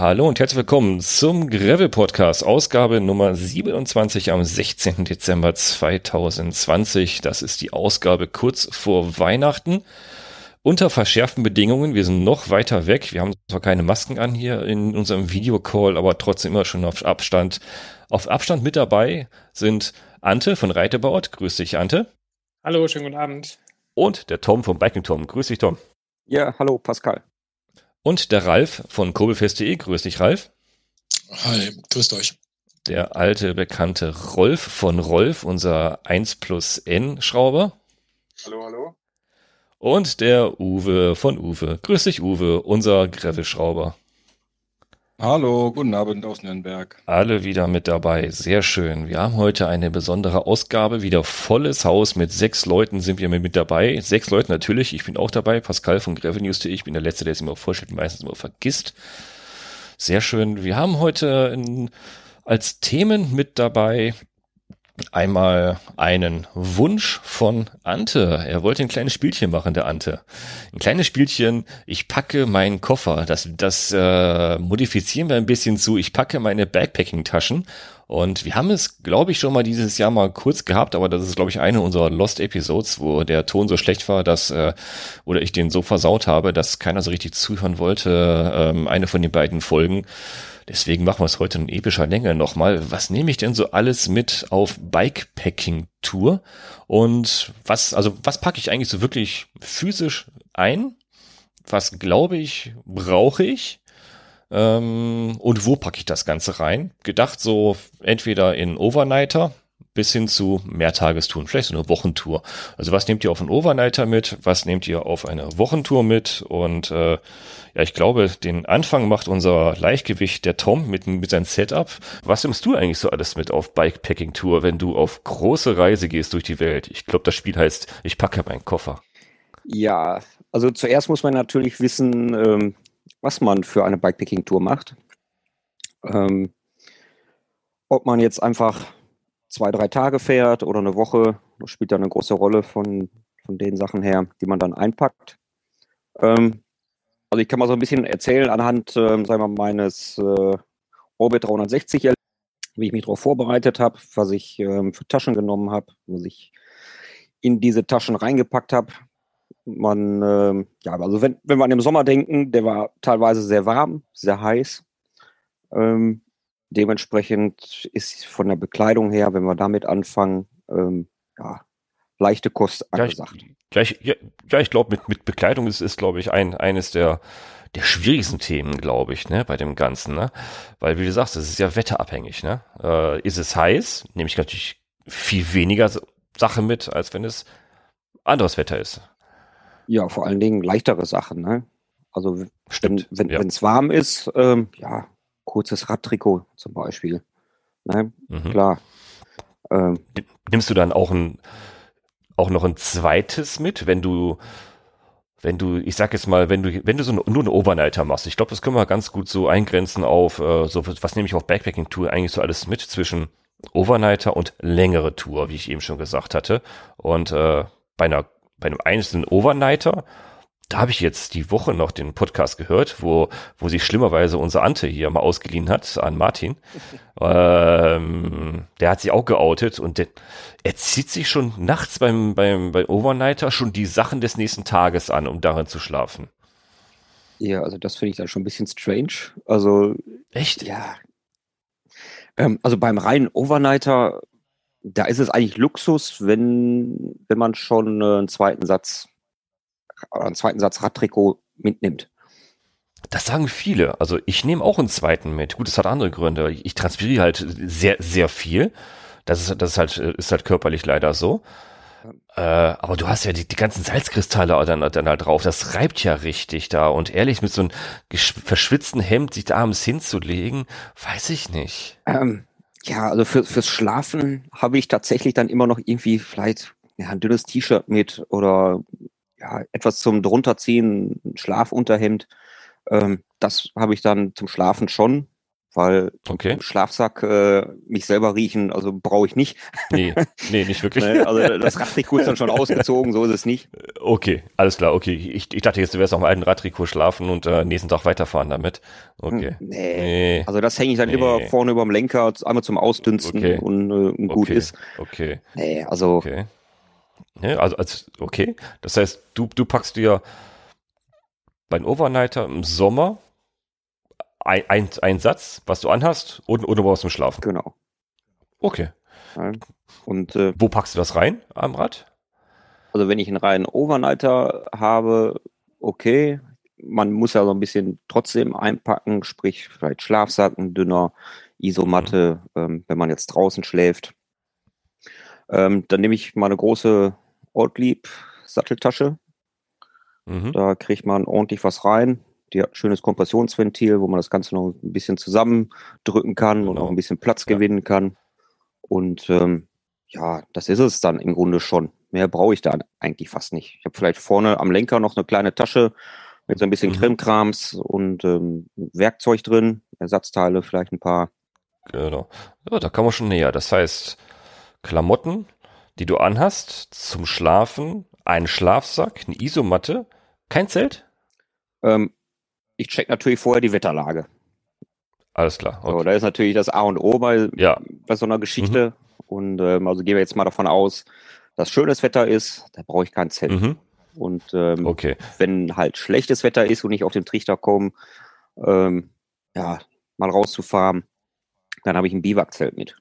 Hallo und herzlich willkommen zum Gravel Podcast, Ausgabe Nummer 27 am 16. Dezember 2020. Das ist die Ausgabe kurz vor Weihnachten. Unter verschärften Bedingungen. Wir sind noch weiter weg. Wir haben zwar keine Masken an hier in unserem Videocall, aber trotzdem immer schon auf Abstand. Auf Abstand mit dabei sind Ante von Reitebaut. Grüß dich, Ante. Hallo, schönen guten Abend. Und der Tom vom Biking Tom. Grüß dich, Tom. Ja, hallo, Pascal. Und der Ralf von kurbelfest.de. Grüß dich, Ralf. Hi, grüßt euch. Der alte, bekannte Rolf von Rolf, unser 1 plus N Schrauber. Hallo, hallo. Und der Uwe von Uwe. Grüß dich, Uwe, unser Gravelschrauber. Hallo, guten Abend aus Nürnberg. Alle wieder mit dabei. Sehr schön. Wir haben heute eine besondere Ausgabe. Wieder volles Haus mit sechs Leuten sind wir mit dabei. Sechs Leute natürlich. Ich bin auch dabei. Pascal von Gravelnews.de. Ich bin der Letzte, der es immer vorstellt, meistens immer vergisst. Sehr schön. Wir haben heute in, als Themen mit dabei einmal einen Wunsch von Ante. Er wollte ein kleines Spielchen machen, der Ante. Ein kleines Spielchen, ich packe meinen Koffer. Das, das äh, modifizieren wir ein bisschen zu, ich packe meine Backpacking-Taschen. Und wir haben es, glaube ich, schon mal dieses Jahr mal kurz gehabt, aber das ist, glaube ich, eine unserer Lost Episodes, wo der Ton so schlecht war, dass, äh, oder ich den so versaut habe, dass keiner so richtig zuhören wollte, ähm, eine von den beiden Folgen. Deswegen machen wir es heute in epischer Länge nochmal. Was nehme ich denn so alles mit auf Bikepacking-Tour? Und was, also was packe ich eigentlich so wirklich physisch ein? Was glaube ich, brauche ich? Ähm, und wo packe ich das Ganze rein? Gedacht so entweder in Overnighter, bis hin zu Mehrtagestouren, vielleicht so eine Wochentour. Also was nehmt ihr auf einen Overnighter mit? Was nehmt ihr auf eine Wochentour mit? Und äh, ja, ich glaube, den Anfang macht unser Leichtgewicht der Tom mit, mit seinem Setup. Was nimmst du eigentlich so alles mit auf Bikepacking-Tour, wenn du auf große Reise gehst durch die Welt? Ich glaube, das Spiel heißt, ich packe meinen Koffer. Ja, also zuerst muss man natürlich wissen, ähm, was man für eine Bikepacking-Tour macht. Ähm, ob man jetzt einfach zwei, drei Tage fährt oder eine Woche, das spielt da eine große Rolle von, von den Sachen her, die man dann einpackt. Ähm, also ich kann mal so ein bisschen erzählen anhand, äh, sagen wir meines äh, Orbit 360, wie ich mich darauf vorbereitet habe, was ich ähm, für Taschen genommen habe, was ich in diese Taschen reingepackt habe. Man, äh, ja, also wenn, wenn wir an den Sommer denken, der war teilweise sehr warm, sehr heiß. Ähm, Dementsprechend ist von der Bekleidung her, wenn wir damit anfangen, ähm, ja, leichte Kost angesagt. Gleich, ja, ja, ich glaube, mit, mit Bekleidung ist, ist glaube ich, ein, eines der, der schwierigsten Themen, glaube ich, ne, bei dem Ganzen, ne? Weil, wie du sagst, es ist ja wetterabhängig, ne? Äh, ist es heiß, nehme ich natürlich viel weniger Sache mit, als wenn es anderes Wetter ist. Ja, vor allen Dingen leichtere Sachen, ne? Also Stimmt, wenn es ja. warm ist, ähm, ja, kurzes Radtrikot zum Beispiel. Ne? Mhm. Klar. Ähm, Nimmst du dann auch ein auch noch ein zweites mit, wenn du wenn du, ich sag jetzt mal, wenn du, wenn du so eine, nur eine Overnighter machst, ich glaube, das können wir ganz gut so eingrenzen auf, äh, so was nehme ich auf Backpacking-Tour eigentlich so alles mit zwischen Overnighter und längere Tour, wie ich eben schon gesagt hatte. Und äh, bei einer, bei einem einzelnen Overnighter da habe ich jetzt die Woche noch den Podcast gehört, wo, wo sich schlimmerweise unser Ante hier mal ausgeliehen hat an Martin. ähm, der hat sich auch geoutet und der, er zieht sich schon nachts beim, beim, beim Overnighter schon die Sachen des nächsten Tages an, um darin zu schlafen. Ja, also das finde ich dann schon ein bisschen strange. Also. Echt? Ja. Ähm, also beim reinen Overnighter, da ist es eigentlich Luxus, wenn, wenn man schon einen zweiten Satz einen zweiten Satz Radtrikot mitnimmt. Das sagen viele. Also ich nehme auch einen zweiten mit. Gut, das hat andere Gründe. Ich transpiriere halt sehr, sehr viel. Das ist, das ist halt, ist halt körperlich leider so. Äh, aber du hast ja die, die ganzen Salzkristalle dann, dann halt drauf. Das reibt ja richtig da. Und ehrlich, mit so einem verschwitzten Hemd sich da abends hinzulegen, weiß ich nicht. Ähm, ja, also für, fürs Schlafen habe ich tatsächlich dann immer noch irgendwie vielleicht ja, ein dünnes T-Shirt mit oder ja, etwas zum drunterziehen, ein Schlafunterhemd. Ähm, das habe ich dann zum Schlafen schon. weil Okay. im Schlafsack äh, mich selber riechen, also brauche ich nicht. Nee, nee, nicht wirklich. Ne? Also das Radtrikot ist dann schon ausgezogen, so ist es nicht. Okay, alles klar, okay. Ich, ich dachte jetzt, du wärst auf dem alten Radtrikot schlafen und äh, nächsten Tag weiterfahren damit. Okay. Hm, Nee. Nee. Also das hänge ich dann Nee. lieber vorne über dem Lenker, einmal zum Ausdünsten Okay. und, äh, und gut okay. ist. Okay. Nee, also Okay. Ja, also, als, okay. Das heißt, du, du packst dir beim Overnighter im Sommer ein, ein, ein Satz, was du anhast, und, du brauchst zum Schlafen. genau. Okay. Und äh, Wo packst du das rein am Rad? also wenn ich einen reinen Overnighter habe, okay. Man muss ja so ein bisschen trotzdem einpacken, sprich vielleicht Schlafsack, ein dünner Isomatte, ähm, wenn man jetzt draußen schläft. Ähm, dann nehme ich mal eine große Ortlieb Satteltasche. Mhm. Da kriegt man ordentlich was rein. Die hat ein schönes Kompressionsventil, wo man das Ganze noch ein bisschen zusammendrücken kann und Genau. auch ein bisschen Platz Ja. gewinnen kann. Und ähm, ja, das ist es dann im Grunde schon. Mehr brauche ich da eigentlich fast nicht. Ich habe vielleicht vorne am Lenker noch eine kleine Tasche mit so ein bisschen Mhm. Krimkrams und ähm, Werkzeug drin, Ersatzteile, vielleicht ein paar. Genau. Ja, da kommen wir schon näher. Das heißt, Klamotten, die du anhast, zum Schlafen, einen Schlafsack, eine Isomatte, kein Zelt? Ähm, ich check natürlich vorher die Wetterlage. Alles klar. So, Okay. da ist natürlich das A und O bei, Ja. bei so einer Geschichte. Und ähm, also gehen wir jetzt mal davon aus, dass schönes Wetter ist, da brauche ich kein Zelt. Mhm. Und ähm, Okay. wenn halt schlechtes Wetter ist und ich auf den Trichter komme, ähm, ja, mal rauszufahren, dann habe ich ein Biwakzelt mit.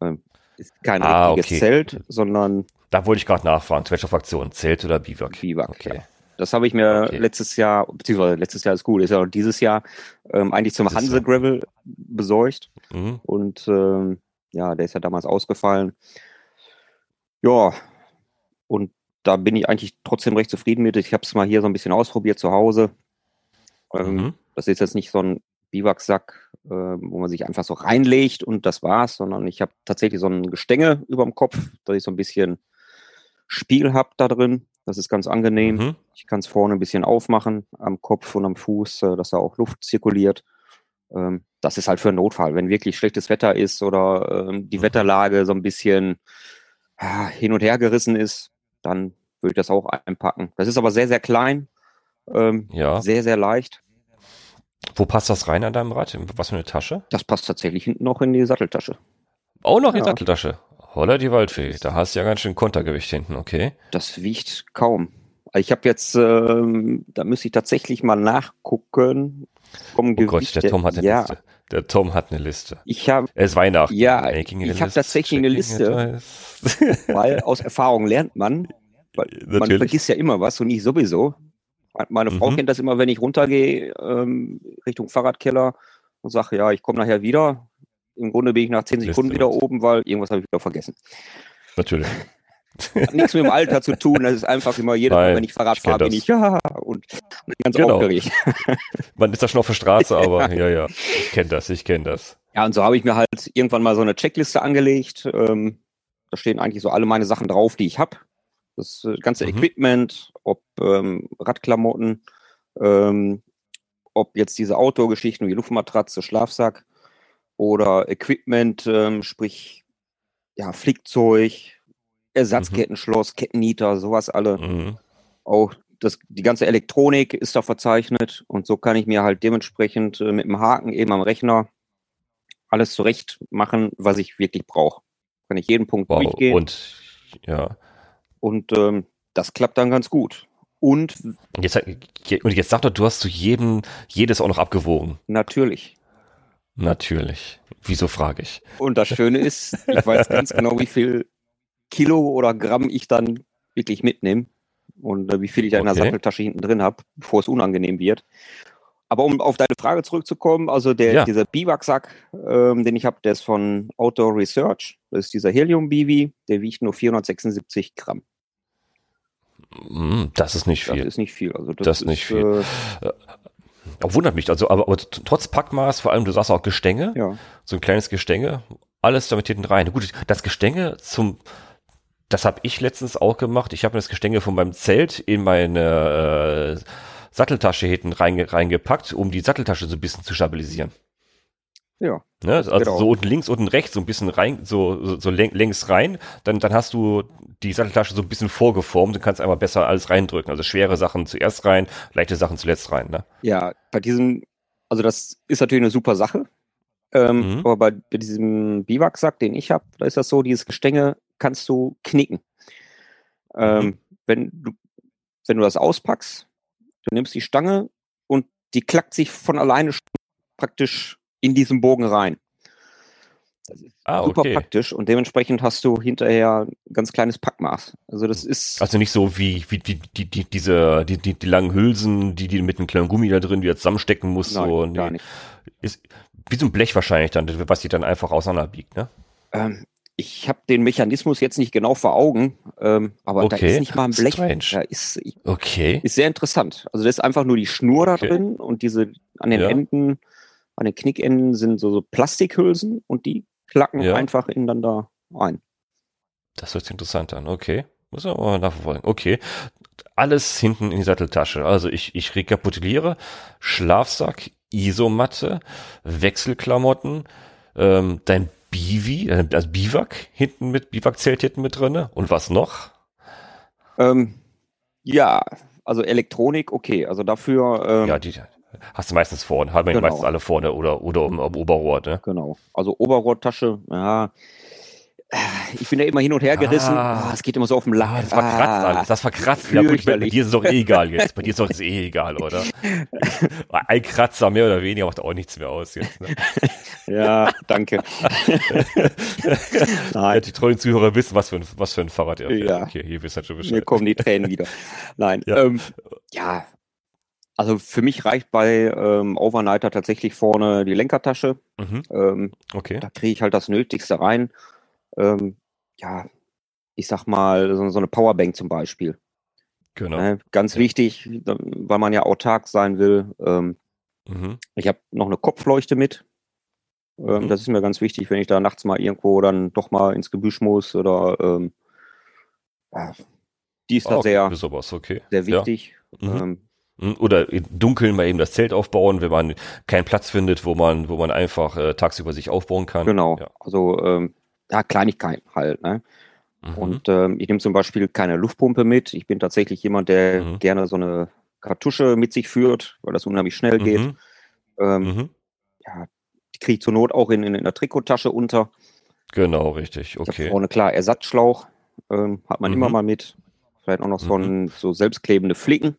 Ähm, ist kein Ah, richtiges okay. Zelt, sondern Da wollte ich gerade nachfragen. Zu welcher Fraktion? Zelt oder Biwak? Biwak. Okay. Ja. Das habe ich mir Okay. letztes Jahr, beziehungsweise letztes Jahr ist gut, ist ja auch dieses Jahr ähm, eigentlich zum Hanse Jahr. Gravel besorgt. Mhm. Und ähm, ja, der ist ja damals ausgefallen. Ja, und da bin ich eigentlich trotzdem recht zufrieden mit. Ich habe es mal hier so ein bisschen ausprobiert zu Hause. Ähm, Mhm. Das ist jetzt nicht so ein Biwaksack, äh, wo man sich einfach so reinlegt und das war's, sondern ich habe tatsächlich so ein Gestänge über dem Kopf, dass ich so ein bisschen Spiel habe da drin. Das ist ganz angenehm. Mhm. Ich kann es vorne ein bisschen aufmachen am Kopf und am Fuß, äh, dass da auch Luft zirkuliert. Ähm, das ist halt für einen Notfall. Wenn wirklich schlechtes Wetter ist oder ähm, die Mhm. Wetterlage so ein bisschen ah, hin und her gerissen ist, dann würde ich das auch einpacken. Das ist aber sehr, sehr klein, ähm, Ja. sehr, sehr leicht. Wo passt das rein an deinem Rad? Was für eine Tasche? Das passt tatsächlich hinten noch in die Satteltasche. Auch noch in die Ja. Satteltasche. Holla die Waldfee. Da hast du ja ganz schön Kontergewicht hinten, okay. Das wiegt kaum. Ich habe jetzt, ähm, da müsste ich tatsächlich mal nachgucken. Vom Oh Gott, der Tom hat eine ja, Liste. Der Tom hat eine Liste. ich habe, Es ist Weihnachten. Ja, ich hab list, tatsächlich eine Liste. weil aus Erfahrung lernt man. Man vergisst ja immer was und ich sowieso. Meine Frau Mhm. kennt das immer, wenn ich runtergehe ähm, Richtung Fahrradkeller und sage, ja, ich komme nachher wieder. Im Grunde bin ich nach zehn Sekunden wieder oben, weil irgendwas habe ich wieder vergessen. Natürlich. Hat nichts mit dem Alter zu tun. Das ist einfach immer jedes Mal, wenn ich Fahrrad ich fahre, bin ich ja und, und ganz Genau. aufgeregt. Man ist da schon auf der Straße, aber ja, ja. Ich kenne das, ich kenne das. Ja, und so habe ich mir halt irgendwann mal so eine Checkliste angelegt. Ähm, da stehen eigentlich so alle meine Sachen drauf, die ich habe. Das äh, ganze Mhm. Equipment, ob ähm, Radklamotten, ähm, ob jetzt diese Outdoor-Geschichten wie Luftmatratze, Schlafsack oder Equipment, ähm, sprich ja, Flickzeug, Ersatzkettenschloss, Kettennieter, sowas alle. Mhm. Auch das, die ganze Elektronik ist da verzeichnet und so kann ich mir halt dementsprechend äh, mit dem Haken eben am Rechner alles zurecht machen, was ich wirklich brauche. Kann ich jeden Punkt Wow. durchgehen und, Und ja. ähm, das klappt dann ganz gut. Und jetzt, und jetzt sag doch, du hast zu jedem, jedes auch noch abgewogen. natürlich. Natürlich. Wieso frage ich? Und das Schöne ist, ich weiß ganz genau, wie viel Kilo oder Gramm ich dann wirklich mitnehme und äh, wie viel ich da in der Okay. Satteltasche hinten drin habe, bevor es unangenehm wird. Aber um auf deine Frage zurückzukommen, also der, Ja. dieser Biwaksack, ähm, den ich habe, der ist von Outdoor Research. Das ist dieser Helium-Biwi, der wiegt nur 476 Gramm. Mm, Das ist nicht Das viel. ist nicht viel. Also das, Das ist nicht viel. Äh, Auch wundert mich. Also, aber, aber trotz Packmaß, vor allem, du sagst auch Gestänge, ja. so ein kleines Gestänge, alles damit hinten rein. Gut, das Gestänge zum, das habe ich letztens auch gemacht. Ich habe mir das Gestänge von meinem Zelt in meine äh, Satteltasche hinten reinge reingepackt, um die Satteltasche so ein bisschen zu stabilisieren. Ja. Ne? Also so unten links, unten rechts, so ein bisschen rein, so, so, so längs rein, dann, dann hast du die Satteltasche so ein bisschen vorgeformt und kannst einmal besser alles reindrücken. Also schwere Sachen zuerst rein, leichte Sachen zuletzt rein. Ne? Ja, bei diesem, also das ist natürlich eine super Sache. Ähm, mhm. Aber bei, bei diesem Biwaksack, den ich habe, da ist das so, dieses Gestänge kannst du knicken. Ähm, mhm. wenn, du, wenn du das auspackst, du nimmst die Stange und die klackt sich von alleine praktisch in diesen Bogen rein. Das ist ah, super okay. praktisch und dementsprechend hast du hinterher ein ganz kleines Packmaß. Also das ist. Also nicht so wie, wie die, die, die, diese, die, die, die langen Hülsen, die, die mit einem kleinen Gummi da drin wieder zusammenstecken muss. Nein, so, gar nee. nicht. Ist wie so ein Blech wahrscheinlich dann, was die dann einfach auseinanderbiegt, ne? Ähm, ich habe den Mechanismus jetzt nicht genau vor Augen, ähm, aber okay. da ist nicht mal ein Blech. Strange. Da ist, okay. ist sehr interessant. Also da ist einfach nur die Schnur da okay. drin und diese an den ja. Enden, an den Knickenden sind so, so Plastikhülsen und die klacken ja. einfach ineinander ein. Das hört sich interessant an, okay. Muss man mal nachverfolgen. Okay. Alles hinten in die Satteltasche. Also ich, ich rekapituliere. Schlafsack, Isomatte, Wechselklamotten, ähm, dein Bivi, äh, also Biwak hinten mit, Biwak-Zelt hinten mit drinne. Und was noch? Ähm, ja, also Elektronik, okay. Also dafür. Ähm, ja, die hast du meistens vorne, haben wir genau. meistens alle vorne oder, oder um, um Oberrohr, ne? Genau. Also Oberrohrtasche, ja, ich bin ja immer hin und her gerissen. Ah, es geht immer so auf dem Lack. Ah, das verkratzt ah, alles. Das verkratzt. Ja, gut, bei, bei dir ist es doch eh egal jetzt. Bei dir ist es eh egal, oder? Ein Kratzer mehr oder weniger macht auch nichts mehr aus jetzt. Ne? ja, danke. Nein. Die treuen Zuhörer wissen, was für ein, was für ein Fahrrad er fährt. Ja. Okay, hier wisst ihr schon Bescheid. Mir kommen die Tränen wieder. Nein. Ja. Ähm, ja. Also für mich reicht bei ähm, Overnighter tatsächlich vorne die Lenkertasche. Mhm. Ähm, okay. Da kriege ich halt das Nötigste rein ähm, ja, ich sag mal, so, so, eine Powerbank zum Beispiel. Genau. Ne, ganz ja. wichtig, weil man ja autark sein will. Ähm, mhm. Ich habe noch eine Kopfleuchte mit. Ähm, mhm. Das ist mir ganz wichtig, wenn ich da nachts mal irgendwo dann doch mal ins Gebüsch muss oder ja, die ist da sehr, sowas, okay. sehr wichtig. Ja. Mhm. Ähm, hm, oder im Dunkeln mal eben das Zelt aufbauen, wenn man keinen Platz findet, wo man, wo man einfach äh, tagsüber sich aufbauen kann. Genau. Ja. Also ähm, ja, Kleinigkeiten halt. Ne? Mhm. Und ähm, ich nehme zum Beispiel keine Luftpumpe mit. Ich bin tatsächlich jemand, der mhm. gerne so eine Kartusche mit sich führt, weil das unheimlich schnell geht. Mhm. Ähm, mhm. ja, die kriege ich zur Not auch in, in, in der Trikottasche unter. Genau, richtig. Okay. Ich vorne klar Ersatzschlauch ähm, hat man immer mhm. mal mit. Vielleicht auch noch so, ein, mhm. so selbstklebende Flicken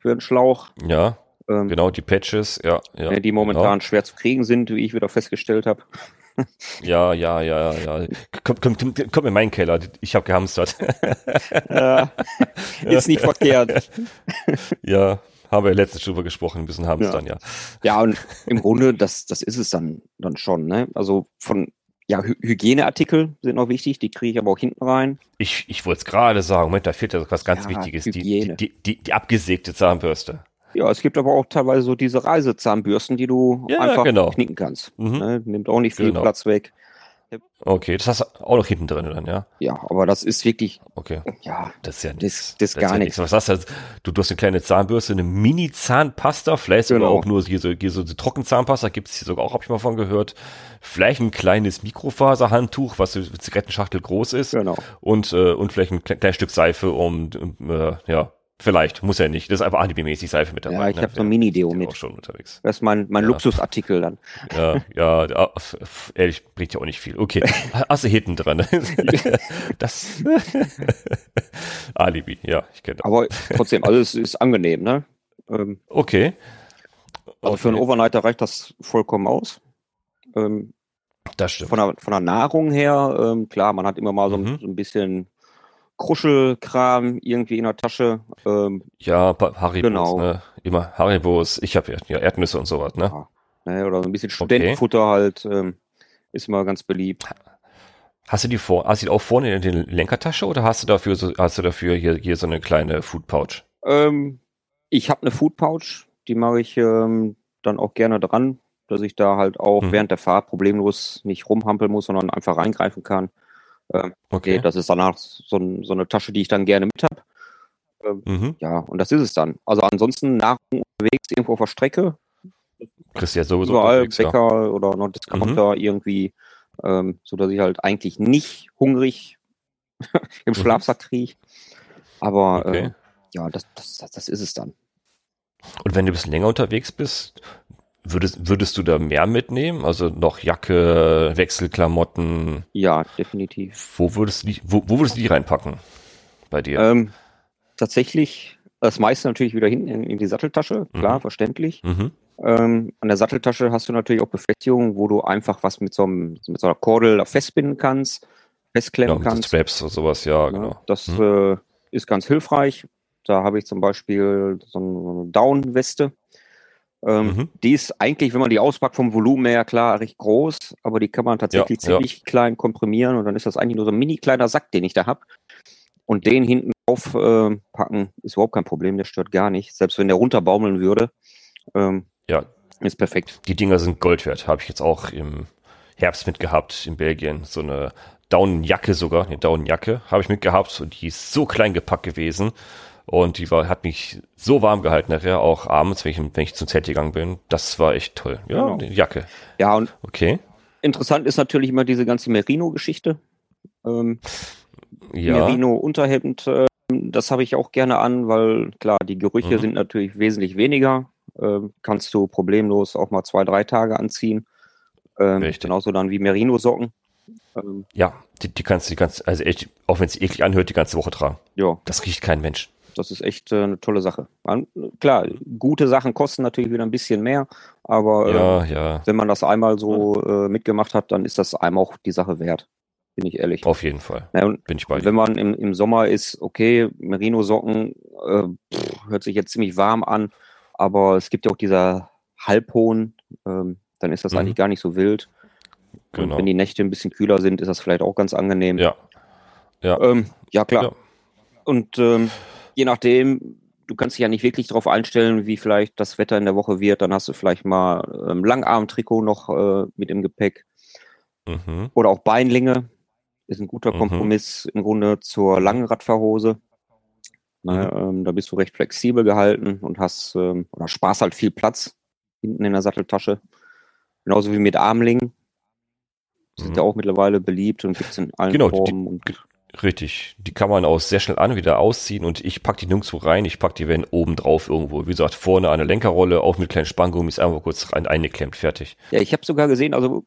für den Schlauch. Ja, ähm, genau, die Patches, ja. ja die momentan genau. schwer zu kriegen sind, wie ich wieder festgestellt habe. Ja, ja, ja, ja. Komm, komm, komm, komm in meinen Keller. Ich habe gehamstert. Ja, ist nicht verkehrt. Ja, haben wir letztens drüber gesprochen, ein bisschen hamstern, ja. ja. Ja, und im Grunde, das, das ist es dann, dann schon. Ne? Also von ja, Hy Hygieneartikel sind noch wichtig, die kriege ich aber auch hinten rein. Ich, ich wollte es gerade sagen, Moment, da fehlt ja was ganz ja, Wichtiges, die, die, die, die, die abgesägte Zahnbürste. Ja, es gibt aber auch teilweise so diese Reisezahnbürsten, die du ja, einfach genau. knicken kannst. Mhm. Ne? Nimmt auch nicht viel genau. Platz weg. Okay, das hast du auch noch hinten drin dann, ja? Ja, aber das ist wirklich. Okay. Ja, das ist ja nichts. Das, das, das gar nichts. Was hast du? Du, du hast eine kleine Zahnbürste, eine Mini-Zahnpasta, vielleicht sogar genau. auch nur hier so, hier so die Trockenzahnpasta, gibt es hier sogar auch, habe ich mal von gehört. Vielleicht ein kleines Mikrofaserhandtuch, was so Zigarettenschachtel groß ist. Genau. Und, äh, und vielleicht ein kleines Stück Seife, um, äh, ja, Vielleicht, muss ja nicht. Das ist einfach alibimäßig Seife mit dabei. Ja, ich ne? habe so ein Mini-Deo mit. Auch schon unterwegs. Das ist mein, mein ja. Luxusartikel dann. Ja, ja, ehrlich, bringt ja auch nicht viel. Okay, du hinten dran. das Alibi, ja, ich kenne das. Aber trotzdem, alles ist angenehm, ne? Ähm, okay. Also okay. für einen Overnighter reicht das vollkommen aus. Ähm, das stimmt. Von der, von der Nahrung her, ähm, klar, man hat immer mal so, mhm. so ein bisschen Kruschelkram irgendwie in der Tasche. Ähm, ja, Haribos, genau. ne? Immer Haribos. Ich habe ja Erdnüsse und sowas, ne? Ja, ne? Oder so ein bisschen Studentenfutter okay. halt. Ähm, ist immer ganz beliebt. Hast du die vor, hast du die auch vorne in der Lenkertasche oder hast du dafür so, hast du dafür hier, hier so eine kleine Food Pouch? Ähm, ich habe eine Food Pouch, die mache ich ähm, dann auch gerne dran, dass ich da halt auch hm. während der Fahrt problemlos nicht rumhampeln muss, sondern einfach reingreifen kann. Ähm, okay. Das ist danach so, so, eine Tasche, die ich dann gerne mit habe. Ähm, mhm. Ja, und das ist es dann. Also ansonsten Nahrung unterwegs irgendwo auf der Strecke Kriegst ja sowieso überall unterwegs, ja. Bäcker oder noch Discounter irgendwie, ähm, so dass ich halt eigentlich nicht hungrig im Mhm. Schlafsack kriege. Aber Okay. äh, ja, das, das, das, das ist es dann. Und wenn du ein bisschen länger unterwegs bist, würdest, würdest du da mehr mitnehmen? Also noch Jacke, Wechselklamotten. Ja, definitiv. Wo würdest du die, wo, wo würdest du die reinpacken? Bei dir? Ähm, tatsächlich das meiste natürlich wieder hinten in, in die Satteltasche, klar, Mhm. verständlich. mhm. Ähm, an der Satteltasche hast du natürlich auch Befestigungen, wo du einfach was mit so, einem, mit so einer Kordel festbinden kannst, festklemmen Genau, kannst. Straps oder sowas, ja, Ja, genau. Das Mhm. äh, ist ganz hilfreich. Da habe ich zum Beispiel so eine Down-Weste. Ähm, Mhm. Die ist eigentlich, wenn man die auspackt, vom Volumen her klar recht groß, aber die kann man tatsächlich Ja, ja. ziemlich klein komprimieren und dann ist das eigentlich nur so ein mini kleiner Sack, den ich da habe. Und den hinten drauf äh, packen ist überhaupt kein Problem, der stört gar nicht. Selbst wenn der runterbaumeln würde, ähm, Ja, ist perfekt. die Dinger sind Gold wert. Habe ich jetzt auch im Herbst mitgehabt in Belgien. So eine Daunenjacke sogar, eine Daunenjacke habe ich mitgehabt und die ist so klein gepackt gewesen. Und die war, hat mich so warm gehalten nachher, auch abends, wenn ich, wenn ich zum Zelt gegangen bin. Das war echt toll. Ja, Genau. die Jacke. Ja, und Okay. interessant ist natürlich immer diese ganze Merino-Geschichte. Ähm, Ja. Merino-Unterhemd, äh, das habe ich auch gerne an, weil klar, die Gerüche Mhm. sind natürlich wesentlich weniger. Ähm, kannst du problemlos auch mal zwei, drei Tage anziehen. Ähm, Richtig. genauso dann wie Merino-Socken. Ähm, Ja, die, die kannst du die ganze, also echt, auch wenn es eklig anhört, die ganze Woche tragen. ja, Das riecht kein Mensch. Das ist echt äh, eine tolle Sache. Man, klar, gute Sachen kosten natürlich wieder ein bisschen mehr, aber äh, Ja, ja, wenn man das einmal so äh, mitgemacht hat, dann ist das einem auch die Sache wert. Bin ich ehrlich. auf jeden Fall. Na, und Bin ich bei Und dir. wenn man im, im Sommer ist, okay, Merino-Socken äh, pff, hört sich jetzt ziemlich warm an, aber es gibt ja auch diese halbhohen, ähm, dann ist das Mhm. eigentlich gar nicht so wild. Und Genau. wenn die Nächte ein bisschen kühler sind, ist das vielleicht auch ganz angenehm. Ja. Ja. ähm, ja klar. Ja. Und ähm, je nachdem, du kannst dich ja nicht wirklich darauf einstellen, wie vielleicht das Wetter in der Woche wird, dann hast du vielleicht mal ähm, Langarm-Trikot noch äh, mit im Gepäck Mhm. oder auch Beinlinge. Ist ein guter Mhm. Kompromiss im Grunde zur langen Radfahrhose. Ne, ähm, da bist du recht flexibel gehalten und hast ähm, oder sparst halt viel Platz hinten in der Satteltasche. Genauso wie mit Armlingen. Die sind Mhm. ja auch mittlerweile beliebt und gibt es in allen Genau, die- Formen. Und, Richtig. Die kann man auch sehr schnell an, wieder ausziehen und ich pack die nirgendwo rein. Ich pack die wenn oben drauf irgendwo. Wie gesagt, vorne eine Lenkerrolle, auch mit kleinen Spanngummis, einfach kurz rein eingeklemmt, fertig. ja, ich habe sogar gesehen, also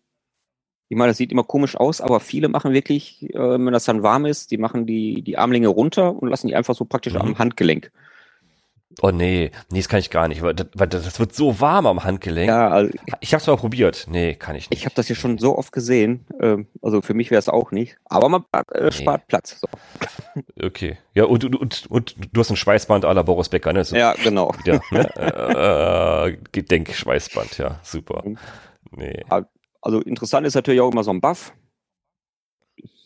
ich meine, das sieht immer komisch aus, aber viele machen wirklich, äh, wenn das dann warm ist, die machen die, die Armlinge runter und lassen die einfach so praktisch Mhm. am Handgelenk. Oh nee, nee, das kann ich gar nicht, weil das, weil das wird so warm am Handgelenk. Ja, also Ich hab's mal probiert. Nee, kann ich nicht. Ich habe das hier schon so oft gesehen. Ähm, also für mich wäre es auch nicht. Aber man äh, spart Platz. So. Okay. Ja, und, und, und, und du hast ein Schweißband à la Boris Becker, ne? So, Ja, genau. ja ne? äh, äh, Gedenkschweißband, ja, super. Mhm. Nee, Also interessant ist natürlich auch immer so ein Buff.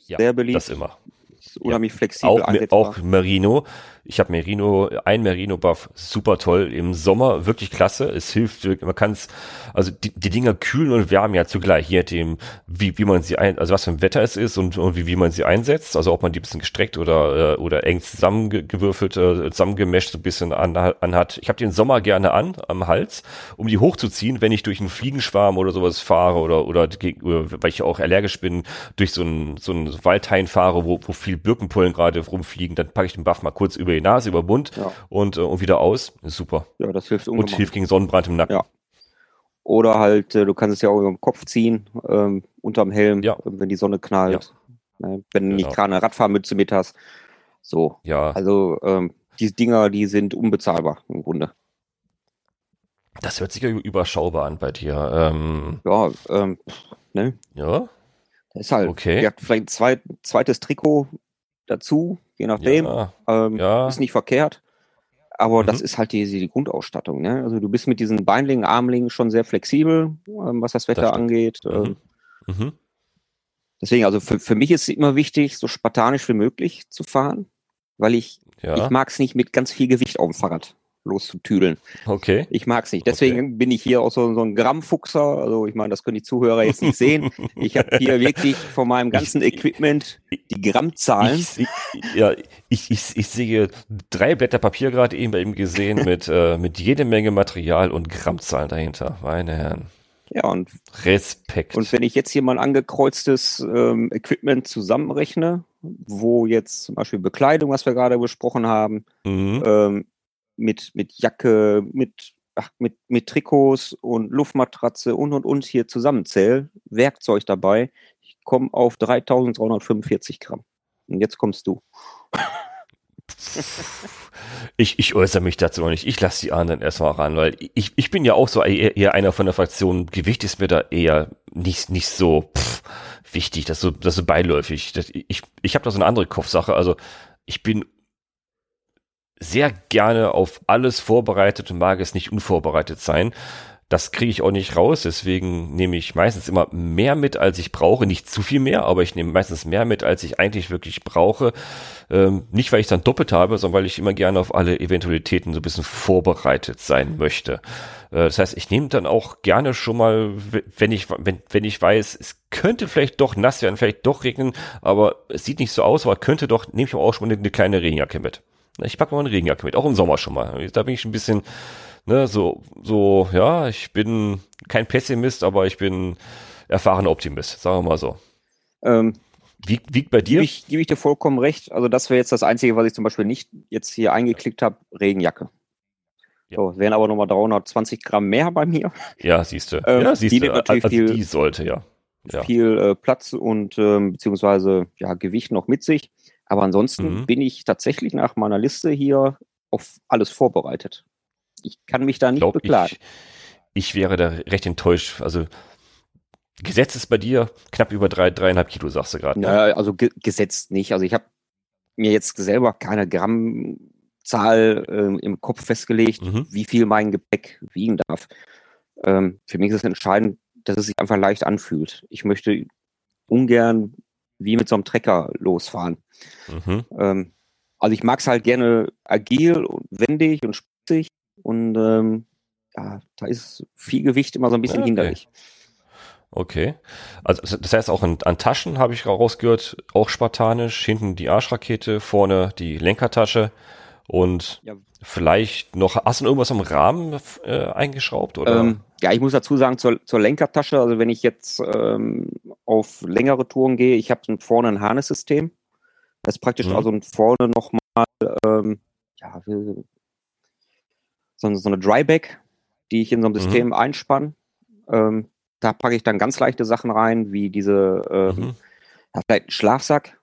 ja, Sehr beliebt. das immer. Ist unheimlich flexibel Auch, auch Merino. Ich habe Merino, ein Merino-Buff, super toll. Im Sommer wirklich klasse. Es hilft, man kann es, also die, die Dinger kühlen und wärmen ja zugleich, je nachdem, wie, wie man sie ein, also was für ein Wetter es ist und, und wie, wie man sie einsetzt. Also ob man die ein bisschen gestreckt oder, äh, oder eng zusammengewürfelt, äh, zusammengemescht so ein bisschen an, anhat. Ich habe den Sommer gerne an, am Hals, um die hochzuziehen, wenn ich durch einen Fliegenschwarm oder sowas fahre oder, oder, oder weil ich auch allergisch bin, durch so einen, so einen Waldhain fahre, wo, wo viel Birkenpollen gerade rumfliegen, dann packe ich den Buff mal kurz über die Nase, über Mund Ja. und, äh, und wieder aus. Ist super. Ja, das hilft Und ungemein. hilft gegen Sonnenbrand im Nacken. Ja. Oder halt, äh, du kannst es ja auch über den Kopf ziehen, ähm, unterm Helm, Ja. äh, wenn die Sonne knallt. Ne, wenn du nicht Genau. gerade eine Radfahrmütze mit hast. So. Ja, Also ähm, die Dinger, die sind unbezahlbar im Grunde. das hört sich ja überschaubar an bei dir. Ähm, Ja, ähm, ne? ja, Das ist halt, Okay. ja, vielleicht ein zweit, zweites Trikot dazu, je nachdem. ja, Ähm, Ja. Ist nicht verkehrt. Aber Mhm. das ist halt die, die Grundausstattung. Ne? Also du bist mit diesen Beinlingen, Armlingen schon sehr flexibel, ähm, was das Wetter stimmt. angeht. Mhm. Ähm, mhm. deswegen, also für, für mich ist es immer wichtig, so spartanisch wie möglich zu fahren, weil ich, ja. ich mag es nicht mit ganz viel Gewicht auf dem Fahrrad. Loszutüdeln. Okay. Ich mag es nicht. Deswegen okay. bin ich hier auch so, so ein Grammfuchser. Also ich meine, das können die Zuhörer jetzt nicht sehen. Ich habe hier wirklich von meinem ganzen ich, Equipment die Grammzahlen. Ich, ich, ja, ich, ich, ich sehe drei Blätter Papier gerade eben bei ihm gesehen mit, äh, mit jede Menge Material und Grammzahlen dahinter. Meine Herren. Ja, und Respekt. Und wenn ich jetzt hier mal angekreuztes ähm, Equipment zusammenrechne, wo jetzt zum Beispiel Bekleidung, was wir gerade besprochen haben, mhm. ähm, mit, mit Jacke, mit, ach, mit, mit Trikots und Luftmatratze und und und hier zusammenzähle, Werkzeug dabei, ich komme auf 3345 Gramm. Und jetzt kommst du. Ich, ich äußere mich dazu noch nicht. Ich lasse die anderen erstmal ran, weil ich, ich bin ja auch so eher, eher einer von der Fraktion. Gewicht ist mir da eher nicht, nicht so pff, wichtig, das so, das so beiläufig. Das, ich ich habe da so eine andere Kopfsache. Also ich bin sehr gerne auf alles vorbereitet und mag es nicht unvorbereitet sein. Das kriege ich auch nicht raus, deswegen nehme ich meistens immer mehr mit, als ich brauche. Nicht zu viel mehr, aber ich nehme meistens mehr mit, als ich eigentlich wirklich brauche. Ähm, nicht, weil ich dann doppelt habe, sondern weil ich immer gerne auf alle Eventualitäten so ein bisschen vorbereitet sein möchte. Äh, das heißt, ich nehme dann auch gerne schon mal, wenn ich, wenn, wenn ich weiß, es könnte vielleicht doch nass werden, vielleicht doch regnen, aber es sieht nicht so aus, aber könnte doch, nehme ich auch schon mal eine, eine kleine Regenjacke mit. Ich packe mal eine Regenjacke mit, auch im Sommer schon mal. Da bin ich ein bisschen, ne, so, so, ja, ich bin kein Pessimist, aber ich bin erfahrener Optimist, sagen wir mal so. Ähm, wie, wiegt bei dir? Gebe ich, gebe ich dir vollkommen recht. Also das wäre jetzt das Einzige, was ich zum Beispiel nicht jetzt hier eingeklickt habe, Regenjacke. Ja. So, wären aber nochmal 320 Gramm mehr bei mir. Ja, siehst du. Ähm, ja, siehst die du. Natürlich also viel, die sollte, ja. ja. Viel äh, Platz und ähm, beziehungsweise ja, Gewicht noch mit sich. Aber ansonsten mhm. bin ich tatsächlich nach meiner Liste hier auf alles vorbereitet. Ich kann mich da nicht Glaub beklagen. Ich, ich wäre da recht enttäuscht. Also Gesetz ist bei dir knapp über drei, dreieinhalb Kilo, sagst du gerade. Ne? Ja, also ge gesetzt nicht. Also ich habe mir jetzt selber keine Grammzahl äh, im Kopf festgelegt, mhm. wie viel mein Gepäck wiegen darf. Ähm, für mich ist es entscheidend, dass es sich einfach leicht anfühlt. Ich möchte ungern wie mit so einem Trecker losfahren. Mhm. Ähm, also ich mag es halt gerne agil und wendig und spitzig und ähm, ja, da ist viel Gewicht immer so ein bisschen okay. hinderlich. Okay. Also das heißt auch an, an Taschen habe ich rausgehört, auch spartanisch, hinten die Arschrakete, vorne die Lenkertasche und ja. Vielleicht noch, hast du irgendwas am Rahmen äh, eingeschraubt? Oder? Ähm, ja, ich muss dazu sagen, zur, zur Lenkertasche, also wenn ich jetzt ähm, auf längere Touren gehe, ich habe vorne ein Harness-System. Das ist praktisch mhm. also vorne nochmal ähm, ja, so, so eine Dryback, die ich in so einem mhm. System mhm. einspanne. Ähm, da packe ich dann ganz leichte Sachen rein, wie diese ähm, mhm. ja, vielleicht ein Schlafsack,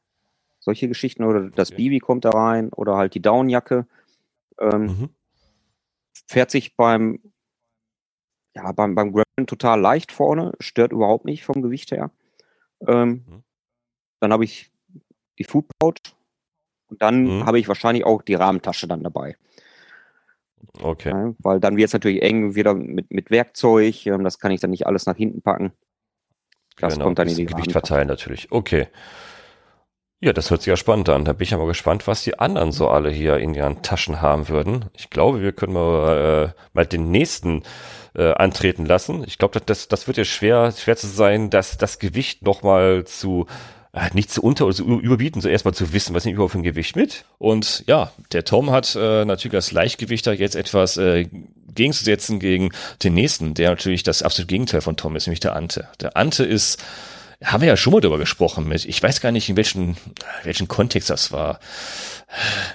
solche Geschichten, oder das okay. Bibi kommt da rein, oder halt die Downjacke. Ähm, mhm. Fährt sich beim ja, beim, beim Graveln total leicht vorne, stört überhaupt nicht vom Gewicht her. Ähm, mhm. Dann habe ich die Food Pouch und dann mhm. habe ich wahrscheinlich auch die Rahmentasche dann dabei. Okay. Ja, weil dann wird es natürlich eng wieder mit, mit Werkzeug. Ähm, das kann ich dann nicht alles nach hinten packen. Das genau, kommt dann in die Gewicht verteilen natürlich. Okay. Ja, das hört sich ja spannend an. Da bin ich aber gespannt, was die anderen so alle hier in ihren Taschen haben würden. Ich glaube, wir können mal, äh, mal den nächsten äh, antreten lassen. Ich glaube, das, das wird ja schwer, schwer zu sein, dass das Gewicht nochmal zu äh, nicht zu unter- oder zu überbieten, so erstmal zu wissen, was nimmt überhaupt für ein Gewicht mit. Und ja, der Tom hat äh, natürlich das Leichtgewicht da jetzt etwas äh, gegenzusetzen gegen den nächsten, der natürlich das absolute Gegenteil von Tom ist, nämlich der Ante. Der Ante ist haben wir ja schon mal drüber gesprochen mit, ich weiß gar nicht, in welchen, welchen Kontext das war.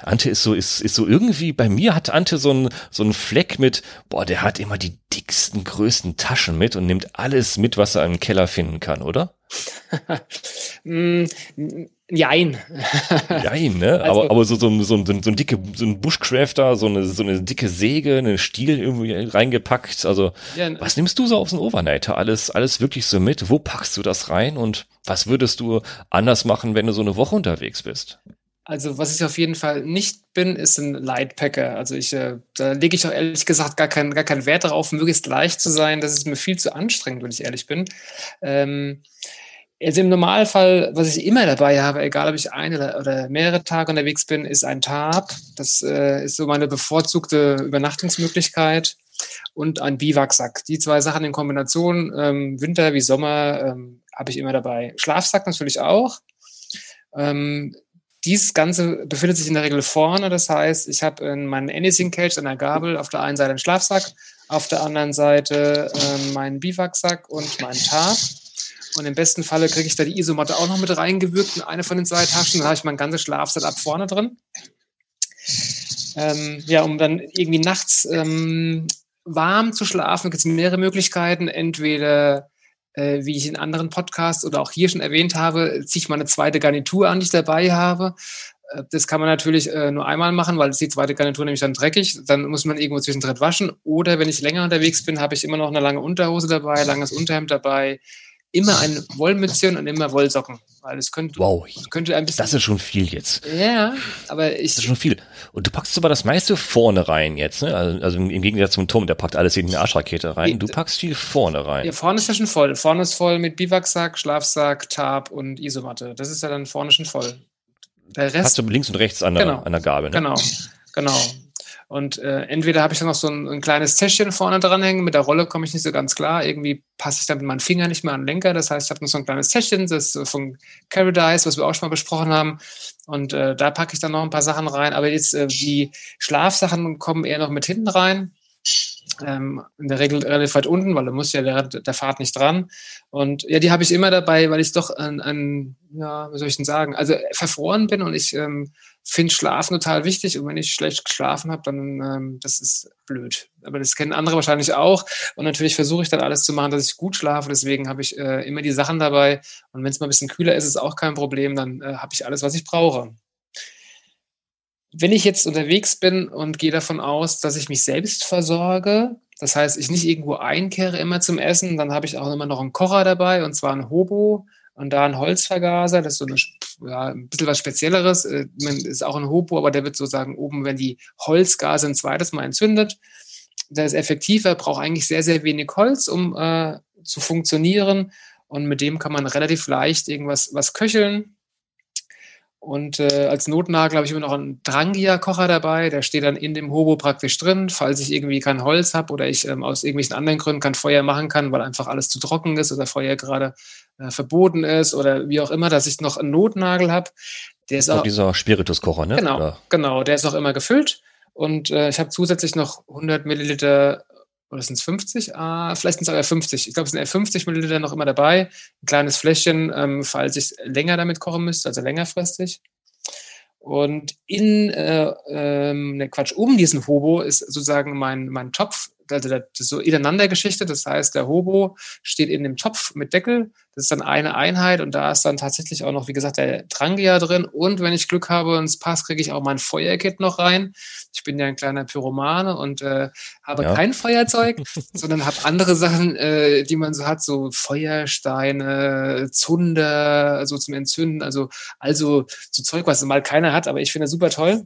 Ante ist so, ist, ist so irgendwie, bei mir hat Ante so ein, so ein Fleck mit, boah, der hat immer die dicksten, größten Taschen mit und nimmt alles mit, was er im Keller finden kann, oder? mm, Jein. Jein, ne? Also, aber, aber so, so, so, so, so ein dicke, so ein Bushcrafter, so eine, so eine dicke Säge, eine Stiel irgendwie reingepackt. Also, ja, was nimmst du so auf den Overnighter? Alles, alles wirklich so mit? Wo packst du das rein? Und was würdest du anders machen, wenn du so eine Woche unterwegs bist? Also, was ich auf jeden Fall nicht bin, ist ein Lightpacker. Also, ich, äh, da lege ich auch ehrlich gesagt gar, keinen gar keinen Wert darauf, möglichst leicht zu sein. Das ist mir viel zu anstrengend, wenn ich ehrlich bin. Ähm, Also im Normalfall, was ich immer dabei habe, egal ob ich ein oder, oder mehrere Tage unterwegs bin, ist ein Tarp. Das äh, ist so meine bevorzugte Übernachtungsmöglichkeit und ein Biwaksack. Die zwei Sachen in Kombination, ähm, Winter wie Sommer, ähm, habe ich immer dabei. Schlafsack natürlich auch. Ähm, dies Ganze befindet sich in der Regel vorne. Das heißt, ich habe in meinen Anything Cage an der Gabel auf der einen Seite einen Schlafsack, auf der anderen Seite äh, meinen Biwaksack und meinen Tarp. Und im besten Falle kriege ich da die Isomatte auch noch mit reingewirkt in eine von den zwei Taschen. Dann habe ich mein ganzes Schlafsetup vorne drin. Ähm, ja, um dann irgendwie nachts ähm, warm zu schlafen, gibt es mehrere Möglichkeiten. Entweder, äh, wie ich in anderen Podcasts oder auch hier schon erwähnt habe, ziehe ich mal eine zweite Garnitur an, die ich dabei habe. Äh, das kann man natürlich äh, nur einmal machen, weil die zweite Garnitur nämlich dann dreckig. Dann muss man irgendwo zwischendrin waschen. Oder wenn ich länger unterwegs bin, habe ich immer noch eine lange Unterhose dabei, langes Unterhemd dabei, immer ein Wollmützchen und immer Wollsocken. Weil es könnte, wow, könnte ein bisschen. Das ist schon viel jetzt. Ja, aber ich. Das ist schon viel. Und du packst aber das meiste vorne rein jetzt, ne? Also, also im Gegensatz zum Tom, der packt alles in die Arschrakete rein. Du packst viel vorne rein. Ja, vorne ist ja schon voll. Vorne ist voll mit Biwaksack, Schlafsack, Tarp und Isomatte. Das ist ja dann vorne schon voll. Der Rest. Hast du links und rechts an der, genau, an der Gabel, ne? Genau, genau. Und äh, entweder habe ich dann noch so ein, ein, kleines Täschchen vorne dranhängen, mit der Rolle komme ich nicht so ganz klar. Irgendwie passe ich dann mit meinem Finger nicht mehr an den Lenker. Das heißt, ich habe noch so ein kleines Täschchen, das ist von Paradise, was wir auch schon mal besprochen haben. Und äh, da packe ich dann noch ein paar Sachen rein. Aber jetzt äh, die Schlafsachen kommen eher noch mit hinten rein. Ähm, in der Regel relativ weit unten, weil da muss ja der, der Fahrt nicht dran. Und ja, die habe ich immer dabei, weil ich doch ein, ein, ja, wie soll ich denn sagen, also verfroren bin und ich ähm, finde Schlafen total wichtig und wenn ich schlecht geschlafen habe, dann ähm, das ist blöd. Aber das kennen andere wahrscheinlich auch und natürlich versuche ich dann alles zu machen, dass ich gut schlafe. Deswegen habe ich äh, immer die Sachen dabei und wenn es mal ein bisschen kühler ist, ist auch kein Problem. Dann äh, habe ich alles, was ich brauche. Wenn ich jetzt unterwegs bin und gehe davon aus, dass ich mich selbst versorge, das heißt, ich nicht irgendwo einkehre immer zum Essen, dann habe ich auch immer noch einen Kocher dabei und zwar einen Hobo und da ein Holzvergaser, das ist so eine, ja, ein bisschen was Spezielleres. Äh, ist auch ein Hobo, aber der wird sozusagen oben, wenn die Holzgase ein zweites Mal entzündet. Der ist effektiver, braucht eigentlich sehr, sehr wenig Holz, um äh, zu funktionieren. Und mit dem kann man relativ leicht irgendwas was köcheln. Und äh, als Notnagel habe ich immer noch einen Drangia-Kocher dabei. Der steht dann in dem Hobo praktisch drin, falls ich irgendwie kein Holz habe oder ich ähm, aus irgendwelchen anderen Gründen kein Feuer machen kann, weil einfach alles zu trocken ist oder Feuer gerade äh, verboten ist oder wie auch immer, dass ich noch einen Notnagel habe. Der ist auch dieser Spirituskocher, ne? Genau, oder? genau. Der ist auch immer gefüllt. Und äh, ich habe zusätzlich noch 100 Milliliter oder sind es 50? Ah, vielleicht sind es auch eher 50. Ich glaube, es sind eher 50 Milliliter noch immer dabei. Ein kleines Fläschchen, ähm, falls ich länger damit kochen müsste, also längerfristig. Und in, äh, ähm, ne Quatsch, um diesen Hobo ist sozusagen mein, mein Topf, also das ist so Geschichte. Das heißt, der Hobo steht in dem Topf mit Deckel. Das ist dann eine Einheit und da ist dann tatsächlich auch noch, wie gesagt, der Drangia drin. Und wenn ich Glück habe und es passt, kriege ich auch mein Feuerkit noch rein. Ich bin ja ein kleiner Pyromane und äh, habe ja. kein Feuerzeug, sondern habe andere Sachen, äh, die man so hat, so Feuersteine, Zunder, so zum Entzünden. Also, also so Zeug, was mal keiner hat, aber ich finde super toll.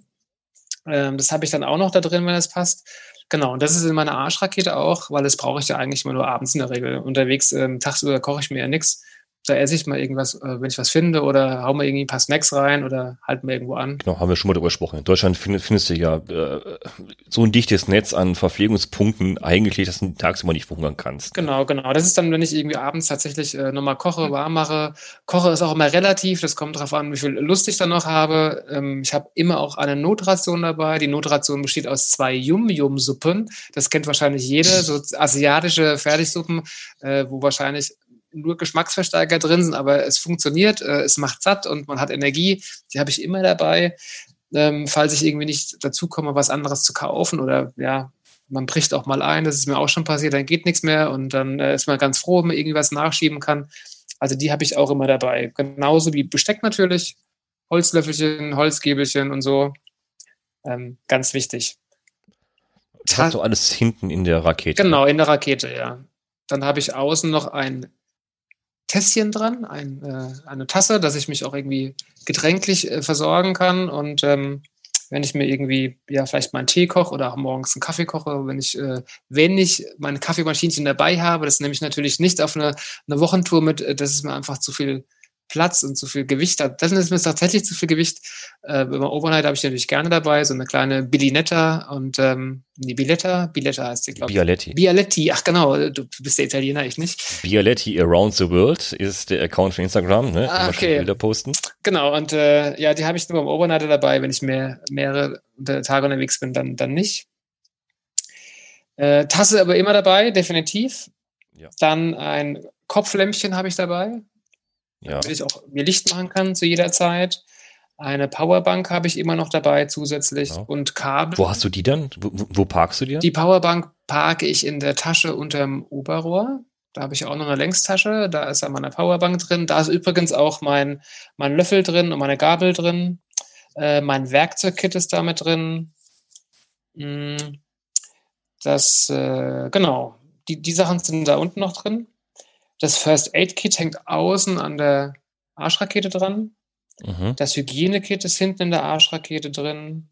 Ähm, das habe ich dann auch noch da drin, wenn es passt. Genau, und das ist in meiner Arschrakete auch, weil das brauche ich ja eigentlich immer nur abends in der Regel. Unterwegs, ähm, tagsüber koche ich mir ja nichts da esse ich mal irgendwas, äh, wenn ich was finde, oder hau mal irgendwie ein paar Snacks rein oder halt mal irgendwo an. Genau, haben wir schon mal darüber gesprochen. In Deutschland findest, findest du ja äh, so ein dichtes Netz an Verpflegungspunkten eigentlich, dass du tagsüber nicht verhungern kannst. Genau, genau. Das ist dann, wenn ich irgendwie abends tatsächlich äh, nochmal koche, warm mache. Koche ist auch immer relativ, das kommt darauf an, wie viel Lust ich dann noch habe. Ähm, ich habe immer auch eine Notration dabei. Die Notration besteht aus zwei Yum-Yum-Suppen. Das kennt wahrscheinlich jeder, so asiatische Fertigsuppen, äh, wo wahrscheinlich nur Geschmacksverstärker drin sind, aber es funktioniert, äh, es macht satt und man hat Energie. Die habe ich immer dabei, ähm, falls ich irgendwie nicht dazu komme, was anderes zu kaufen oder ja, man bricht auch mal ein, das ist mir auch schon passiert, dann geht nichts mehr und dann äh, ist man ganz froh, wenn man irgendwie was nachschieben kann. Also die habe ich auch immer dabei. Genauso wie Besteck natürlich, Holzlöffelchen, Holzgäbelchen und so. Ähm, ganz wichtig. Das hast du alles hinten in der Rakete. Genau, in der Rakete, ja. Dann habe ich außen noch ein Tässchen dran, ein, äh, eine Tasse, dass ich mich auch irgendwie getränklich äh, versorgen kann. Und ähm, wenn ich mir irgendwie, ja, vielleicht mal einen Tee koche oder auch morgens einen Kaffee koche, wenn ich, äh, wenn ich mein Kaffeemaschinchen dabei habe, das nehme ich natürlich nicht auf eine, eine Wochentour mit, äh, das ist mir einfach zu viel Platz und zu viel Gewicht hat. Das ist mir tatsächlich zu viel Gewicht. Äh, beim Overnight habe ich natürlich gerne dabei, so eine kleine Billinetta und ähm, die Billetta, Billetta heißt sie, glaube ich. Bialetti. Bialetti, ach genau, du bist der Italiener, ich nicht. Bialetti Around the World ist der Account für Instagram, ne? Ah, okay. Bilder posten. Genau, und äh, ja, die habe ich nur beim Overnighter dabei, wenn ich mehr, mehrere Tage unterwegs bin, dann, dann nicht. Äh, Tasse aber immer dabei, definitiv. Ja. Dann ein Kopflämpchen habe ich dabei ja. damit ich auch mir Licht machen kann zu jeder Zeit. Eine Powerbank habe ich immer noch dabei zusätzlich genau. und Kabel. Wo hast du die dann? Wo, wo, parkst du die? Die Powerbank parke ich in der Tasche unterm Oberrohr. Da habe ich auch noch eine Längstasche. Da ist ja meine Powerbank drin. Da ist übrigens auch mein, mein Löffel drin und meine Gabel drin. Äh, mein Werkzeugkit ist damit drin. Hm, das, äh, genau. Die, die Sachen sind da unten noch drin. Das First Aid Kit hängt außen an der Arschrakete dran. Mhm. Das Hygienekit ist hinten in der Arschrakete drin.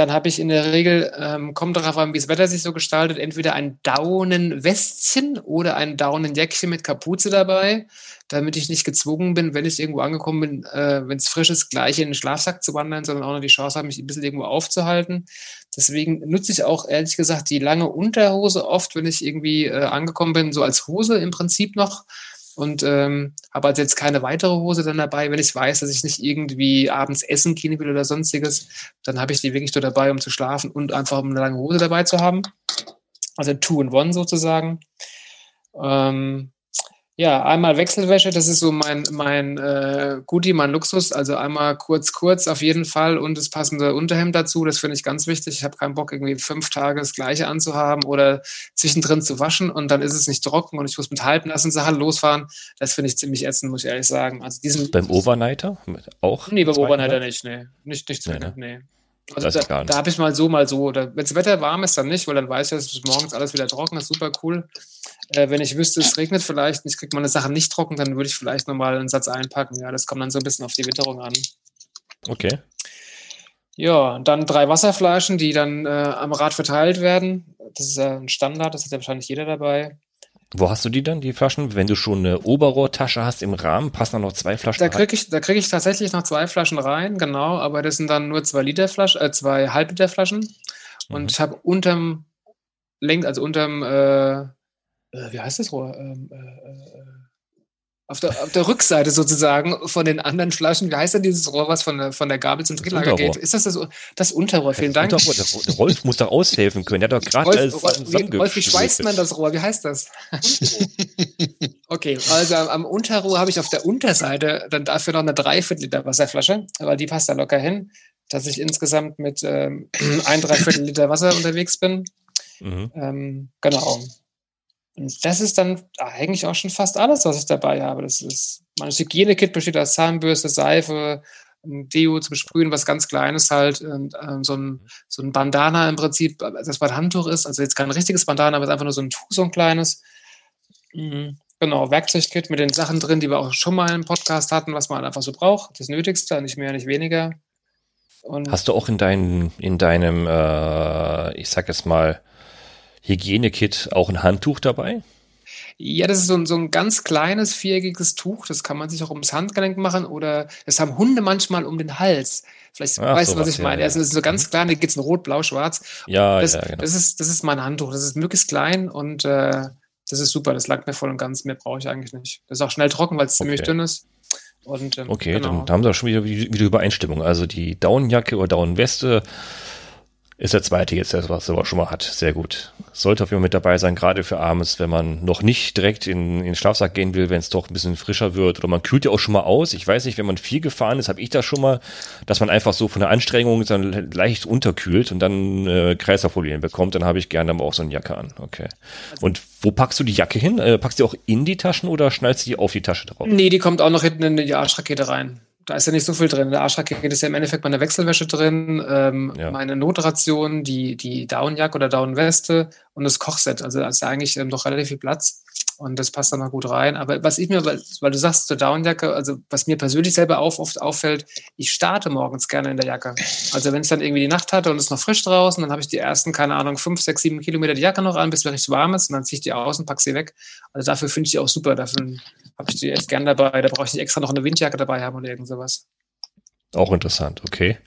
Dann habe ich in der Regel, ähm, kommt darauf an, wie das Wetter sich so gestaltet, entweder ein Daunenwestchen oder ein Daunenjäckchen mit Kapuze dabei, damit ich nicht gezwungen bin, wenn ich irgendwo angekommen bin, äh, wenn es frisch ist, gleich in den Schlafsack zu wandern, sondern auch noch die Chance habe, mich ein bisschen irgendwo aufzuhalten. Deswegen nutze ich auch ehrlich gesagt die lange Unterhose oft, wenn ich irgendwie äh, angekommen bin, so als Hose im Prinzip noch und ähm, habe also jetzt keine weitere Hose dann dabei. Wenn ich weiß, dass ich nicht irgendwie abends essen gehen will oder sonstiges, dann habe ich die wirklich nur dabei, um zu schlafen und einfach um eine lange Hose dabei zu haben. Also two in one sozusagen. Ähm, ja, einmal Wechselwäsche, das ist so mein, mein äh, Goodie, mein Luxus. Also einmal kurz, kurz auf jeden Fall und das passende Unterhemd dazu. Das finde ich ganz wichtig. Ich habe keinen Bock, irgendwie fünf Tage das gleiche anzuhaben oder zwischendrin zu waschen und dann ist es nicht trocken und ich muss mit halbnassen Sachen losfahren. Das finde ich ziemlich ätzend, muss ich ehrlich sagen. Also diesen, beim Overnighter auch? Nee, beim Overnighter nicht, nee. Nicht, nicht zwingend, nee. nee. Also da, da habe ich mal so, mal so. Wenn das Wetter warm ist, dann nicht, weil dann weiß ich, dass morgens alles wieder trocken ist. Super cool. Äh, wenn ich wüsste, es regnet vielleicht und ich kriege meine Sachen nicht trocken, dann würde ich vielleicht nochmal einen Satz einpacken. Ja, das kommt dann so ein bisschen auf die Witterung an. Okay. Ja, dann drei Wasserflaschen, die dann äh, am Rad verteilt werden. Das ist ja ein Standard, das hat ja wahrscheinlich jeder dabei. Wo hast du die dann, die Flaschen? Wenn du schon eine Oberrohrtasche hast im Rahmen, passen dann noch zwei Flaschen da krieg ich, Da kriege ich tatsächlich noch zwei Flaschen rein, genau, aber das sind dann nur zwei Liter Flaschen, äh, zwei Halbliter Flaschen. Und mhm. ich habe unterm Lenk, also unterm äh, äh, wie heißt das Rohr? Ähm, äh, äh, auf der, auf der Rückseite sozusagen von den anderen Flaschen, wie heißt denn dieses Rohr, was von der, von der Gabel zum Drehlager geht? Ist das das, das Unterrohr? Vielen Dank. Unterrohr, der Rolf muss da aushelfen können. Der hat doch gerade alles Rolf, wie schweißt man das Rohr? Wie heißt das? okay, also am, am Unterrohr habe ich auf der Unterseite dann dafür noch eine Dreiviertel Liter Wasserflasche, aber die passt da locker hin, dass ich insgesamt mit ähm, ein Dreiviertel Liter Wasser unterwegs bin. Mhm. Ähm, genau. Das ist dann eigentlich auch schon fast alles, was ich dabei habe. Das ist, mein Hygienekit besteht aus Zahnbürste, Seife, Deo zum Sprühen, was ganz Kleines halt, und, ähm, so, ein, so ein Bandana im Prinzip, das mein Handtuch ist, also jetzt kein richtiges Bandana, aber es ist einfach nur so ein Tuch, so ein kleines. Mhm. Genau, Werkzeugkit mit den Sachen drin, die wir auch schon mal im Podcast hatten, was man halt einfach so braucht. Das Nötigste, nicht mehr, nicht weniger. Und Hast du auch in, dein, in deinem, äh, ich sag jetzt mal, Hygienekit auch ein Handtuch dabei? Ja, das ist so ein, so ein ganz kleines viereckiges Tuch. Das kann man sich auch ums Handgelenk machen oder das haben Hunde manchmal um den Hals. Vielleicht Ach, weißt du, was ich ja, meine. Ja. Das ist so ganz mhm. klein, da geht es in Rot, Blau, Schwarz. Ja, das, ja, genau. das, ist, das ist mein Handtuch. Das ist möglichst klein und äh, das ist super. Das lag mir voll und ganz. Mehr brauche ich eigentlich nicht. Das ist auch schnell trocken, weil es okay. ziemlich dünn ist. Und, ähm, okay, genau. dann, haben sie auch schon wieder, wieder Übereinstimmung. Also die Daunenjacke oder Daunenweste ist der zweite jetzt, das, was er schon mal hat. Sehr gut. Sollte auf jeden Fall mit dabei sein, gerade für abends, wenn man noch nicht direkt in, in den Schlafsack gehen will, wenn es doch ein bisschen frischer wird. Oder man kühlt ja auch schon mal aus. Ich weiß nicht, wenn man viel gefahren ist, habe ich das schon mal, dass man einfach so von der Anstrengung dann leicht unterkühlt und dann äh, Kreislaufprobleme bekommt. Dann habe ich gerne aber auch so eine Jacke an. Okay. Und wo packst du die Jacke hin? Äh, packst du die auch in die Taschen oder schnallst du die auf die Tasche drauf? Nee, die kommt auch noch hinten in die Arschrakete rein da ist ja nicht so viel drin. In der Arschrakete ist ja im Endeffekt meine Wechselwäsche drin, ähm, ja. meine Notration, die, die Downjacke oder Downweste und das Kochset. Also da ist ja eigentlich ähm, doch relativ viel Platz. Und das passt dann mal gut rein. Aber was ich mir, weil du sagst zur Downjacke, also was mir persönlich selber auf, oft auffällt, ich starte morgens gerne in der Jacke. Also wenn ich dann irgendwie die Nacht hatte und es ist noch frisch draußen, dann habe ich die ersten, keine Ahnung, fünf, sechs, sieben Kilometer die Jacke noch an, bis es richtig warm ist und dann ziehe ich die aus und packe sie weg. Also dafür finde ich die auch super. Dafür habe ich die echt gern dabei. Da brauche ich nicht extra noch eine Windjacke dabei haben oder irgend sowas. Auch interessant, okay.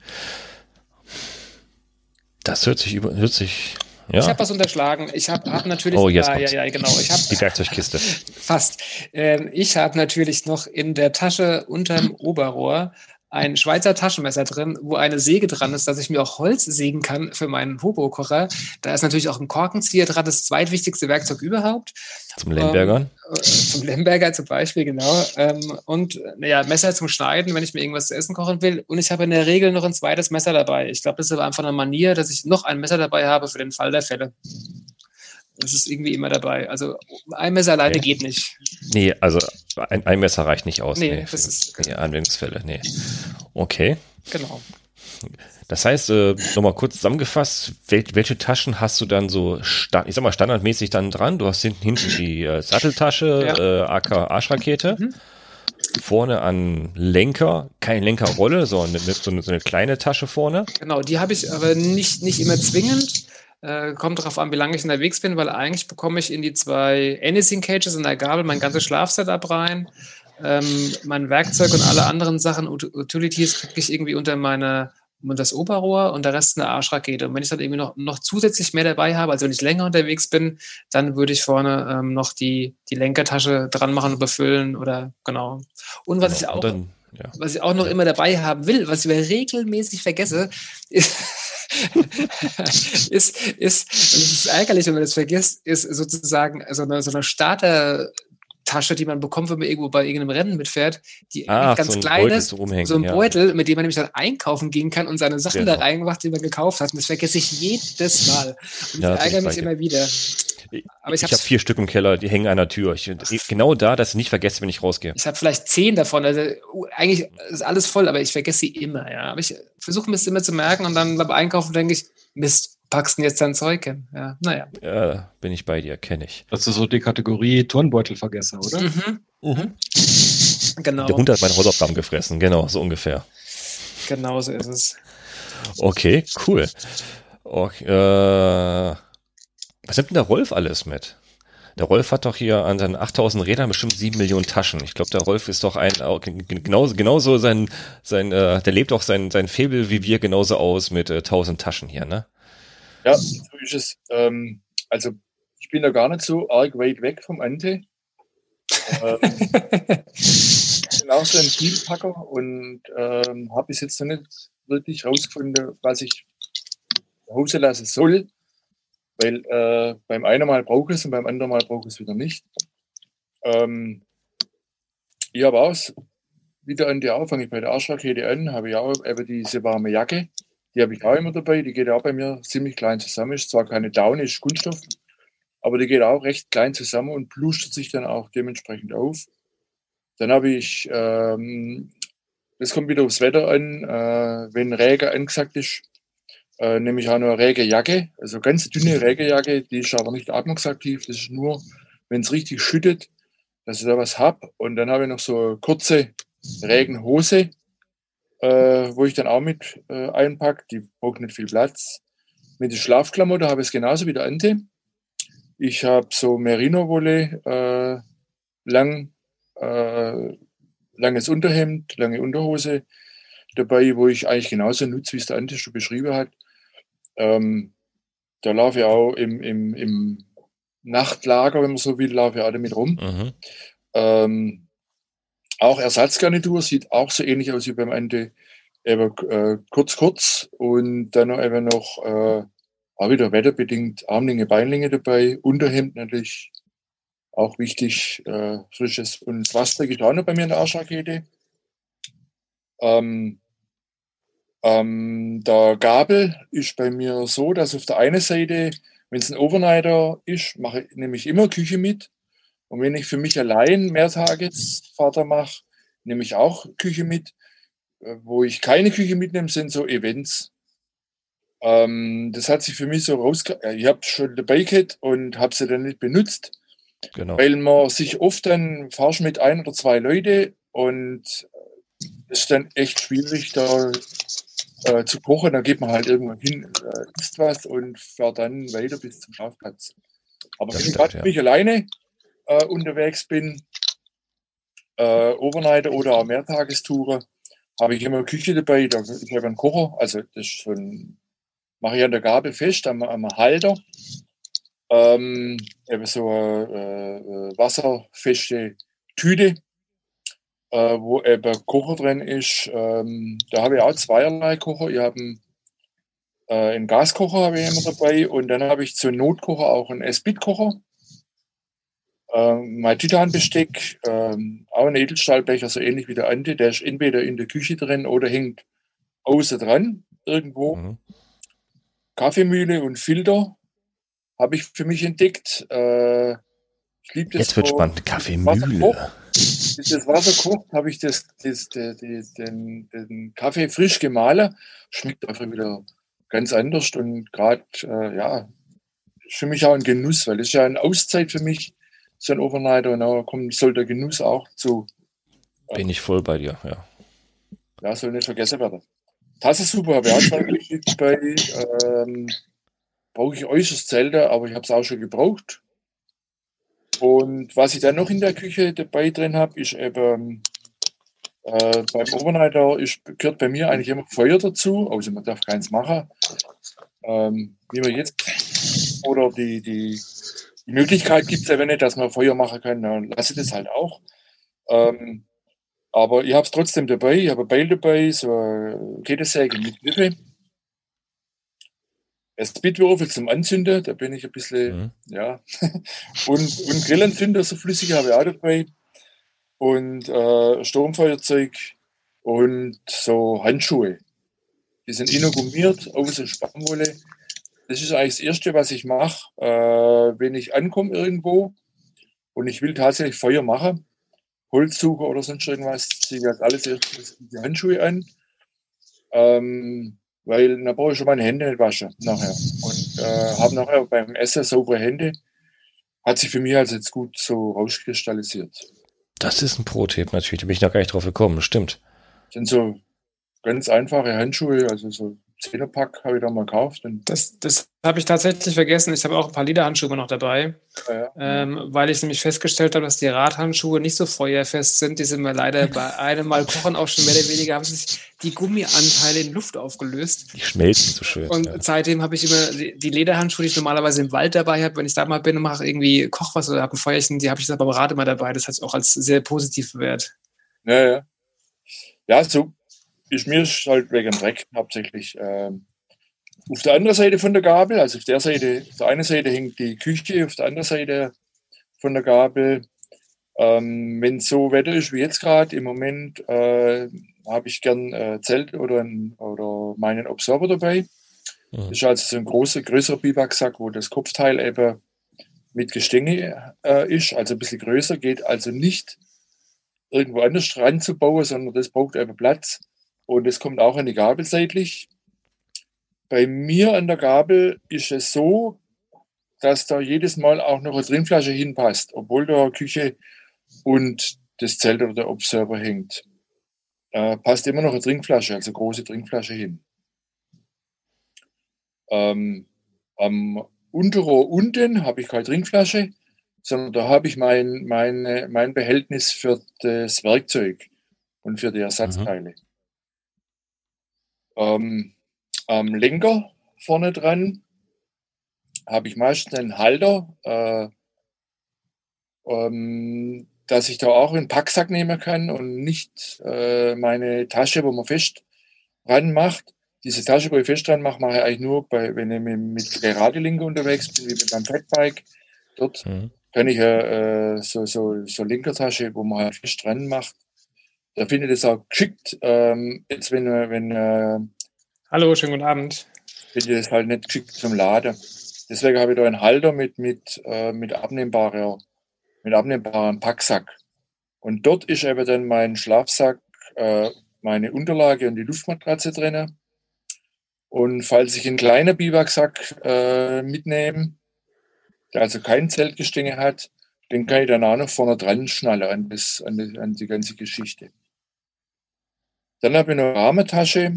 Das hört sich über, hört sich ja. Ich habe was unterschlagen. Ich habe hab natürlich. Oh, jetzt ah, ja, ja, genau. Ich hab, Die Werkzeugkiste. Fast. Ähm, ich habe natürlich noch in der Tasche unterm Oberrohr ein Schweizer Taschenmesser drin, wo eine Säge dran ist, dass ich mir auch Holz sägen kann für meinen Hobo-Kocher. Da ist natürlich auch ein Korkenzieher dran, das zweitwichtigste Werkzeug überhaupt. Zum Lembergern? Ähm, äh, zum Lemberger zum Beispiel, genau. Ähm, und naja, Messer zum Schneiden, wenn ich mir irgendwas zu essen kochen will. Und ich habe in der Regel noch ein zweites Messer dabei. Ich glaube, das ist aber einfach eine Manier, dass ich noch ein Messer dabei habe für den Fall der Fälle. Das ist irgendwie immer dabei. Also ein Messer alleine okay. geht nicht. Nee, also ein, ein, Messer reicht nicht aus. Nee, nee das ist nee, Anwendungsfälle. Nee. Okay. Genau. Das heißt, äh, nochmal kurz zusammengefasst, wel welche Taschen hast du dann so, ich sag mal, standardmäßig dann dran? Du hast hinten, hinten die äh, Satteltasche, ja. äh, AK Arschrakete. Mhm. Vorne an Lenker, keine Lenkerrolle, sondern so eine, so eine kleine Tasche vorne. Genau, die habe ich aber nicht, nicht immer zwingend. Äh, kommt darauf an, wie lange ich unterwegs bin, weil eigentlich bekomme ich in die zwei Anything Cages in der Gabel mein ganzes Schlafsetup rein. Ähm, mein Werkzeug und alle anderen Sachen, Utilities, kriege ich irgendwie unter meine das Oberrohr und der Rest eine Arschrakete. Und wenn ich dann irgendwie noch, noch zusätzlich mehr dabei habe, also wenn ich länger unterwegs bin, dann würde ich vorne ähm, noch die, die Lenkertasche dran machen und befüllen oder genau. Und was genau, ich auch, dann, ja. was ich auch noch immer dabei haben will, was ich regelmäßig vergesse, ist, ist, ist, und es ist ärgerlich, wenn man das vergisst, ist sozusagen so eine, so eine Starter- Tasche, die man bekommt, wenn man irgendwo bei irgendeinem Rennen mitfährt, die ah, ganz so klein ist, so, ein Beutel, ja. mit dem man nämlich dann einkaufen gehen kann und seine Sachen genau. da reinmacht, die man gekauft hat. Und das vergesse ich jedes Mal. Und ja, ich ärgere mich immer wieder. Aber ich, ich habe vier Stück im Keller, die hängen an der Tür. Ich, genau da, dass ich nicht vergesse, wenn ich rausgehe. Ich habe vielleicht zehn davon. Also eigentlich ist alles voll, aber ich vergesse sie immer. Ja, aber ich versuche mir das immer zu merken und dann beim Einkaufen denke ich, Mist, packst du jetzt dein Zeug hin? Ja, naja. Ja, bin ich bei dir, kenne ich. Das ist so die Kategorie Turnbeutelvergesser, oder? Mhm. Mhm. Genau. Der Hund hat meine Hausaufgaben gefressen, genau, so ungefähr. Genau so ist es. Okay, cool. Okay, äh, was nimmt denn der Rolf alles mit? Der Rolf hat doch hier an seinen 8000 Rädern bestimmt 7 Millionen Taschen. Ich glaube, der Rolf ist doch ein, genauso, genauso sein, sein, äh, der lebt auch sein, sein Faible wie wir genauso aus mit äh, 1000 Taschen hier, ne? Ja, so ist es. Ähm, also, ich bin da gar nicht so arg weit weg vom Ante. ähm, ich bin auch so ein Vielpacker und ähm, habe bis jetzt noch nicht wirklich rausgefunden, was ich Hause lassen soll. Weil äh, beim einen Mal brauche ich es und beim anderen Mal brauche ich es wieder nicht. Ähm, ich habe auch wieder an der fange ich bei der Arschrakete an, habe ich auch eben diese warme Jacke. Die habe ich auch immer dabei. Die geht auch bei mir ziemlich klein zusammen. Ist zwar keine Daune, ist Kunststoff, aber die geht auch recht klein zusammen und plustert sich dann auch dementsprechend auf. Dann habe ich, ähm, das kommt wieder aufs Wetter an, äh, wenn Regen angesagt ist, äh, nehme ich auch noch eine Regenjacke, also ganz dünne Regenjacke, die ist aber nicht atmungsaktiv, das ist nur, wenn es richtig schüttet, dass ich da was habe. Und dann habe ich noch so kurze Regenhose, äh, wo ich dann auch mit äh, einpacke, die braucht nicht viel Platz. Mit den Schlafklamotten habe ich es genauso wie der Ante. Ich habe so Merino-Wolle, äh, lang, äh, langes Unterhemd, lange Unterhose dabei, wo ich eigentlich genauso nutze, wie es der Ante schon beschrieben hat. Ähm, da laufe ich auch im, im, im Nachtlager, wenn man so will, laufe ich auch damit rum. Mhm. Ähm, auch Ersatzgarnitur sieht auch so ähnlich aus wie beim Ende. Eben äh, kurz, kurz und dann noch eben noch äh, auch wieder wetterbedingt Armlinge, Beinlinge dabei, Unterhemd natürlich auch wichtig, äh, frisches und Wasser geht auch noch bei mir in der Arschrakete. Ähm, ähm, der Gabel ist bei mir so, dass auf der einen Seite, wenn es ein Overnighter ist, mache ich nämlich immer Küche mit. Und wenn ich für mich allein Mehrtagesvater mache, nehme ich auch Küche mit. Äh, wo ich keine Küche mitnehme, sind so Events. Ähm, das hat sich für mich so raus. Äh, ich habe schon dabei gehabt und habe sie dann nicht benutzt. Genau. Weil man sich oft dann fahrst mit ein oder zwei Leute und es ist dann echt schwierig, da äh, zu kochen. Da geht man halt irgendwo hin, äh, isst was und fährt dann weiter bis zum Schlafplatz. Aber Das wenn ich gerade ja. mich alleine äh, unterwegs bin, äh, Overnighter oder auch Mehrtagestouren, habe ich immer eine Küche dabei. Da, ich habe einen Kocher, also das schon, mache ich an der Gabel fest, am, am Halter. Ähm, eben so eine äh, äh, wasserfeste Tüte, äh, wo eben Kocher drin ist. Ähm, da habe ich auch zweierlei Kocher. Ich habe einen, äh, einen Gaskocher habe ich immer dabei und dann habe ich zur Notkocher auch einen S-Bit-Kocher. Ähm, mein Titanbesteck, ähm, auch ein Edelstahlbecher, so ähnlich wie der Ante, der ist entweder in der Küche drin oder hängt außen dran irgendwo. Mhm. Kaffeemühle und Filter habe ich für mich entdeckt. Äh, ich liebe das. Jetzt wird so- spannend. Kaffeemühle. Bis das Wasser kocht, habe ich das, das, das, das, den, den Kaffee frisch gemahlen. Schmeckt einfach wieder ganz anders und gerade, äh, ja, ist für mich auch ein Genuss, weil ist ja eine Auszeit für mich, so ein Overnighter und da kommt, soll der Genuss auch zu, Bin ich voll bei dir, ja. ja, soll nicht vergessen werden. Tasse super, habe ich auch zwei Stück dabei. Ähm, brauche ich äußerst selten, aber ich habe es auch schon gebraucht. Und was ich dann noch in der Küche dabei drin habe, ist eben äh, beim Overnighter ist, gehört bei mir eigentlich immer Feuer dazu, also man darf keins machen. Ähm, wie man jetzt, oder die, die, die Möglichkeit gibt es ja nicht, dass man Feuer machen kann, dann lasse ich das halt auch. Ähm, aber ich habe es trotzdem dabei, ich habe ein Beil dabei, so eine Kettensäge mit Lippe. Ein Speedwürfel zum Anzünden, da bin ich ein bisschen Mhm. ja. und, und Grillanzünder, so flüssig habe ich auch dabei. Und äh, Sturmfeuerzeug und so Handschuhe. Die sind innen gummiert, außen Spannwolle. Das ist eigentlich das Erste, was ich mache, äh, wenn ich ankomme irgendwo und ich will tatsächlich Feuer machen. Holzsucher oder sonst irgendwas, ziehe ich als alles erstes die Handschuhe an. Ähm, weil dann brauche ich schon meine Hände nicht waschen nachher. Und äh, habe nachher beim Essen saubere Hände. Hat sich für mich also jetzt gut so rauskristallisiert. Das ist ein Pro-Tipp natürlich. Da bin ich noch gar nicht drauf gekommen. Stimmt. sind so ganz einfache Handschuhe, also so Zehnerpack habe ich da mal gekauft. Und, Das, das habe ich tatsächlich vergessen. Ich habe auch ein paar Lederhandschuhe noch dabei, ja, ähm, weil ich nämlich festgestellt habe, dass die Radhandschuhe nicht so feuerfest sind. Die sind mir leider bei einem Mal kochen auch schon mehr oder weniger, haben sich die Gummianteile in Luft aufgelöst. Die schmelzen so schön. Und ja. seitdem habe ich immer die, die Lederhandschuhe, die ich normalerweise im Wald dabei habe, wenn ich da mal bin und mache irgendwie Kochwas oder habe ein Feuerchen, die habe ich jetzt beim Rad immer dabei. Das hat sich auch als sehr positiv bewährt. ja, ja. ja, so ist mir halt wegen Dreck hauptsächlich. Ähm, auf der anderen Seite von der Gabel, also auf der Seite, auf der einen Seite hängt die Küche, auf der anderen Seite von der Gabel. Ähm, wenn so Wetter ist wie jetzt gerade, im Moment äh, habe ich gern äh, Zelt oder, ein, oder meinen Observer dabei. Mhm. Das ist also so ein großer, größerer Biwaksack, wo das Kopfteil eben mit Gestänge äh, ist, also ein bisschen größer, geht also nicht irgendwo anders ranzubauen, sondern das braucht eben Platz. Und es kommt auch an die Gabel seitlich. Bei mir an der Gabel ist es so, dass da jedes Mal auch noch eine Trinkflasche hinpasst, obwohl da Küche und das Zelt oder der Observer hängt. Äh, passt immer noch eine Trinkflasche, also große Trinkflasche hin. Ähm, am Unterrohr unten habe ich keine Trinkflasche, sondern da habe ich mein, mein, mein Behältnis für das Werkzeug und für die Ersatzteile. Ähm, am Lenker vorne dran habe ich meistens einen Halter, äh, ähm, dass ich da auch einen Packsack nehmen kann und nicht äh, meine Tasche, wo man fest ranmacht. Diese Tasche, wo ich fest dran mache, mache ich eigentlich nur, bei, wenn ich mit, Radiolinke unterwegs bin, wie mit meinem Fatbike. Dort Mhm. kann ich äh, so, so, so Linkertasche, wo man halt fest dran macht. Da finde ich das auch geschickt. Ähm, jetzt, wenn, äh, wenn, äh, Hallo, schönen guten Abend. finde ich das halt nicht geschickt zum Laden. Deswegen habe ich da einen Halter mit, mit, äh, mit abnehmbarer, mit abnehmbarem Packsack. Und dort ist eben dann mein Schlafsack, äh, meine Unterlage und die Luftmatratze drin. Und falls ich einen kleinen Biwaksack äh, mitnehme, der also kein Zeltgestänge hat, den kann ich dann auch noch vorne dran schnallen an, das, an, die, an die ganze Geschichte. Dann habe ich eine Rahmentasche.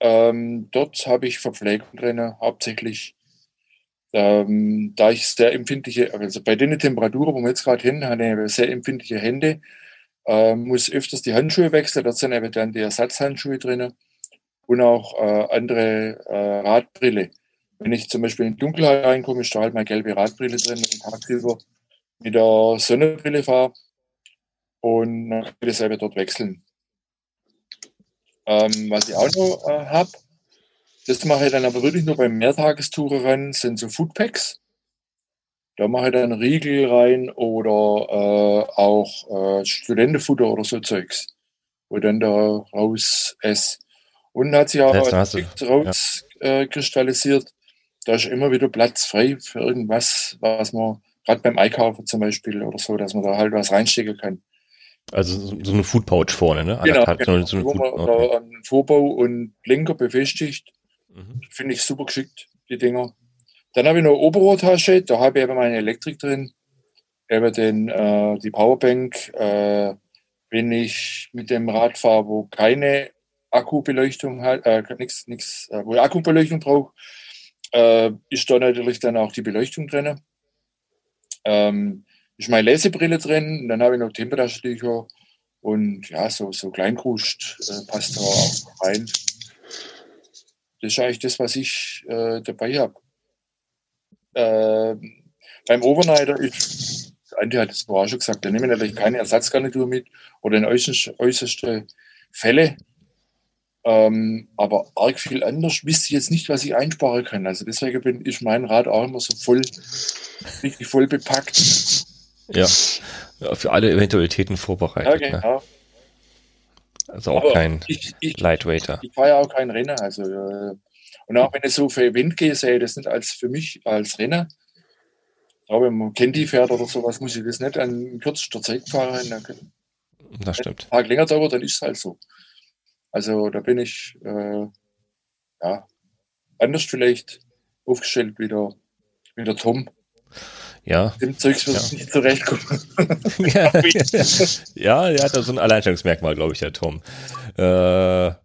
Ähm, dort habe ich Verpflegung drin, hauptsächlich. Ähm, da ich sehr empfindliche, also bei den Temperaturen, wo wir jetzt gerade hin, habe ich sehr empfindliche Hände, äh, muss öfters die Handschuhe wechseln. Dort sind eben dann die Ersatzhandschuhe drin und auch äh, andere äh, Radbrille. Wenn ich zum Beispiel in Dunkelheit reinkomme, ist da halt meine gelbe Radbrille drin und tagsüber mit der Sonnenbrille fahre und dann kann ich dasselbe dort wechseln. Ähm, was ich auch noch äh, habe, das mache ich dann aber wirklich nur beim Mehrtagestourenrennen, sind so Foodpacks. Da mache ich dann Riegel rein oder äh, auch äh, Studentenfutter oder so Zeugs, wo ich dann da raus esse. Und hat sich auch rauskristallisiert, ja. äh, da ist immer wieder Platz frei für irgendwas, was man gerade beim Einkaufen zum Beispiel oder so, dass man da halt was reinstecken kann. Also so eine Food Pouch vorne, ne? Genau, genau. So eine man okay. einen Vorbau und Blinker befestigt. Mhm. Finde ich super geschickt, die Dinger. Dann habe ich noch eine Oberrohrtasche, da habe ich eben meine Elektrik drin. Eben den, äh, die Powerbank, äh, wenn ich mit dem Rad fahre, wo keine Akkubeleuchtung hat, äh, nichts, nichts, äh, wo ich Akkubeleuchtung brauche, äh, ist da natürlich dann auch die Beleuchtung drin. Ähm, ist meine Lesebrille drin, dann habe ich noch Tempotaschentücher und ja, so, so Kleinkrust äh, passt da auch rein. Das ist eigentlich das, was ich äh, dabei habe. Äh, beim Overnighter, ich, Andi hat es vorher schon gesagt, da nehme ich natürlich keine Ersatzgarnitur mit oder in äußerste Fälle. Ähm, aber arg viel anders wüsste ich jetzt nicht, was ich einsparen kann. Also deswegen bin ich mein Rad auch immer so voll, richtig voll bepackt. Ja, für alle Eventualitäten vorbereitet. Ja, ne? genau. Ne? Also auch aber kein ich, ich, Lightweighter. Ich, ich fahre ja auch kein Renner. Also, äh, und auch wenn ich so für Event gehe, sehe ich das nicht als für mich als Renner. Aber wenn man Candy fährt oder sowas, muss ich das nicht an kürzester Zeit fahren. Das stimmt. Ein Tag länger dauert, dann ist es halt so. Also da bin ich äh, ja, anders vielleicht aufgestellt wie der, wie der Tom. Ja. Dem Zeugs wird ja. nicht zurechtkommen. ja, ja, der hat da so ein Alleinstellungsmerkmal, glaube ich, der Tom. Äh, War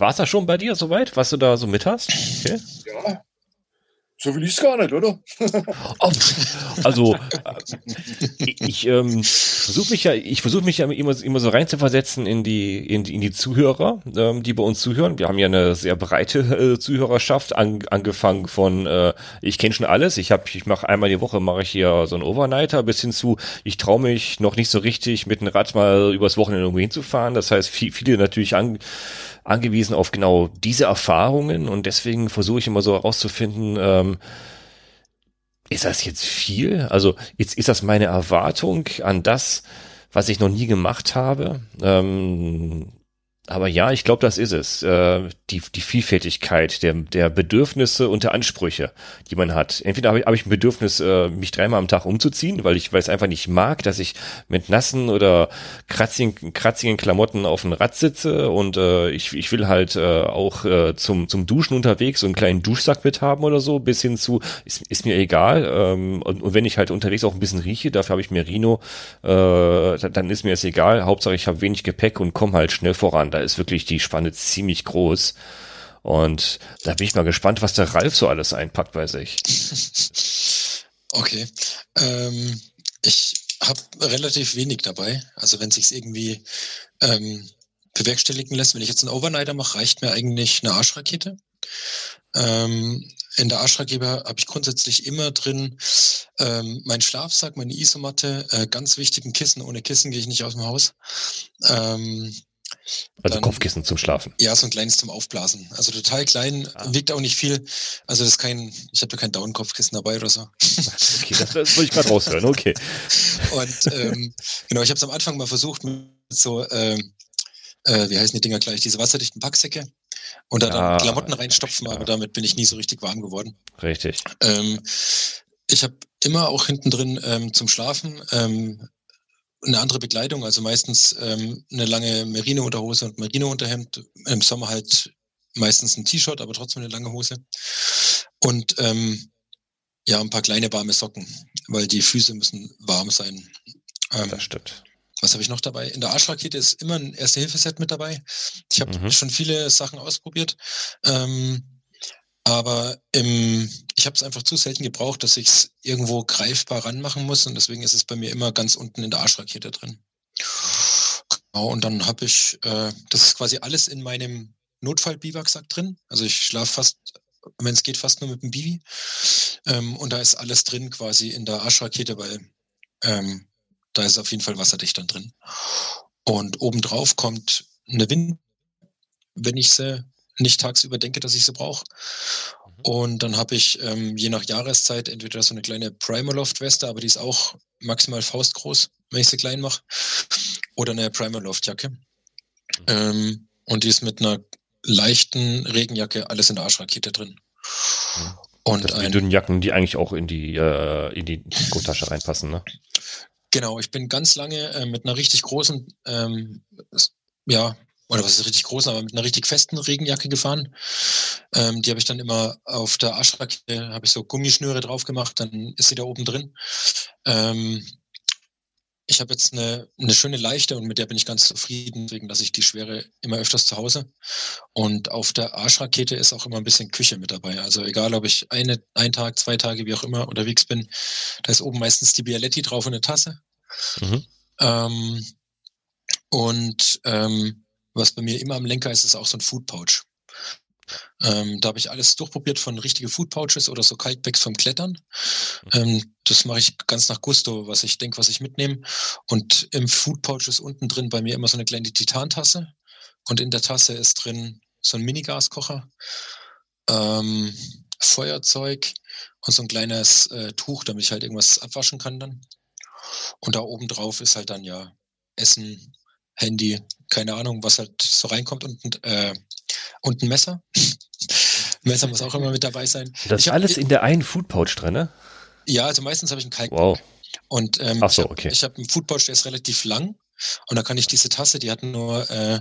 es da schon bei dir soweit, was du da so mit hast? Okay. Ja, so will ich es gar nicht, oder? Also äh, ich ähm, versuche mich ja, ich versuche mich ja immer, immer so reinzuversetzen in die in die, in die Zuhörer, ähm, die bei uns zuhören. Wir haben ja eine sehr breite äh, Zuhörerschaft, an, angefangen von äh, ich kenne schon alles. Ich habe, ich mache einmal die Woche mache ich hier so einen Overnighter, bis hin zu ich traue mich noch nicht so richtig mit dem Rad mal übers Wochenende irgendwo hinzufahren. Das heißt, viel, viele natürlich an angewiesen auf genau diese Erfahrungen und deswegen versuche ich immer so herauszufinden, ähm, ist das jetzt viel? Also jetzt ist das meine Erwartung an das, was ich noch nie gemacht habe. Ähm, aber ja, ich glaube, das ist es. Äh, die, die Vielfältigkeit der, der Bedürfnisse und der Ansprüche, die man hat. Entweder habe ich, hab ich ein Bedürfnis, äh, mich dreimal am Tag umzuziehen, weil ich weil es einfach nicht mag, dass ich mit nassen oder kratzigen, kratzigen Klamotten auf dem Rad sitze und äh, ich, ich will halt äh, auch äh, zum, zum Duschen unterwegs so einen kleinen Duschsack mit haben oder so, bis hin zu, ist, ist mir egal. Ähm, und, und wenn ich halt unterwegs auch ein bisschen rieche, dafür habe ich Merino, äh, dann ist mir es egal. Hauptsache ich habe wenig Gepäck und komme halt schnell voran da ist wirklich die Spanne ziemlich groß. Und da bin ich mal gespannt, was der Ralf so alles einpackt bei sich. Okay. Ähm, ich habe relativ wenig dabei. Also wenn sich irgendwie ähm, bewerkstelligen lässt, wenn ich jetzt einen Overnighter mache, reicht mir eigentlich eine Arschrakete. Ähm, in der Arschrakete habe ich grundsätzlich immer drin ähm, meinen Schlafsack, meine Isomatte, äh, ganz wichtigen Kissen. Ohne Kissen gehe ich nicht aus dem Haus. Ähm, also dann, Kopfkissen zum Schlafen. Ja, so ein kleines zum Aufblasen. Also total klein, ah. wiegt auch nicht viel. Also das ist kein, ich habe da kein Down-Kopfkissen dabei oder so. Okay, das, das wollte ich gerade raushören, okay. Und ähm, genau, ich habe es am Anfang mal versucht mit so, ähm, äh, wie heißen die Dinger gleich, diese wasserdichten Packsäcke und da ja, dann Klamotten reinstopfen, ja. aber damit bin ich nie so richtig warm geworden. Richtig. Ähm, ich habe immer auch hinten drin ähm, zum Schlafen ähm, eine andere Bekleidung, also meistens ähm, eine lange Merino-Unterhose und Merino-Unterhemd, im Sommer halt meistens ein T-Shirt, aber trotzdem eine lange Hose. Und ähm, ja, ein paar kleine warme Socken, weil die Füße müssen warm sein. Ähm, das stimmt. Was habe ich noch dabei? In der Arschrakete ist immer ein Erste-Hilfe-Set mit dabei. Ich habe mhm. schon viele Sachen ausprobiert. Ähm, aber im, ich habe es einfach zu selten gebraucht, dass ich es irgendwo greifbar ranmachen muss. Und deswegen ist es bei mir immer ganz unten in der Arschrakete drin. Genau, und dann habe ich, äh, das ist quasi alles in meinem Notfall-Biwaksack drin. Also ich schlafe fast, wenn es geht, fast nur mit dem Bibi. Ähm, und da ist alles drin quasi in der Arschrakete, weil ähm, da ist auf jeden Fall wasserdicht dann drin. Und obendrauf kommt eine Wind, wenn ich sie nicht tagsüber denke, dass ich sie brauche. Mhm. Und dann habe ich ähm, je nach Jahreszeit entweder so eine kleine Primaloft-Weste, aber die ist auch maximal faustgroß, wenn ich sie klein mache, oder eine Primaloft-Jacke. Mhm. Ähm, und die ist mit einer leichten Regenjacke alles in der Arschrakete drin. Mhm. Und das sind die dünnen Jacken, die eigentlich auch in die, äh, in die Gurttasche reinpassen, ne? Genau, ich bin ganz lange äh, mit einer richtig großen, ähm, ja, oder was ist richtig groß, aber mit einer richtig festen Regenjacke gefahren. Ähm, die habe ich dann immer auf der Arschrakete, habe ich so Gummischnüre drauf gemacht, dann ist sie da oben drin. Ähm, ich habe jetzt eine, eine schöne leichte und mit der bin ich ganz zufrieden, deswegen lasse ich die schwere immer öfters zu Hause. Und auf der Arschrakete ist auch immer ein bisschen Küche mit dabei. Also egal, ob ich eine, ein Tag, zwei Tage, wie auch immer unterwegs bin, da ist oben meistens die Bialetti drauf und eine Tasse. Mhm. Ähm, und ähm, was bei mir immer am Lenker ist, ist auch so ein Food Pouch. Ähm, da habe ich alles durchprobiert von richtige Food Pouches oder so Kaltbags vom Klettern. Ähm, das mache ich ganz nach Gusto, was ich denke, was ich mitnehme. Und im Food Pouch ist unten drin bei mir immer so eine kleine Titantasse. Und in der Tasse ist drin so ein Mini-Gaskocher, ähm, Feuerzeug und so ein kleines äh, Tuch, damit ich halt irgendwas abwaschen kann dann. Und da oben drauf ist halt dann ja Essen, Handy, keine Ahnung, was halt so reinkommt und, äh, und ein Messer. Messer muss auch immer mit dabei sein. Das ist alles in der einen Foodpouch drin, ne? Ja, also meistens habe ich einen Kalk. Wow. Und ähm, so, ich habe okay. hab einen Foodpouch, der ist relativ lang. Und da kann ich diese Tasse, die hat nur, äh,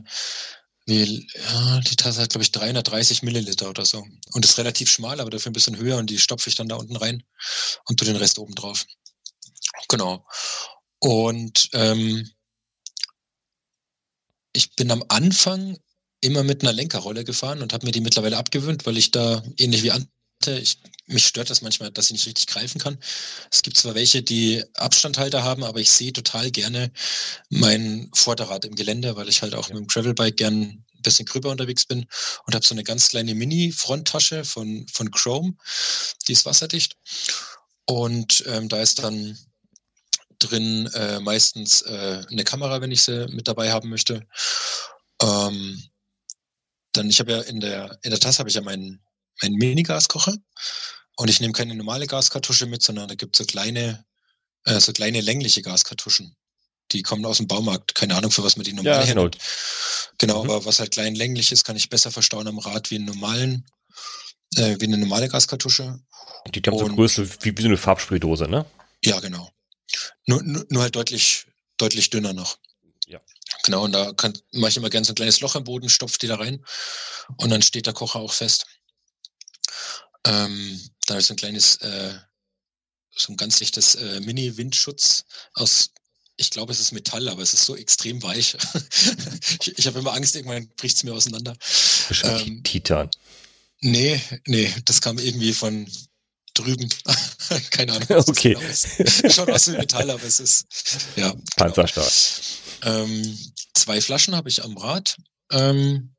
wie, ja, die Tasse hat, glaube ich, 330 Milliliter oder so. Und ist relativ schmal, aber dafür ein bisschen höher und die stopfe ich dann da unten rein und tu den Rest oben drauf. Genau. Und ähm, ich bin am Anfang immer mit einer Lenkerrolle gefahren und habe mir die mittlerweile abgewöhnt, weil ich da ähnlich wie Ante, ich, mich stört das manchmal, dass ich nicht richtig greifen kann. Es gibt zwar welche, die Abstandhalter haben, aber ich sehe total gerne mein Vorderrad im Gelände, weil ich halt auch mit dem Gravelbike gern ein bisschen gröber unterwegs bin und habe so eine ganz kleine Mini-Fronttasche von, von Chrome, die ist wasserdicht. Und ähm, da ist dann drin, äh, meistens äh, eine Kamera, wenn ich sie mit dabei haben möchte. Ähm, dann, ich habe ja in der, in der Tasse habe ich ja meinen, meinen Mini-Gaskocher und ich nehme keine normale Gaskartusche mit, sondern da gibt es so kleine, äh, so kleine längliche Gaskartuschen. Die kommen aus dem Baumarkt. Keine Ahnung, für was man die normal ja, genau. Genau, mhm. aber was halt klein länglich ist, kann ich besser verstauen am Rad wie einen normalen, äh, wie eine normale Gaskartusche. Die haben so Größe wie, wie so eine Farbspraydose, ne? Ja, genau. Nur, nur, nur halt deutlich, deutlich dünner noch. Ja. Genau, und da kann, mache ich immer gerne so ein kleines Loch im Boden, stopfe die da rein und dann steht der Kocher auch fest. Ähm, da ist so ein kleines, äh, so ein ganz lichtes äh, Mini-Windschutz aus, ich glaube, es ist Metall, aber es ist so extrem weich. ich ich habe immer Angst, irgendwann bricht es mir auseinander. Ähm, Titan. Nee, nee, das kam irgendwie von, drüben. Keine Ahnung. Okay. Genau Schaut aus wie Metall, aber es ist ja. Panzerstark. Genau. Ähm, zwei Flaschen habe ich am Rad. Ähm,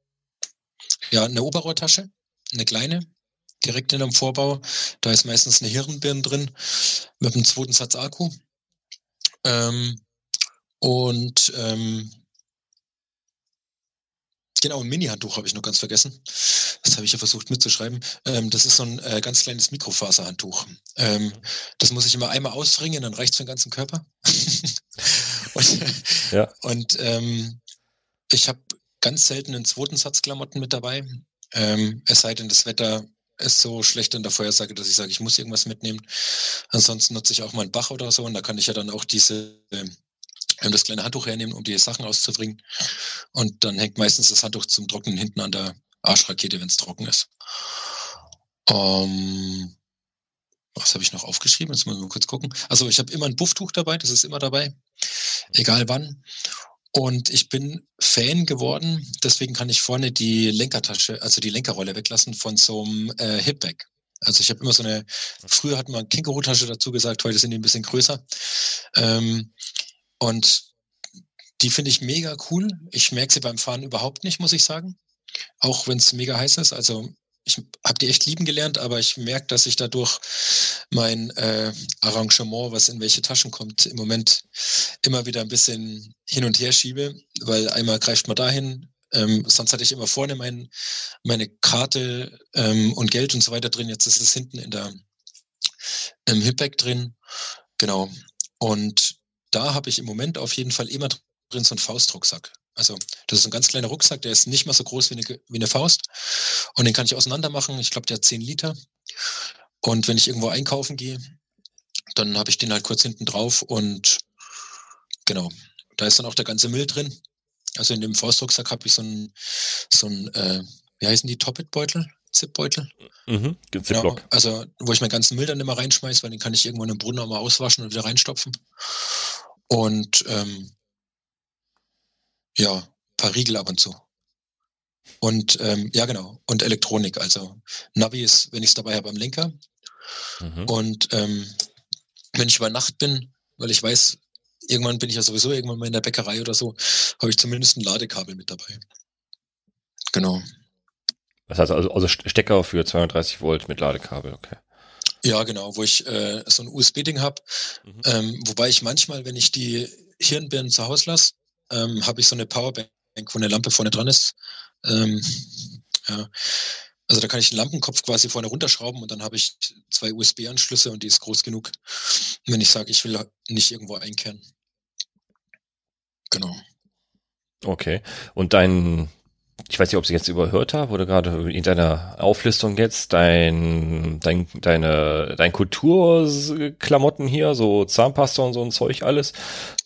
ja, eine Oberrohrtasche, eine kleine, direkt in einem Vorbau. Da ist meistens eine Hirnbirne drin mit einem zweiten Satz Akku. Ähm, und ähm, Genau, ein Mini-Handtuch habe ich noch ganz vergessen. Das habe ich ja versucht mitzuschreiben. Ähm, das ist so ein äh, ganz kleines Mikrofaserhandtuch. Ähm, das muss ich immer einmal ausringen, dann reicht es für den ganzen Körper. und ja. und ähm, ich habe ganz selten einen zweiten Satz Klamotten mit dabei. Ähm, es sei denn, das Wetter ist so schlecht in der Vorhersage, dass ich sage, ich muss irgendwas mitnehmen. Ansonsten nutze ich auch mal einen Bach oder so und da kann ich ja dann auch diese das kleine Handtuch hernehmen, um die Sachen auszubringen. Und dann hängt meistens das Handtuch zum Trocknen hinten an der Arschrakete, wenn es trocken ist. Ähm, was habe ich noch aufgeschrieben? Jetzt muss ich mal kurz gucken. Also ich habe immer ein Bufftuch dabei, das ist immer dabei, egal wann. Und ich bin Fan geworden, deswegen kann ich vorne die Lenkertasche, also die Lenkerrolle weglassen von so einem äh, Hipback. Also ich habe immer so eine, früher hat man Känguru-Tasche dazu gesagt, heute sind die ein bisschen größer. Ähm, und die finde ich mega cool. Ich merke sie beim Fahren überhaupt nicht, muss ich sagen. Auch wenn es mega heiß ist. Also ich habe die echt lieben gelernt, aber ich merke, dass ich dadurch mein äh, Arrangement, was in welche Taschen kommt, im Moment immer wieder ein bisschen hin und her schiebe, weil einmal greift man dahin, ähm, sonst hatte ich immer vorne mein, meine Karte ähm, und Geld und so weiter drin. Jetzt ist es hinten in der im Hipback drin. Genau. Und da habe ich im Moment auf jeden Fall immer drin so einen Faustrucksack. Also das ist ein ganz kleiner Rucksack, der ist nicht mal so groß wie eine, wie eine Faust. Und den kann ich auseinander machen. Ich glaube, der hat 10 Liter. Und wenn ich irgendwo einkaufen gehe, dann habe ich den halt kurz hinten drauf und genau, da ist dann auch der ganze Müll drin. Also in dem Faustrucksack habe ich so ein, so äh, wie heißen die, Toppet-Beutel? Zip-Beutel. Mhm, genau, also wo ich meinen ganzen Müll dann immer reinschmeiße, weil den kann ich irgendwo in den Brunnen auch mal auswaschen und wieder reinstopfen. Und ähm, ja, paar Riegel ab und zu. Und ähm, ja, genau. Und Elektronik. Also Navi ist, wenn ich es dabei habe, am Lenker. Mhm. Und ähm, wenn ich über Nacht bin, weil ich weiß, irgendwann bin ich ja sowieso irgendwann mal in der Bäckerei oder so, habe ich zumindest ein Ladekabel mit dabei. Genau. Das heißt also, also Stecker für 230 Volt mit Ladekabel, okay. Ja, genau, wo ich äh, so ein USB-Ding habe. Mhm. Ähm, wobei ich manchmal, wenn ich die Hirnbirnen zu Hause lasse, ähm, habe ich so eine Powerbank, wo eine Lampe vorne dran ist. Ähm, ja. Also da kann ich den Lampenkopf quasi vorne runterschrauben und dann habe ich zwei USB-Anschlüsse und die ist groß genug, wenn ich sage, ich will nicht irgendwo einkehren. Genau. Okay. Und dein, ich weiß nicht, ob ich jetzt überhört habe oder gerade in deiner Auflistung jetzt, dein, dein, deine, dein Kulturklamotten hier, so Zahnpasta und so ein Zeug alles.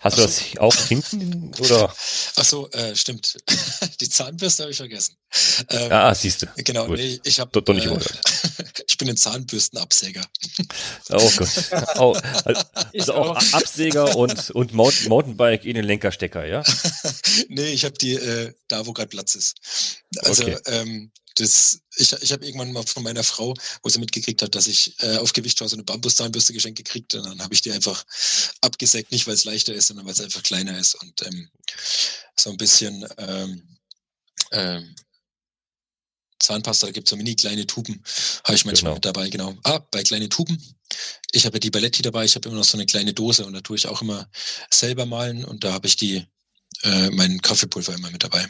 Hast Ach du das auch hinten oder? Ach so, äh, stimmt. Die Zahnbürste habe ich vergessen. Ähm, ah, siehst du. Genau, Gut. nee, ich habe doch, doch nicht äh, ich bin ein Zahnbürstenabsäger. Oh Gott. Oh, also auch, auch Absäger und, und Mountainbike in den Lenkerstecker, ja? nee, ich habe die äh, da, wo gerade Platz ist. Also okay. ähm, das, ich, ich habe irgendwann mal von meiner Frau, wo sie mitgekriegt hat, dass ich äh, auf Gewicht war, so eine Bambuszahnbürste geschenkt gekriegt und dann habe ich die einfach abgesägt, nicht weil es leichter ist, sondern weil es einfach kleiner ist und ähm, so ein bisschen ähm, ähm, Zahnpasta, da gibt es so mini kleine Tuben, habe ich manchmal genau. mit dabei, genau. Ah, bei kleinen Tuben. Ich habe ja die Balletti dabei, ich habe immer noch so eine kleine Dose und da tue ich auch immer selber malen und da habe ich die, äh, mein Kaffeepulver immer mit dabei.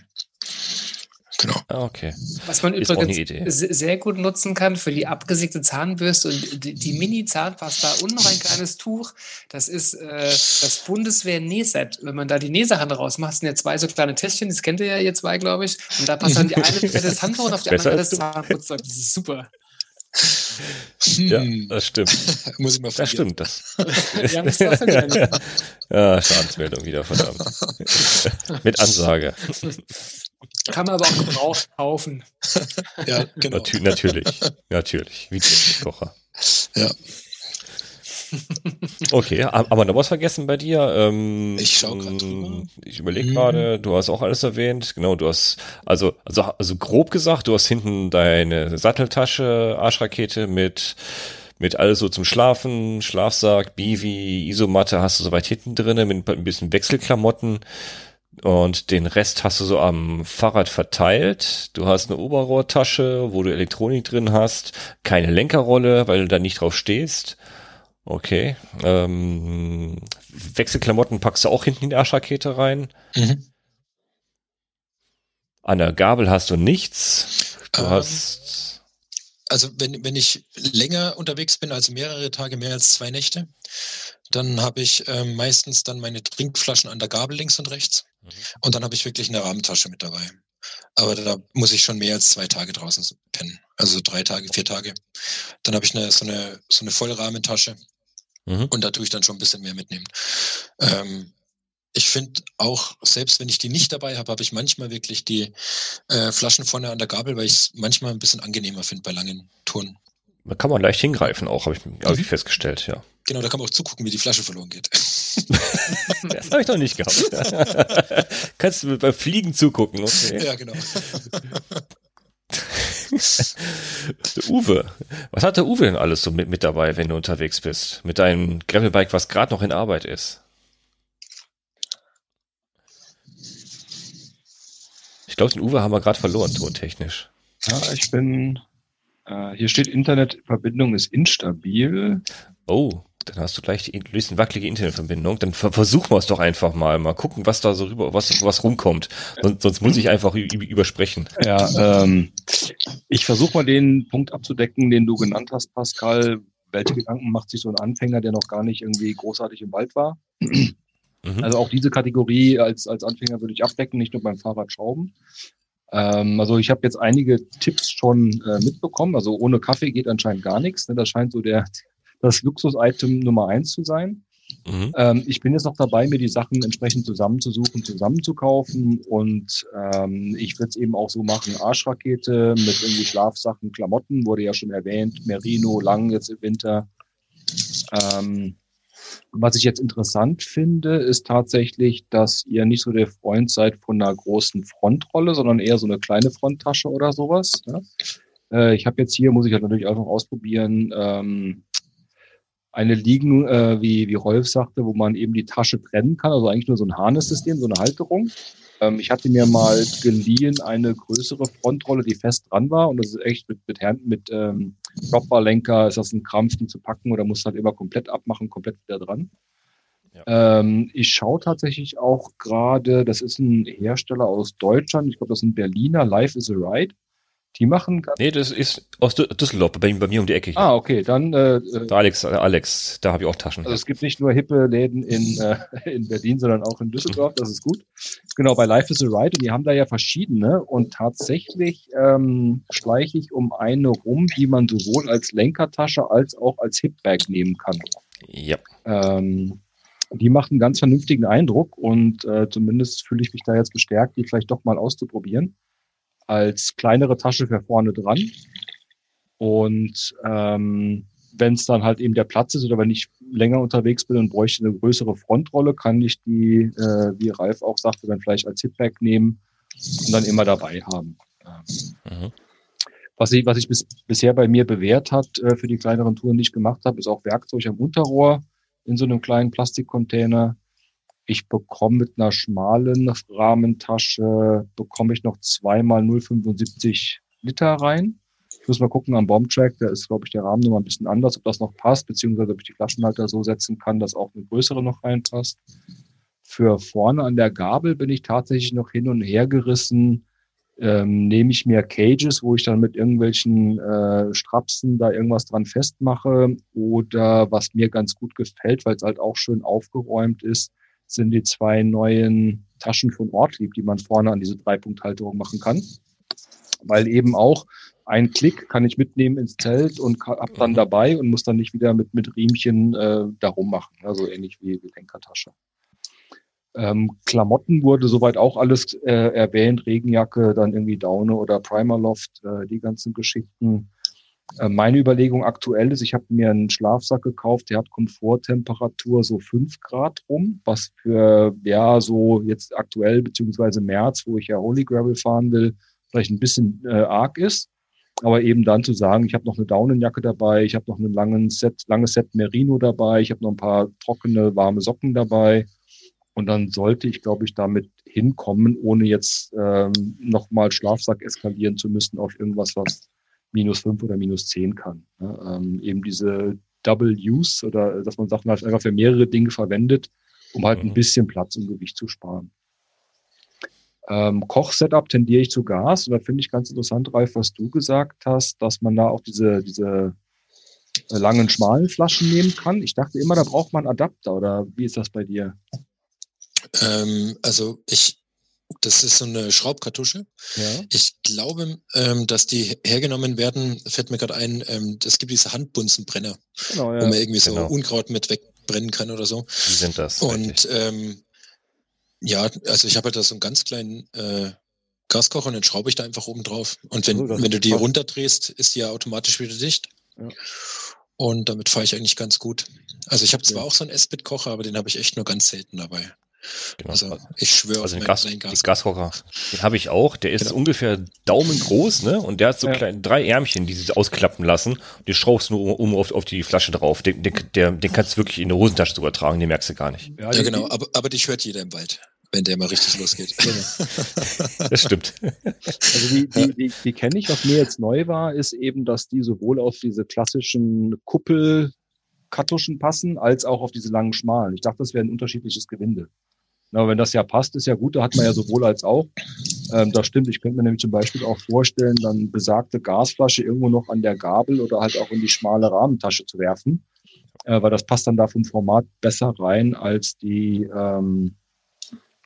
Genau. Ah, okay. Was man Ist übrigens sehr gut nutzen kann für die abgesägte Zahnbürste und die, Mini-Zahnpasta und noch ein kleines Tuch, das ist äh, das Bundeswehr-Nähset. Wenn man da die Nähsachen rausmacht, sind ja zwei so kleine Täschchen, das kennt ihr ja ihr zwei, glaube ich. Und da passt dann die eine das Handtuch und auf die andere das Zahnputzzeug. Das ist super. Ja, hm. das stimmt. Muss ich mal Das stimmt. Das. ja, ja, Schadensmeldung wieder, verdammt. Mit Ansage. Kann man aber auch gebraucht kaufen. ja, genau. Natür natürlich, natürlich. Wie Kocher. Ja. Okay, aber noch was vergessen bei dir? Ähm, ich schau gerade Ich überlege gerade, du hast auch alles erwähnt. Genau, du hast, also, also, also grob gesagt, du hast hinten deine Satteltasche, Arschrakete mit, mit alles so zum Schlafen, Schlafsack, Bivi, Isomatte hast du soweit hinten drinne mit ein bisschen Wechselklamotten. Und den Rest hast du so am Fahrrad verteilt. Du hast eine Oberrohrtasche, wo du Elektronik drin hast, keine Lenkerrolle, weil du da nicht drauf stehst. Okay. Ähm, Wechselklamotten packst du auch hinten in die Arschrakete rein. Mhm. An der Gabel hast du nichts. Du ähm, hast. Also wenn, wenn ich länger unterwegs bin, also mehrere Tage, mehr als zwei Nächte, dann habe ich äh, meistens dann meine Trinkflaschen an der Gabel links und rechts. Mhm. Und dann habe ich wirklich eine Rahmentasche mit dabei. Aber da muss ich schon mehr als zwei Tage draußen pennen. Also drei Tage, vier Tage. Dann habe ich eine, so eine, so eine Vollrahmentasche. Mhm. Und da tue ich dann schon ein bisschen mehr mitnehmen. Ähm, ich finde auch, selbst wenn ich die nicht dabei habe, habe ich manchmal wirklich die äh, Flaschen vorne an der Gabel, weil ich es manchmal ein bisschen angenehmer finde bei langen Touren. Da kann man leicht hingreifen auch, habe ich, hab ich mhm. festgestellt, ja. Genau, da kann man auch zugucken, wie die Flasche verloren geht. das habe ich noch nicht gehabt. Kannst du beim Fliegen zugucken, okay. Ja, genau. der Uwe. Was hat der Uwe denn alles so mit, mit dabei, wenn du unterwegs bist? Mit deinem Gravelbike, was gerade noch in Arbeit ist? Ich glaube, den Uwe haben wir gerade verloren, tontechnisch. Ja, ich bin. Äh, hier steht Internetverbindung ist instabil. Oh, dann hast du gleich die bisschen wackelige Internetverbindung. Dann versuchen wir es doch einfach mal. Mal gucken, was da so rüber, was, was rumkommt. Sonst, sonst muss ich einfach übersprechen. Ja, ähm, ich versuche mal den Punkt abzudecken, den du genannt hast, Pascal. Welche Gedanken macht sich so ein Anfänger, der noch gar nicht irgendwie großartig im Wald war? Mhm. Also auch diese Kategorie als, als Anfänger würde ich abdecken, nicht nur beim Fahrradschrauben. Ähm, also ich habe jetzt einige Tipps schon äh, mitbekommen. Also ohne Kaffee geht anscheinend gar nichts. Ne? Das scheint so der, das Luxus-Item Nummer eins zu sein. Mhm. Ähm, ich bin jetzt noch dabei, mir die Sachen entsprechend zusammenzusuchen, zusammenzukaufen und ähm, ich würde es eben auch so machen, Arschrakete mit irgendwie Schlafsachen, Klamotten, wurde ja schon erwähnt, Merino, lang jetzt im Winter. Ähm, was ich jetzt interessant finde, ist tatsächlich, dass ihr nicht so der Freund seid von einer großen Frontrolle, sondern eher so eine kleine Fronttasche oder sowas. Ja? Äh, ich habe jetzt hier, muss ich halt natürlich noch ausprobieren, ähm, eine liegen, äh, wie, wie Rolf sagte, wo man eben die Tasche trennen kann, also eigentlich nur so ein Harness-System, so eine Halterung. Ähm, ich hatte mir mal geliehen eine größere Frontrolle, die fest dran war und das ist echt mit, mit, mit ähm, Dropperlenker, ist das ein Krampf, die zu packen oder muss halt immer komplett abmachen, komplett wieder dran. Ja. Ähm, ich schaue tatsächlich auch gerade, das ist ein Hersteller aus Deutschland, ich glaube, das ist ein Berliner, Life is a Ride. Die machen. Nee, das ist aus Düsseldorf, bei, bei mir um die Ecke. Hier. Ah, okay, dann. Äh, äh da Alex, Alex, da habe ich auch Taschen. Also es gibt nicht nur hippe Läden in, äh, in Berlin, sondern auch in Düsseldorf, das ist gut. Genau, bei Life is a Ride und die haben da ja verschiedene und tatsächlich ähm, schleiche ich um eine rum, die man sowohl als Lenkertasche als auch als Hipbag nehmen kann. Ja. Ähm, die macht einen ganz vernünftigen Eindruck und äh, zumindest fühle ich mich da jetzt bestärkt, die vielleicht doch mal auszuprobieren als kleinere Tasche für vorne dran. Und ähm, wenn es dann halt eben der Platz ist oder wenn ich länger unterwegs bin und bräuchte eine größere Frontrolle, kann ich die, äh, wie Ralf auch sagte, dann vielleicht als Hipbag nehmen und dann immer dabei haben. Mhm. Was ich, was ich bis, bisher bei mir bewährt hat äh, für die kleineren Touren, die ich gemacht habe, ist auch Werkzeug am Unterrohr in so einem kleinen Plastikcontainer. Ich bekomme mit einer schmalen Rahmentasche, bekomme ich noch zweimal 0,75 Liter rein. Ich muss mal gucken am Bombtrack, da ist, glaube ich, der Rahmen nochmal ein bisschen anders, ob das noch passt, beziehungsweise ob ich die Flaschenhalter so setzen kann, dass auch eine größere noch reinpasst. Für vorne an der Gabel bin ich tatsächlich noch hin und her gerissen. Ähm, nehme ich mir Cages, wo ich dann mit irgendwelchen äh, Strapsen da irgendwas dran festmache oder was mir ganz gut gefällt, weil es halt auch schön aufgeräumt ist, sind die zwei neuen Taschen von Ortlieb, die man vorne an diese Dreipunkthalterung machen kann. Weil eben auch ein Klick kann ich mitnehmen ins Zelt und hab dann dabei und muss dann nicht wieder mit, mit Riemchen äh, darum machen. Also ähnlich wie die Lenkertasche. Ähm, Klamotten wurde soweit auch alles äh, erwähnt, Regenjacke, dann irgendwie Daune oder Primerloft, äh, die ganzen Geschichten. Äh, meine Überlegung aktuell ist, ich habe mir einen Schlafsack gekauft, der hat Komforttemperatur so fünf Grad rum, was für, ja, so jetzt aktuell, beziehungsweise März, wo ich ja Holy Gravel fahren will, vielleicht ein bisschen äh, arg ist. Aber eben dann zu sagen, ich habe noch eine Daunenjacke dabei, ich habe noch ein langes Set, langes Set Merino dabei, ich habe noch ein paar trockene, warme Socken dabei. Und dann sollte ich, glaube ich, damit hinkommen, ohne jetzt ähm, nochmal Schlafsack eskalieren zu müssen auf irgendwas, was minus fünf oder minus zehn kann. Ja, ähm, eben diese Double Use oder dass man Sachen halt einfach für mehrere Dinge verwendet, um halt mhm. ein bisschen Platz und Gewicht zu sparen. Ähm, Kochsetup tendiere ich zu Gas. Und da finde ich ganz interessant, Ralf, was du gesagt hast, dass man da auch diese, diese äh, langen, schmalen Flaschen nehmen kann. Ich dachte immer, da braucht man Adapter oder wie ist das bei dir? Ähm, also ich das ist so eine Schraubkartusche. Ja. Ich glaube, ähm, dass die hergenommen werden, fällt mir gerade ein, ähm, es gibt diese Handbunsenbrenner, genau, ja. wo man irgendwie so genau. Unkraut mit wegbrennen kann oder so. Die sind das. Und ähm, ja, also ich habe halt da so einen ganz kleinen äh, Gaskocher und den schraube ich da einfach oben drauf. Und wenn, oh, wenn du die runterdrehst, ist die ja automatisch wieder dicht. Ja. Und damit fahre ich eigentlich ganz gut. Also ich habe zwar auch so einen S-Bit-Kocher, aber den habe ich echt nur ganz selten dabei. Genau. Also ich schwöre also auf Gas, Gas Gaskocher. Den habe ich auch. Der ist genau. ungefähr daumengroß, ne? Und der hat so ja. kleine, drei Ärmchen, die sich ausklappen lassen. Und die schraubst du nur um auf, auf die Flasche drauf. Den, den, der, den kannst du wirklich in der Hosentasche sogar tragen, den merkst du gar nicht. Ja, ja genau, aber, aber dich hört jeder im Wald wenn der mal richtig losgeht. Das stimmt. Also die, die, die, die kenne ich. Was mir jetzt neu war, ist eben, dass die sowohl auf diese klassischen Kuppelkartuschen passen, als auch auf diese langen schmalen. Ich dachte, das wäre ein unterschiedliches Gewinde. Aber wenn das ja passt, ist ja gut, da hat man ja sowohl als auch. Ähm, das stimmt, ich könnte mir nämlich zum Beispiel auch vorstellen, dann besagte Gasflasche irgendwo noch an der Gabel oder halt auch in die schmale Rahmentasche zu werfen, äh, weil das passt dann da vom Format besser rein als die, ähm,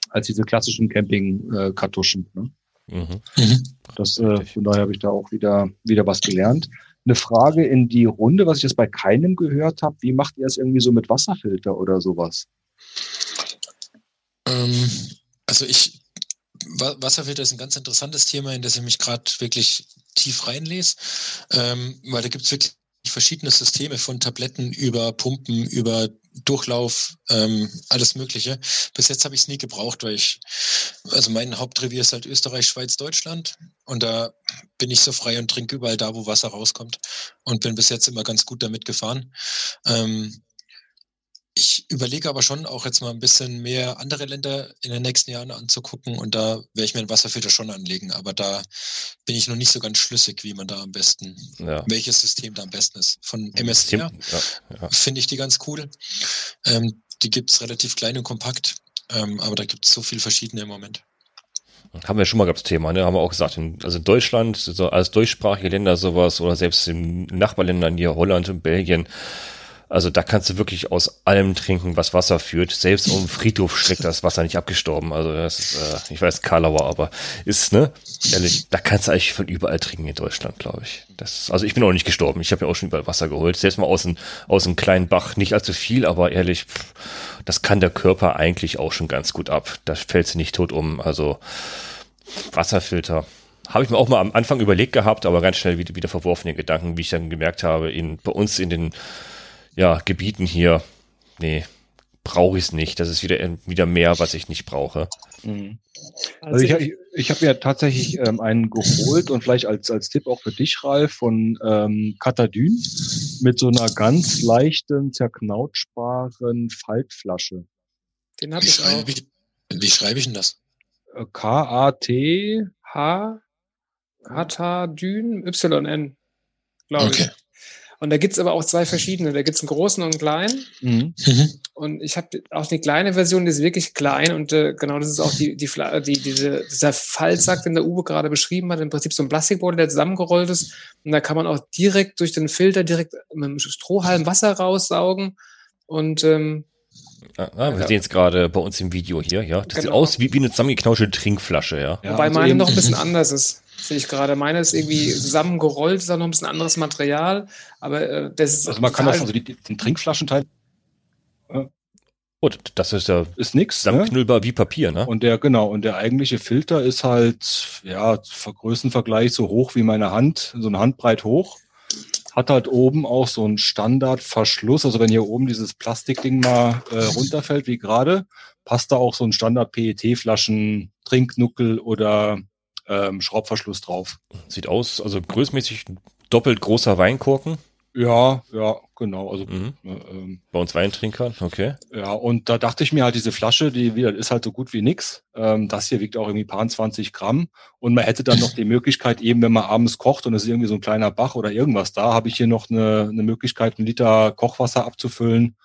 als diese klassischen Camping-Kartuschen. Ne? Mhm. mhm. Das, äh, von daher habe ich da auch wieder, wieder was gelernt. Eine Frage in die Runde, was ich jetzt bei keinem gehört habe, wie macht ihr es irgendwie so mit Wasserfilter oder sowas? Ähm, also ich, Wasserfilter ist ein ganz interessantes Thema, in das ich mich gerade wirklich tief reinlese, ähm, weil da gibt es wirklich verschiedene Systeme von Tabletten über Pumpen, über Durchlauf, ähm, alles Mögliche. Bis jetzt habe ich es nie gebraucht, weil ich, also mein Hauptrevier ist halt Österreich, Schweiz, Deutschland. Und da bin ich so frei und trinke überall da, wo Wasser rauskommt. Und bin bis jetzt immer ganz gut damit gefahren. Ähm, ich überlege aber schon auch jetzt mal ein bisschen mehr andere Länder in den nächsten Jahren anzugucken und da werde ich mir einen Wasserfilter schon anlegen, aber da bin ich noch nicht so ganz schlüssig, wie man da am besten, ja. welches System da am besten ist. Von MSR ja, ja. finde ich die ganz cool. Ähm, die gibt es relativ klein und kompakt, ähm, aber da gibt es so viele verschiedene im Moment. Haben wir schon mal gehabt das Thema, ne? Haben wir auch gesagt, in, also in Deutschland, so als deutschsprachige Länder sowas oder selbst in Nachbarländern hier Holland und Belgien, also da kannst du wirklich aus allem trinken, was Wasser führt. Selbst um Friedhof schreckt das Wasser nicht abgestorben. Also das ist, äh, ich weiß, Karlauer, aber ist, ne? Ehrlich, da kannst du eigentlich von überall trinken in Deutschland, glaube ich. Das, also ich bin auch nicht gestorben. Ich habe ja auch schon überall Wasser geholt. Selbst mal aus, ein, aus einem kleinen Bach. Nicht allzu viel, aber ehrlich, pff, das kann der Körper eigentlich auch schon ganz gut ab. Da fällt sie nicht tot um. Also Wasserfilter. Habe ich mir auch mal am Anfang überlegt gehabt, aber ganz schnell wieder, wieder verworfen den Gedanken, wie ich dann gemerkt habe, in, bei uns in den ja, Gebieten hier, nee, brauche ich es nicht. Das ist wieder, wieder mehr, was ich nicht brauche. Mhm. Also ich, ich, ich habe ja tatsächlich ähm, einen geholt und vielleicht als, als Tipp auch für dich, Ralf, von ähm, Katadyn mit so einer ganz leichten, zerknautschbaren Faltflasche. Den habe ich auch. Wie, wie schreibe ich denn das? Äh, K-A-T H Katadyn Y-N, glaube okay. ich. Und da gibt's aber auch zwei verschiedene. Da gibt's einen großen und einen kleinen. Mhm. Und ich habe auch eine kleine Version, die ist wirklich klein. Und äh, genau das ist auch die, die, die, diese, dieser Fallsack, den der Uwe gerade beschrieben hat. Im Prinzip so ein Plastikboden, der zusammengerollt ist. Und da kann man auch direkt durch den Filter direkt mit einem Strohhalm Wasser raussaugen. Und ähm, Ah, ah wir ja. sehen es gerade bei uns im Video hier, ja. Das genau. sieht aus wie, wie eine zusammengeknauschelte Trinkflasche, ja. ja Wobei also meine noch ein bisschen anders ist. Sehe ich gerade. Meine ist irgendwie zusammengerollt, ist auch noch ein bisschen anderes Material, aber äh, das ist. Also man kann das, also die, den Trinkflaschenteil. Äh, Gut, das ist ja ist nix, ne? zusammenknüllbar ne? wie Papier, ne? Und der, genau, und der eigentliche Filter ist halt, ja, Größenvergleich so hoch wie meine Hand, so eine Handbreit hoch. Hat halt oben auch so einen Standardverschluss. Also wenn hier oben dieses Plastikding mal äh, runterfällt, wie gerade, passt da auch so ein Standard-PET-Flaschen, Trinknuckel oder ähm, Schraubverschluss drauf. Sieht aus, also größmäßig doppelt großer Weinkorken. Ja, ja, genau. Also mhm. äh, ähm, bei uns Weintrinkern, okay. Ja, und da dachte ich mir halt, diese Flasche, die wieder ist halt so gut wie nix. Ähm, das hier wiegt auch irgendwie paar 20 Gramm. Und man hätte dann noch die Möglichkeit, eben wenn man abends kocht und es ist irgendwie so ein kleiner Bach oder irgendwas da, habe ich hier noch eine, eine Möglichkeit, einen Liter Kochwasser abzufüllen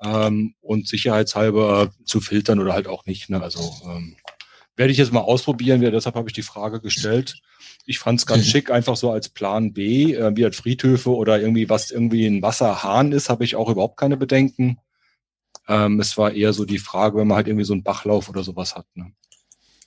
ähm, und sicherheitshalber zu filtern oder halt auch nicht. Ne? Also ähm, werde ich jetzt mal ausprobieren, deshalb habe ich die Frage gestellt. Ich fand es ganz mhm. schick, einfach so als Plan B, äh, wie halt Friedhöfe oder irgendwie was irgendwie ein Wasserhahn ist, habe ich auch überhaupt keine Bedenken. Ähm, es war eher so die Frage, wenn man halt irgendwie so einen Bachlauf oder sowas hat. Ne?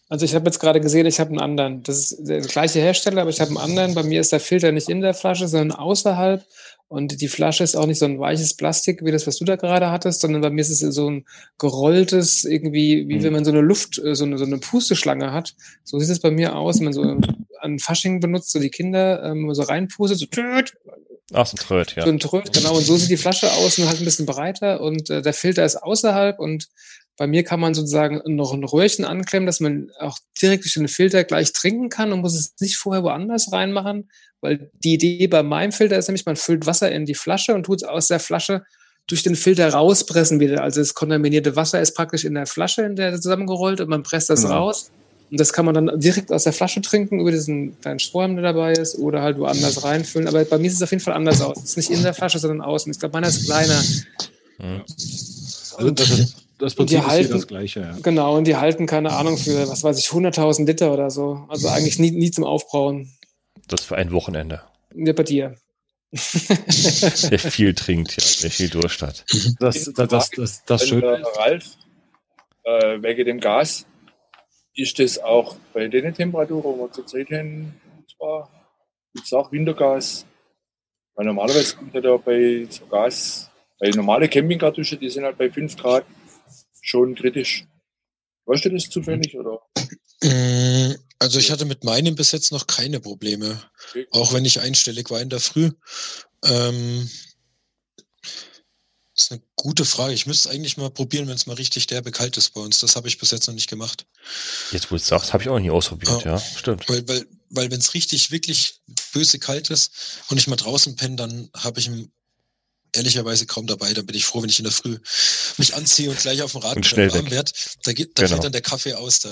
Also ich habe jetzt gerade gesehen, ich habe einen anderen. Das ist der gleiche Hersteller, aber ich habe einen anderen. Bei mir ist der Filter nicht in der Flasche, sondern außerhalb. Und die Flasche ist auch nicht so ein weiches Plastik, wie das, was du da gerade hattest, sondern bei mir ist es so ein gerolltes, irgendwie, wie mhm. wenn man so eine Luft, äh, so eine, so eine Pusteschlange hat. So sieht es bei mir aus, wenn man so an Fasching benutzt, so die Kinder ähm, so reinpustet, so töt, Ach, so ein Tröd, ja. So ein Tröd, genau. Und so sieht die Flasche aus, nur halt ein bisschen breiter und äh, der Filter ist außerhalb und bei mir kann man sozusagen noch ein Röhrchen anklemmen, dass man auch direkt durch den Filter gleich trinken kann und muss es nicht vorher woanders reinmachen, weil die Idee bei meinem Filter ist nämlich, man füllt Wasser in die Flasche und tut es aus der Flasche durch den Filter rauspressen wieder. Also das kontaminierte Wasser ist praktisch in der Flasche, in der zusammengerollt und man presst das Genau. raus. Und das kann man dann direkt aus der Flasche trinken, über diesen kleinen Strohhalm, der dabei ist, oder halt woanders reinfüllen. Aber bei mir sieht es auf jeden Fall anders aus. Es ist nicht in der Flasche, sondern außen. Ich glaube, meiner ist kleiner. Hm. Also das, ist, das Prinzip ist hier halten- das gleiche. Ja. Genau, und die halten, keine Ahnung, für, was weiß ich, 100.000 Liter oder so. Also eigentlich nie, nie zum Aufbrauen. Das für ein Wochenende. Ja, bei dir. Der viel trinkt, ja, der viel Durst hat. Das, das, das, das, das Schöne äh, Ralf, äh, wegen dem Gas, ist das auch bei den Temperaturen, wo wir zurzeit haben, und zwar gibt es auch Wintergas. Weil normalerweise kommt ja da bei so Gas, bei normale Campingkartusche, die sind halt bei 5 Grad schon kritisch. Weißt du das zufällig? Oder? Mm, Also ich hatte mit meinem bis jetzt noch keine Probleme, Okay. auch wenn ich einstellig war in der Früh. Ähm, das ist eine gute Frage. Ich müsste eigentlich mal probieren, wenn es mal richtig derbe kalt ist bei uns. Das habe ich bis jetzt noch nicht gemacht. Jetzt, wo du es sagst, habe ich auch noch nie ausprobiert, Ja. ja. Stimmt. Weil, weil, weil wenn es richtig, wirklich böse kalt ist und ich mal draußen penne, dann habe ich ihn ehrlicherweise kaum dabei. Da bin ich froh, wenn ich in der Früh mich anziehe und gleich auf dem Rad Und schnell warm weg. werd. Da, geht, da Genau. fällt dann der Kaffee aus. Da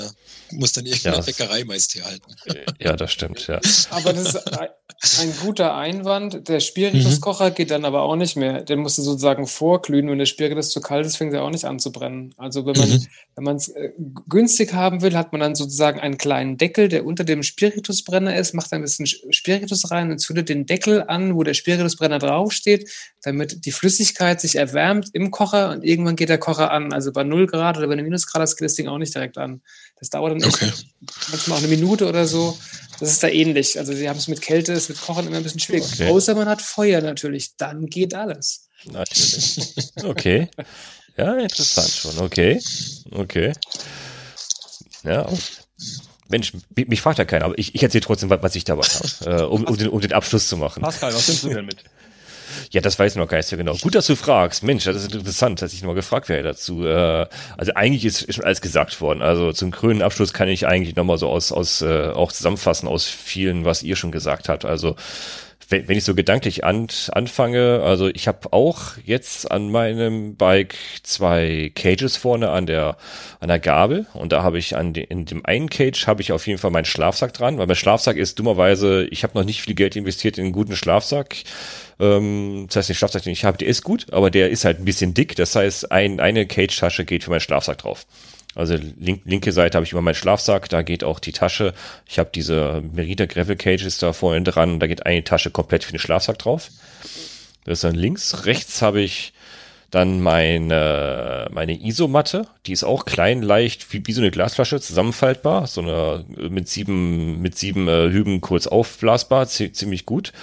muss dann irgendeine Ja. Bäckerei meist hier halten. Ja, das stimmt, ja. Aber das ist ein, guter Einwand. Der Spirituskocher geht dann aber auch nicht mehr. Den musst du sozusagen vorglühen. Wenn der Spiritus zu kalt ist, fängt er auch nicht an zu brennen. Also wenn man Mhm. wenn man es äh, günstig haben will, hat man dann sozusagen einen kleinen Deckel, der unter dem Spiritusbrenner ist, macht ein bisschen Sch- Spiritus rein und zündet den Deckel an, wo der Spiritusbrenner draufsteht, damit die Flüssigkeit sich erwärmt im Kocher und irgendwann geht der Kocher an. Also bei 0 Grad oder bei einem Minusgrad, das geht das Ding auch nicht direkt an. Das dauert dann echt Okay. manchmal auch eine Minute oder so. Das ist da ähnlich. Also sie haben es mit Kälte, es mit Kochen immer ein bisschen schwierig. Okay. Außer man hat Feuer natürlich, dann geht alles. Natürlich. Okay. Ja, interessant schon. Okay. Okay. Ja. Mensch, mich fragt ja keiner, aber ich, ich erzähle trotzdem, was, was ich dabei habe, äh, um, um, den, um den Abschluss zu machen. Pascal, was nimmst du denn mit? Ja, das weiß ich noch gar nicht so genau. Gut, dass du fragst. Mensch, das ist interessant, dass ich noch mal gefragt werde dazu. Äh, also eigentlich ist schon alles gesagt worden. Also zum grünen Abschluss kann ich eigentlich noch mal so aus, aus äh, auch zusammenfassen aus vielen, was ihr schon gesagt habt. Also wenn, wenn ich so gedanklich an, anfange, also ich habe auch jetzt an meinem Bike zwei Cages vorne an der an der Gabel und da habe ich an de, in dem einen Cage habe ich auf jeden Fall meinen Schlafsack dran, weil mein Schlafsack ist dummerweise, ich habe noch nicht viel Geld investiert in einen guten Schlafsack. Ähm, das heißt, den Schlafsack, den ich habe, der ist gut, aber der ist halt ein bisschen dick. Das heißt, ein, eine Cage-Tasche geht für meinen Schlafsack drauf. Also link, linke Seite habe ich immer meinen Schlafsack, da geht auch die Tasche. Ich habe diese Merita Gravel Cages da vorne dran, da geht eine Tasche komplett für den Schlafsack drauf. Das ist dann links. Rechts habe ich dann meine, meine Isomatte, die ist auch klein, leicht, wie, wie so eine Glasflasche, zusammenfaltbar, so eine mit sieben, mit sieben äh, Hüben kurz aufblasbar, zi- ziemlich gut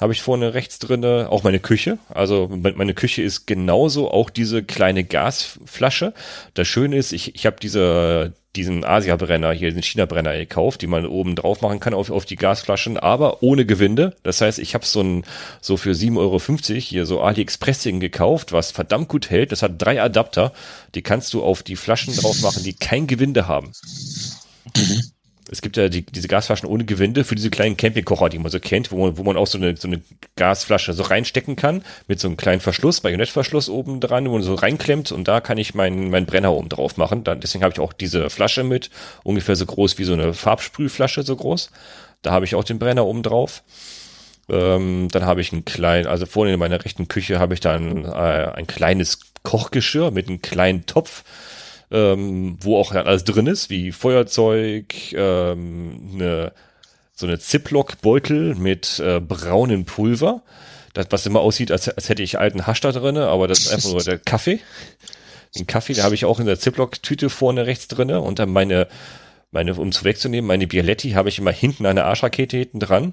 habe ich vorne rechts drinne auch meine Küche. Also me- meine Küche ist genauso auch diese kleine Gasflasche. Das Schöne ist, ich, ich habe diese diesen Asia-Brenner hier, diesen China-Brenner gekauft, die man oben drauf machen kann auf, auf die Gasflaschen, aber ohne Gewinde. Das heißt, ich habe so ein so für 7,50 Euro hier so AliExpress-Ding gekauft, was verdammt gut hält. Das hat drei Adapter, die kannst du auf die Flaschen drauf machen, die kein Gewinde haben. Es gibt ja die, diese Gasflaschen ohne Gewinde für diese kleinen Campingkocher, die man so kennt, wo man, wo man auch so eine, so eine Gasflasche so reinstecken kann, mit so einem kleinen Verschluss, Bajonettverschluss oben dran, wo man so reinklemmt und da kann ich meinen meinen Brenner oben drauf machen. Dann, deswegen habe ich auch diese Flasche mit, ungefähr so groß wie so eine Farbsprühflasche, so groß. Da habe ich auch den Brenner oben drauf. Ähm, dann habe ich einen kleinen, also vorne in meiner rechten Küche habe ich dann äh, ein kleines Kochgeschirr mit einem kleinen Topf, ähm, wo auch alles drin ist, wie Feuerzeug, ähm, eine, so eine Ziploc-Beutel mit äh, braunem Pulver. Das, was immer aussieht, als, als hätte ich alten Hasch da drinne, aber das ist einfach nur der Kaffee. Den Kaffee, da habe ich auch in der Ziploc-Tüte vorne rechts drinne und dann meine, meine, um es wegzunehmen, meine Bialetti habe ich immer hinten der Arschrakete hinten dran.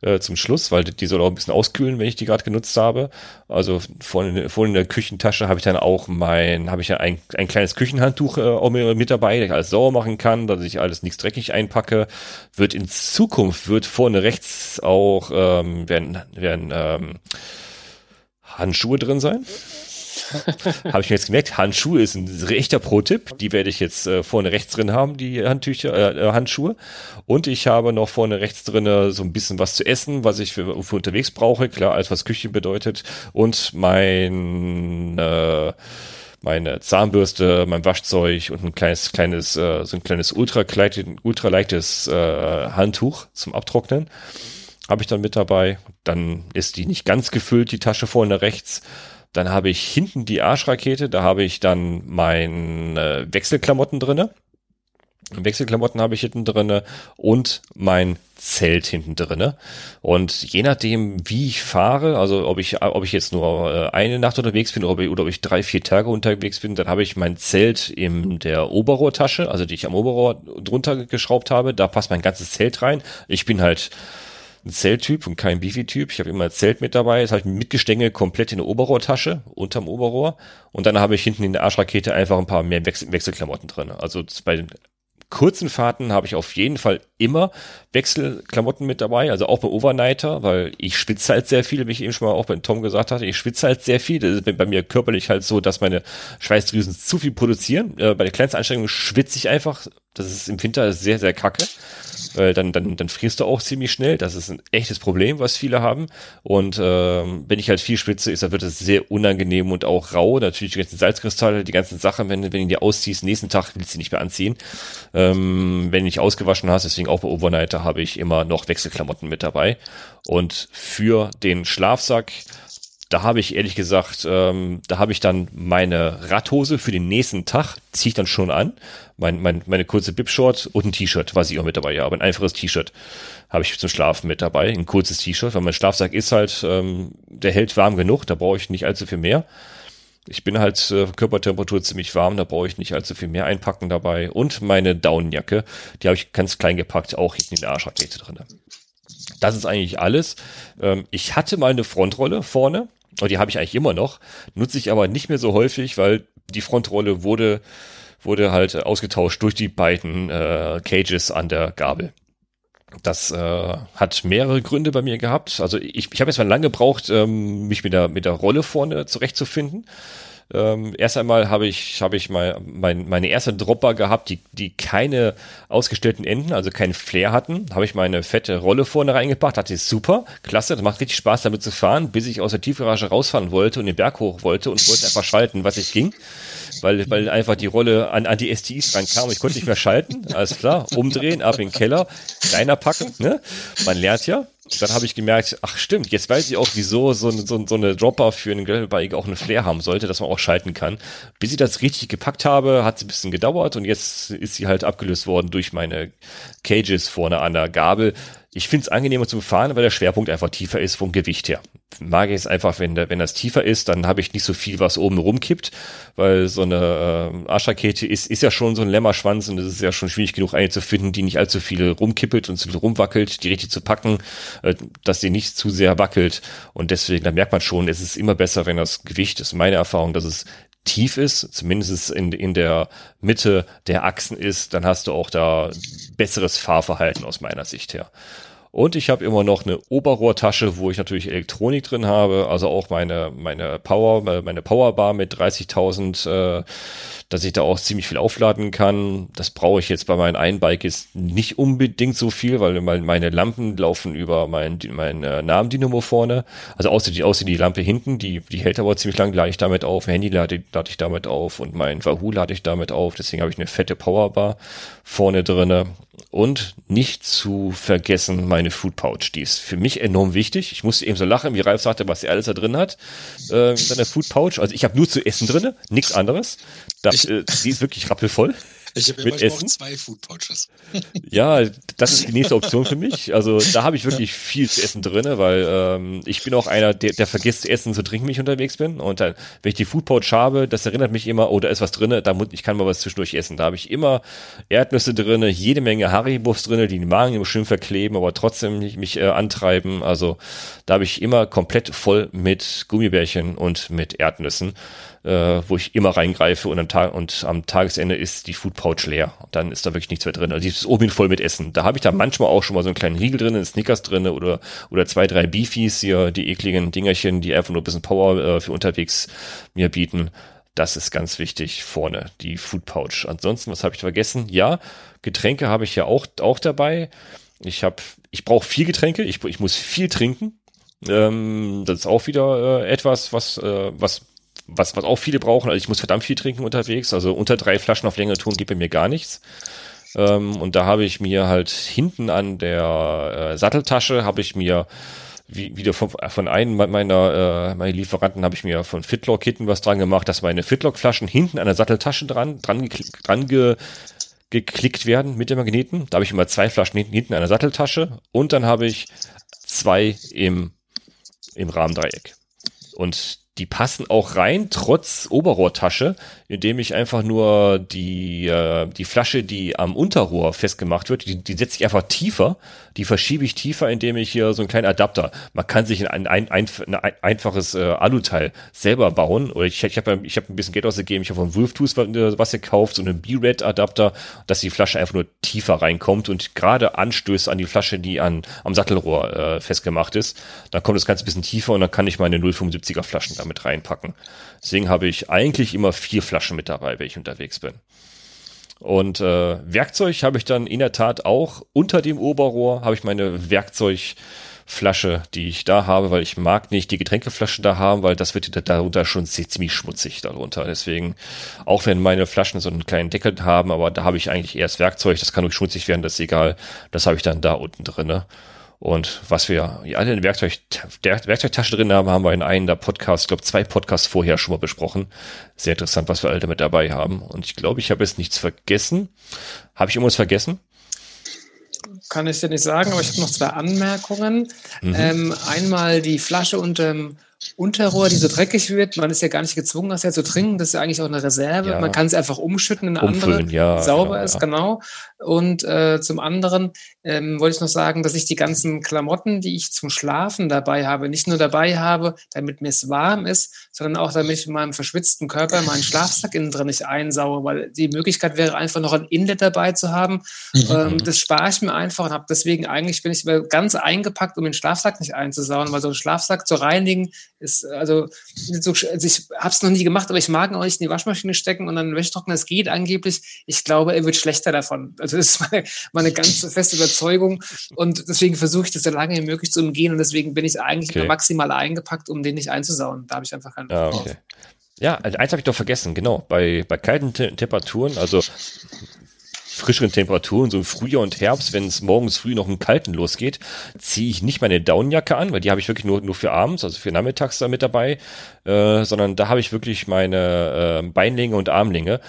Äh, zum Schluss, weil die soll auch ein bisschen auskühlen, wenn ich die gerade genutzt habe. Also vorne, vorne in der Küchentasche habe ich dann auch mein, habe ich ja ein, ein kleines Küchenhandtuch äh, auch mit dabei, das ich alles sauber machen kann, dass ich alles nichts dreckig einpacke. Wird in Zukunft, wird vorne rechts auch, ähm, werden, werden ähm, Handschuhe drin sein. habe ich mir jetzt gemerkt, Handschuhe ist ein echter Pro-Tipp. Die werde ich jetzt äh, vorne rechts drin haben, die Handtücher, äh, äh Handschuhe. Und ich habe noch vorne rechts drin so ein bisschen was zu essen, was ich für, für unterwegs brauche. Klar, alles was Küche bedeutet. Und mein äh, meine Zahnbürste, mein Waschzeug und ein kleines, kleines, äh, so ein kleines ultra, ultra äh, Handtuch zum Abtrocknen habe ich dann mit dabei. Dann ist die nicht ganz gefüllt, die Tasche vorne rechts. Dann habe ich hinten die Arschrakete, da habe ich dann meine Wechselklamotten drinne. Wechselklamotten habe ich hinten drinne und mein Zelt hinten drinne. Und je nachdem, wie ich fahre, also ob ich, ob ich jetzt nur äh, eine Nacht unterwegs bin oder oder ob ich drei, vier Tage unterwegs bin, dann habe ich mein Zelt in der Oberrohrtasche, also die ich am Oberrohr drunter geschraubt habe. Da passt mein ganzes Zelt rein. Ich bin halt ein Zelttyp und kein Bifi-Typ. Ich habe immer ein Zelt mit dabei. Das habe ich mit Gestänge komplett in der Oberrohrtasche, unterm Oberrohr. Und dann habe ich hinten in der Arschrakete einfach ein paar mehr Wechsel Wechselklamotten drin. Also bei den kurzen Fahrten habe ich auf jeden Fall immer Wechselklamotten mit dabei, also auch bei Overnighter, weil ich schwitze halt sehr viel, wie ich eben schon mal auch bei Tom gesagt hatte, ich schwitze halt sehr viel. Das ist bei mir körperlich halt so, dass meine Schweißdrüsen zu viel produzieren. Äh, bei der kleinsten Anstrengung schwitze ich einfach. Das ist im Winter sehr, sehr kacke weil dann, dann, dann frierst du auch ziemlich schnell. Das ist ein echtes Problem, was viele haben. Und ähm, wenn ich halt viel schwitze, ist, dann wird es sehr unangenehm und auch rau. Natürlich die ganzen Salzkristalle, die ganzen Sachen, wenn, wenn du die ausziehst, nächsten Tag willst du sie nicht mehr anziehen. Ähm, wenn du nicht ausgewaschen hast, deswegen auch bei Overnighter habe ich immer noch Wechselklamotten mit dabei. Und für den Schlafsack da habe ich ehrlich gesagt, ähm, da habe ich dann meine Radhose für den nächsten Tag, ziehe ich dann schon an, mein, mein, meine kurze Bib-Short und ein T-Shirt, was ich auch mit dabei habe, ein einfaches T-Shirt habe ich zum Schlafen mit dabei, ein kurzes T-Shirt, weil mein Schlafsack ist halt, ähm, der hält warm genug, da brauche ich nicht allzu viel mehr. Ich bin halt äh, Körpertemperatur ziemlich warm, da brauche ich nicht allzu viel mehr einpacken dabei. Und meine Daunenjacke, die habe ich ganz klein gepackt, auch hinten in der Arschrakete drin. Das ist eigentlich alles. Ähm, ich hatte mal eine Frontrolle vorne, und die habe ich eigentlich immer noch, nutze ich aber nicht mehr so häufig, weil die Frontrolle wurde, wurde halt ausgetauscht durch die beiden äh, Cages an der Gabel. Das äh, hat mehrere Gründe bei mir gehabt. Also ich, ich habe jetzt mal lange gebraucht, ähm, mich mit der, mit der Rolle vorne zurechtzufinden. Ähm, erst einmal habe ich, habe ich mal mein, meine erste Dropper gehabt, die, die keine ausgestellten Enden, also keinen Flair hatten. Habe ich meine fette Rolle vorne reingepackt, hatte super, klasse, das macht richtig Spaß damit zu fahren, bis ich aus der Tiefgarage rausfahren wollte und den Berg hoch wollte und wollte einfach schalten, was ich ging. Weil, weil einfach die Rolle an, an die STIs rankam. Ich konnte nicht mehr schalten. Alles klar. Umdrehen, ab in den Keller, kleiner packen, ne? Man lernt ja dann habe ich gemerkt, ach stimmt, jetzt weiß ich auch, wieso so, so, so eine Dropper für einen Gravelbike auch eine Flair haben sollte, dass man auch schalten kann. Bis ich das richtig gepackt habe, hat es ein bisschen gedauert und jetzt ist sie halt abgelöst worden durch meine Cages vorne an der Gabel. Ich finde es angenehmer zu fahren, weil der Schwerpunkt einfach tiefer ist vom Gewicht her. Mag ich es einfach, wenn, der, wenn das tiefer ist, dann habe ich nicht so viel, was oben rumkippt, weil so eine äh, Arschrakete ist, ist ja schon so ein Lämmerschwanz und es ist ja schon schwierig genug, eine zu finden, die nicht allzu viel rumkippelt und zu viel rumwackelt, die richtig zu packen, äh, dass sie nicht zu sehr wackelt. Und deswegen, da merkt man schon, es ist immer besser, wenn das Gewicht, ist meine Erfahrung, dass es tief ist, zumindest in, in der Mitte der Achsen ist, dann hast du auch da besseres Fahrverhalten aus meiner Sicht her. Und ich habe immer noch eine Oberrohrtasche, wo ich natürlich Elektronik drin habe, also auch meine, meine Power, meine Powerbar mit 30.000, äh, dass ich da auch ziemlich viel aufladen kann. Das brauche ich jetzt bei meinen Einbike ist nicht unbedingt so viel, weil meine Lampen laufen über mein, mein äh, Namendynamo vorne. Also außer die, außer die Lampe hinten, die, die hält aber ziemlich lang, lade ich damit auf. Handy lade, lade ich damit auf und mein Wahoo lade ich damit auf. Deswegen habe ich eine fette Powerbar vorne drinne und nicht zu vergessen meine Food Pouch. Die ist für mich enorm wichtig. Ich musste eben so lachen, wie Ralf sagte, was er alles da drin hat. Äh, seine Food Pouch. Also ich habe nur zu essen drinne, nichts anderes. Das, äh, die ist wirklich rappelvoll. Ich habe mit immer Essen. zwei Food Pouches. Ja, das ist die nächste Option für mich. Also da habe ich wirklich viel zu essen drinne, weil ähm, ich bin auch einer, der, der vergisst zu essen, zu trinken, wenn ich unterwegs bin. Und dann, wenn ich die Food Pouch habe, das erinnert mich immer, oh, da ist was drinne, da muss, ich kann mal was zwischendurch essen. Da habe ich immer Erdnüsse drinne, jede Menge Haribus drinne, die den Magen immer schön verkleben, aber trotzdem mich, mich äh, antreiben. Also da habe ich immer komplett voll mit Gummibärchen und mit Erdnüssen äh, wo ich immer reingreife und am, Tag und am Tagesende ist die Food Pouch leer. Dann ist da wirklich nichts mehr drin. Also die ist oben voll mit Essen. Da habe ich da manchmal auch schon mal so einen kleinen Riegel drin, einen Snickers drin oder, oder zwei, drei Beefies hier, die ekligen Dingerchen, die einfach nur ein bisschen Power äh, für unterwegs mir bieten. Das ist ganz wichtig vorne, die Food Pouch. Ansonsten, was habe ich vergessen? Ja, Getränke habe ich ja auch, auch dabei. Ich habe, ich brauche viel Getränke, ich, ich muss viel trinken. Ähm, das ist auch wieder äh, etwas, was, äh, was was, was auch viele brauchen. Also ich muss verdammt viel trinken unterwegs. Also unter drei Flaschen auf längere Touren geht bei mir gar nichts. Ähm, und da habe ich mir halt hinten an der äh, Satteltasche habe ich mir wie, wieder von, von einem meiner äh, meine Lieferanten habe ich mir von Fitlock Kitten was dran gemacht, dass meine Fitlock Flaschen hinten an der Satteltasche dran dran, dran ge, geklickt werden mit den Magneten. Da habe ich immer zwei Flaschen hinten, hinten an der Satteltasche und dann habe ich zwei im im Rahmendreieck. Und die passen auch rein, trotz Oberrohrtasche, indem ich einfach nur die, äh, die Flasche, die am Unterrohr festgemacht wird, die, die setze ich einfach tiefer, die verschiebe ich tiefer, indem ich hier so einen kleinen Adapter, man kann sich ein, ein, ein, ein einfaches äh, Aluteil selber bauen, oder ich, ich habe ich hab ein bisschen Geld ausgegeben, ich habe von Wolftooth was, was gekauft, so einen B-Red-Adapter, dass die Flasche einfach nur tiefer reinkommt und gerade anstößt an die Flasche, die an, am Sattelrohr äh, festgemacht ist, dann kommt das Ganze ein bisschen tiefer und dann kann ich meine 0,75er Flaschen damit reinpacken. Deswegen habe ich eigentlich immer vier Flaschen mit dabei, wenn ich unterwegs bin. Und äh, Werkzeug habe ich dann in der Tat auch unter dem Oberrohr habe ich meine Werkzeugflasche, die ich da habe, weil ich mag nicht die Getränkeflaschen da haben, weil das wird darunter schon ziemlich schmutzig darunter. Deswegen, auch wenn meine Flaschen so einen kleinen Deckel haben, aber da habe ich eigentlich erst Werkzeug, das kann ruhig schmutzig werden, das ist egal. Das habe ich dann da unten drinne. Und was wir alle in der, Werkzeug, der Werkzeugtasche drin haben, haben wir in einem der Podcasts, ich glaube zwei Podcasts vorher schon mal besprochen. Sehr interessant, was wir alle mit dabei haben. Und ich glaube, ich habe jetzt nichts vergessen. Habe ich irgendwas vergessen? Kann ich dir nicht sagen, aber ich habe noch zwei Anmerkungen. Mhm. Ähm, einmal die Flasche unterm Unterrohr, die so dreckig wird. Man ist ja gar nicht gezwungen, das ja zu trinken. Das ist ja eigentlich auch eine Reserve. Ja. Man kann es einfach umschütten in eine Umfüllen, andere, ja, sauber genau, ist, ja. genau. Und äh, zum anderen ähm, wollte ich noch sagen, dass ich die ganzen Klamotten, die ich zum Schlafen dabei habe, nicht nur dabei habe, damit mir es warm ist, sondern auch damit ich in meinem verschwitzten Körper meinen Schlafsack innen drin nicht einsaue, weil die Möglichkeit wäre einfach noch ein Inlet dabei zu haben. Mhm. Ähm, das spare ich mir einfach und habe deswegen eigentlich bin ich ganz eingepackt, um den Schlafsack nicht einzusauen, weil so einen Schlafsack zu reinigen ist also, so, also ich habe es noch nie gemacht, aber ich mag ihn auch nicht in die Waschmaschine stecken und dann Wäschetrockner. Es geht angeblich. Ich glaube, er wird schlechter davon. Also das ist meine, meine ganz feste Überzeugung und deswegen versuche ich das so lange wie möglich zu umgehen und deswegen bin ich eigentlich Okay. nur maximal eingepackt, um den nicht einzusauen. Da habe ich einfach keinen drauf. okay. Ja, also eins habe ich doch vergessen, genau. Bei, bei kalten Te Temperaturen, also frischeren Temperaturen, so im Frühjahr und Herbst, wenn es morgens früh noch im Kalten losgeht, ziehe ich nicht meine Downjacke an, weil die habe ich wirklich nur, nur für abends, also für nachmittags da mit dabei, äh, sondern da habe ich wirklich meine äh, Beinlinge und Armlinge,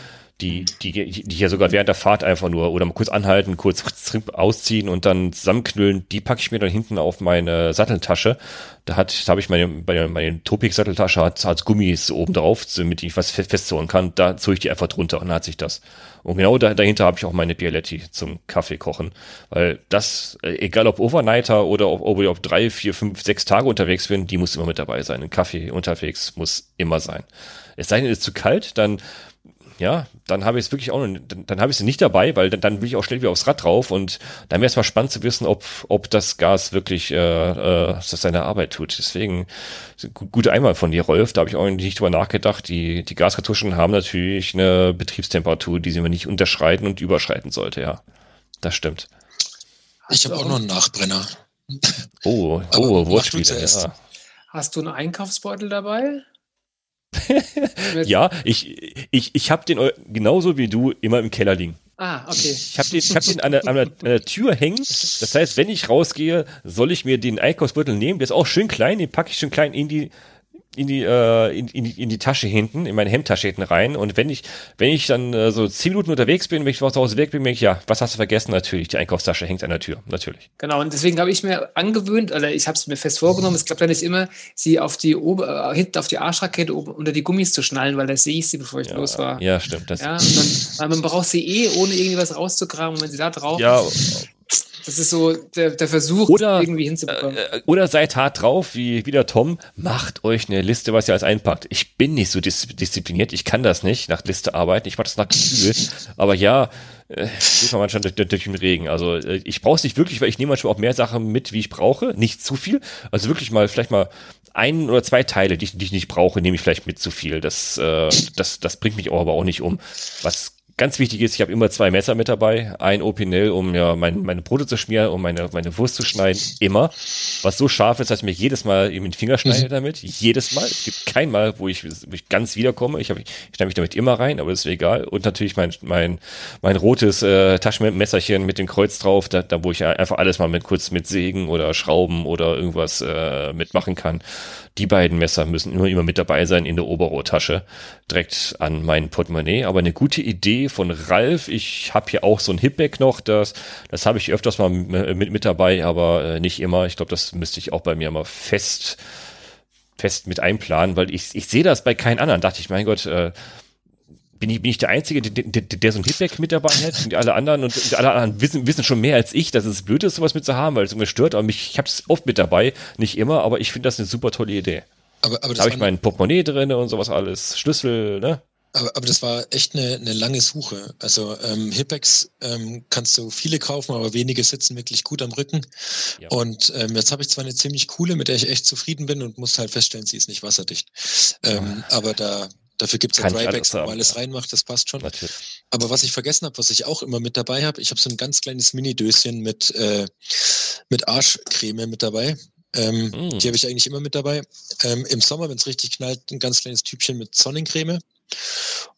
die, die, die ja sogar während der Fahrt einfach nur oder mal kurz anhalten, kurz ausziehen und dann zusammenknüllen, die packe ich mir dann hinten auf meine Satteltasche. Da hat, da habe ich meine, meine, meine Topik-Satteltasche hat, hat Gummis oben drauf, damit ich was fest, festzonen kann. Da zog ich die einfach drunter und dann hat sich das. Und genau da, dahinter habe ich auch meine Bialetti zum Kaffee kochen. Weil das, äh, egal ob Overnighter oder ob, ob ich auf drei, vier, fünf, sechs Tage unterwegs bin, die muss immer mit dabei sein. Ein Kaffee unterwegs muss immer sein. Es sei denn, es ist zu kalt, dann ja, dann habe ich es wirklich auch noch, dann, dann habe ich sie nicht dabei, weil dann, dann will ich auch schnell wieder aufs Rad drauf und dann wäre es mal spannend zu wissen, ob, ob das Gas wirklich äh, äh, das seine Arbeit tut. Deswegen gu- gute Einwand von dir, Rolf, da habe ich auch nicht drüber nachgedacht. Die, die Gaskartuschen haben natürlich eine Betriebstemperatur, die sie man nicht unterschreiten und überschreiten sollte, ja. Das stimmt. Ich habe auch noch einen Nachbrenner. Oh, oh, Wortspiele, ja. Hast du einen Einkaufsbeutel dabei? Ja, ich, ich, ich habe den genauso wie du immer im Keller liegen. Ah, okay. Ich habe den, ich hab den an, der, an, der, an der Tür hängen. Das heißt, wenn ich rausgehe, soll ich mir den Einkaufsbeutel nehmen. Der ist auch schön klein, den packe ich schön klein in die in die, äh, in, in, die, in die Tasche hinten, in meine Hemdtasche hinten rein. Und wenn ich, wenn ich dann äh, so zehn Minuten unterwegs bin, wenn ich zu Hause weg bin, denke ich, ja, was hast du vergessen? Natürlich, die Einkaufstasche hängt an der Tür, natürlich. Genau, und deswegen habe ich mir angewöhnt, oder ich habe es mir fest vorgenommen, es klappt ja nicht immer, sie auf die Ober, äh, hinten auf die Arschrakete oben unter die Gummis zu schnallen, weil da sehe ich sie, bevor ich ja, los war. Ja, stimmt. Das ja, und dann, weil man braucht sie eh, ohne irgendwas rauszugraben. Und wenn sie da drauf ja, das ist so der, der Versuch, oder, irgendwie hinzubekommen. Äh, oder seid hart drauf, wie, wie der Tom, macht euch eine Liste, was ihr alles einpackt. Ich bin nicht so dis diszipliniert, ich kann das nicht, nach Liste arbeiten, ich mache das nach Gefühl. Aber ja, äh, geht man manchmal durch, durch den Regen. Also äh, ich brauche es nicht wirklich, weil ich nehme manchmal auch mehr Sachen mit, wie ich brauche, nicht zu viel. Also wirklich mal, vielleicht mal ein oder zwei Teile, die ich, die ich nicht brauche, nehme ich vielleicht mit zu viel. Das, äh, das, das bringt mich auch aber auch nicht um. Was Ganz wichtig ist, ich habe immer zwei Messer mit dabei. Ein Opinel, um ja mein, meine Brote zu schmieren, um meine, meine Wurst zu schneiden. Immer. Was so scharf ist, dass ich mir jedes Mal eben den Finger schneide mhm. damit. Jedes Mal. Es gibt kein Mal, wo ich, wo ich ganz wiederkomme. Ich, hab, ich schneide mich damit immer rein, aber das ist egal. Und natürlich mein, mein, mein rotes äh, Taschenmesserchen mit dem Kreuz drauf, da, da wo ich einfach alles mal mit kurz mit Sägen oder Schrauben oder irgendwas äh, mitmachen kann. Die beiden Messer müssen immer, immer mit dabei sein in der Oberrohrtasche, direkt an mein Portemonnaie. Aber eine gute Idee von Ralf. Ich habe hier auch so ein Hipback noch, das, das habe ich öfters mal mit, mit dabei, aber äh, nicht immer. Ich glaube, das müsste ich auch bei mir mal fest, fest mit einplanen, weil ich, ich sehe das bei keinen anderen. Dachte ich, mein Gott, äh, bin ich, bin ich der Einzige, der, der, der so ein Hitback mit dabei hat und alle anderen und, und alle anderen wissen, wissen schon mehr als ich, dass es blöd ist, sowas mit zu haben, weil es irgendwie stört, aber mich, ich habe es oft mit dabei, nicht immer, aber ich finde das eine super tolle Idee. Aber, aber da habe ich mein Portemonnaie drin und sowas alles, Schlüssel, ne? Aber, aber das war echt eine, eine lange Suche. Also ähm, Hipex ähm, kannst du viele kaufen, aber wenige sitzen wirklich gut am Rücken. Ja. Und ähm, jetzt habe ich zwar eine ziemlich coole, mit der ich echt zufrieden bin und muss halt feststellen, sie ist nicht wasserdicht. Ähm, aber da Dafür gibt es ja Drybacks, wo man alles reinmacht, das passt schon. Natürlich. Aber was ich vergessen habe, was ich auch immer mit dabei habe, ich habe so ein ganz kleines Mini-Döschen mit, äh, mit Arschcreme mit dabei. Ähm, mm. Die habe ich eigentlich immer mit dabei. Ähm, Im Sommer, wenn es richtig knallt, ein ganz kleines Typchen mit Sonnencreme.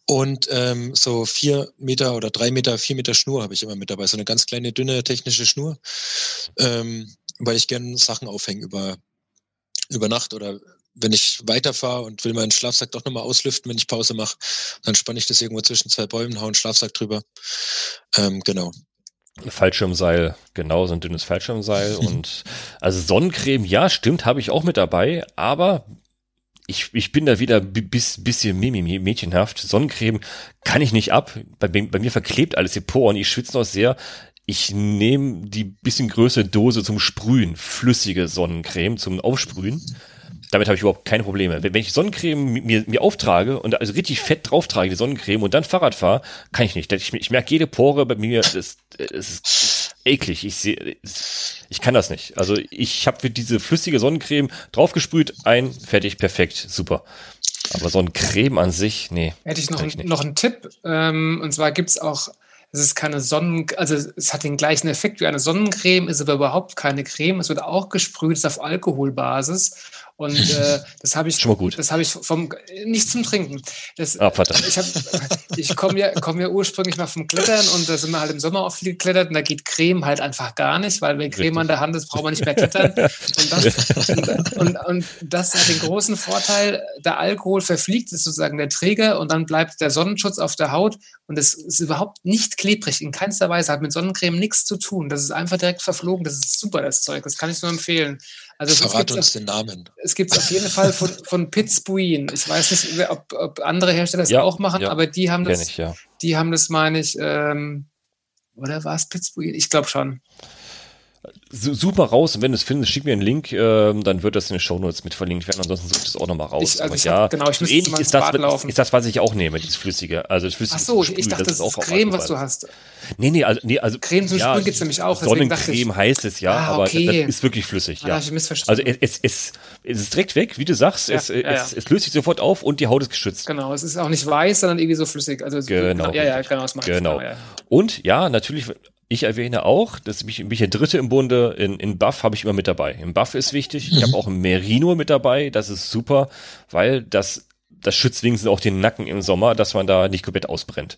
Und ähm, so vier Meter oder drei Meter, vier Meter Schnur habe ich immer mit dabei. So eine ganz kleine, dünne technische Schnur. Ähm, weil ich gerne Sachen aufhänge über, über Nacht oder wenn ich weiterfahre und will meinen Schlafsack doch nochmal auslüften, wenn ich Pause mache, dann spanne ich das irgendwo zwischen zwei Bäumen, hau einen Schlafsack drüber. Ähm, genau. Fallschirmseil, genau, so ein dünnes Fallschirmseil. und also Sonnencreme, ja, stimmt, habe ich auch mit dabei, aber ich, ich bin da wieder bis, bisschen mädchenhaft. Sonnencreme kann ich nicht ab. Bei, bei mir verklebt alles die Poren. Ich schwitze noch sehr. Ich nehme die bisschen größere Dose zum Sprühen, flüssige Sonnencreme zum Aufsprühen damit habe ich überhaupt keine Probleme. Wenn ich Sonnencreme mir, mir auftrage und also richtig fett drauftrage, die Sonnencreme und dann Fahrrad fahre, kann ich nicht. Ich, ich merke jede Pore bei mir, es, es ist eklig. Ich sehe, ich kann das nicht. Also ich habe diese flüssige Sonnencreme draufgesprüht, ein, fertig, perfekt, super. Aber Sonnencreme an sich, nee. Hätte ich noch, ich noch einen Tipp. Ähm, und zwar gibt's auch es ist keine Sonnen, also es hat den gleichen Effekt wie eine Sonnencreme, ist aber überhaupt keine Creme. Es wird auch gesprüht, ist auf Alkoholbasis und äh, das habe ich, Schon mal gut. das habe ich vom nicht zum Trinken. Das, ah, verdammt. Ich, hab, ich komme ja, komm ja ursprünglich mal vom Klettern und da sind wir halt im Sommer auch viel geklettert und da geht Creme halt einfach gar nicht, weil wenn Creme Richtig. an der Hand ist, braucht man nicht mehr klettern. Und das, und, und, und das hat den großen Vorteil, der Alkohol verfliegt, ist sozusagen der Träger und dann bleibt der Sonnenschutz auf der Haut und es ist überhaupt nicht klebrig, in keinster Weise, hat mit Sonnencreme nichts zu tun. Das ist einfach direkt verflogen. Das ist super, das Zeug. Das kann ich nur empfehlen. Also Verrat uns den Namen. Es gibt es auf jeden Fall von, von Pitzbuin. Ich weiß nicht, ob, ob andere Hersteller das ja, auch machen, ja, aber die haben das, ich, ja. die haben das, meine ich, ähm, oder war es Pitzbuin? Ich glaube schon. Such mal raus und wenn du es findest, schick mir einen Link, ähm, dann wird das in den Shownotes mit verlinkt werden. Ansonsten suche ich das auch nochmal raus. Ich, also ich ja, hab, genau, ich so ähnlich ist das, laufen. ist das, was ich auch nehme, dieses Flüssige. Also das Flüssige Ach so, ich dachte, das, ist auch Creme, was du hast. Nee, nee, also, nee, also Creme zum ja, Sprühen gibt es nämlich auch. Sonnencreme heißt es ja, ah, okay. aber das ist wirklich flüssig. Ah, ja. ich also es, es, es, ist direkt weg, wie du sagst. Ja, es, ja, es, es, löst sich sofort auf und die Haut ist geschützt. Genau, es ist auch nicht weiß, sondern irgendwie so flüssig. Also genau. Ja, ja, genau, das genau. genau und ja, natürlich ich erwähne auch, dass mich, mich der Dritte im Bunde in, in Buff habe ich immer mit dabei. Im Buff ist wichtig. Ich mhm. habe auch ein Merino mit dabei. Das ist super, weil das, das schützt wenigstens auch den Nacken im Sommer, dass man da nicht komplett ausbrennt.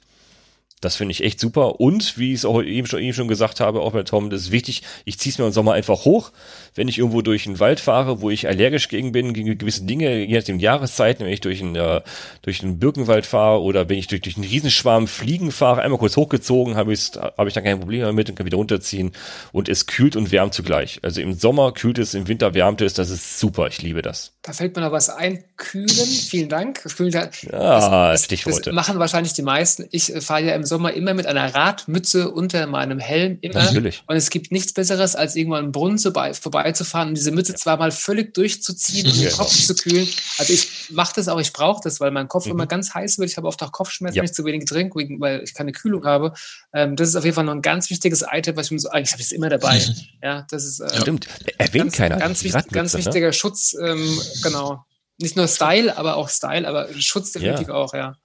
Das finde ich echt super. Und wie ich es auch eben schon, eben schon gesagt habe, auch bei Tom, das ist wichtig, ich ziehe es mir im Sommer einfach hoch. Wenn ich irgendwo durch den Wald fahre, wo ich allergisch gegen bin, gegen gewisse Dinge, je nach den Jahreszeiten, wenn ich durch einen, äh, durch den Birkenwald fahre oder wenn ich durch, durch einen Riesenschwarm Fliegen fahre, einmal kurz hochgezogen, habe ich, hab ich dann kein Problem damit und kann wieder runterziehen. Und es kühlt und wärmt zugleich. Also im Sommer kühlt es, im Winter wärmt es, das ist super. Ich liebe das. Da fällt mir noch was ein. Kühlen, vielen Dank. Kühlen, das, Ja, das, Stichworte. das machen wahrscheinlich die meisten. Ich äh, fahre ja im Sommer immer mit einer Radmütze unter meinem Helm. Immer. Natürlich. Und es gibt nichts Besseres, als irgendwann einen Brunnen vorbei, vorbeizufahren und diese Mütze zwar mal völlig durchzuziehen und den Genau. Kopf zu kühlen. Also ich mache das auch, ich brauche das, weil mein Kopf Mhm. immer ganz heiß wird. Ich habe oft auch Kopfschmerzen, Ja. wenn ich zu wenig trinke, weil ich keine Kühlung habe. Ähm, das ist auf jeden Fall noch ein ganz wichtiges Item, was ich mir so, eigentlich habe ich es immer dabei. Ja, das ist äh, Stimmt. Erwähnt ganz, keiner. ganz, wichtig, ganz ne? wichtiger Schutz, ähm, genau. Nicht nur Style, aber auch Style, aber Schutz definitiv auch, ja.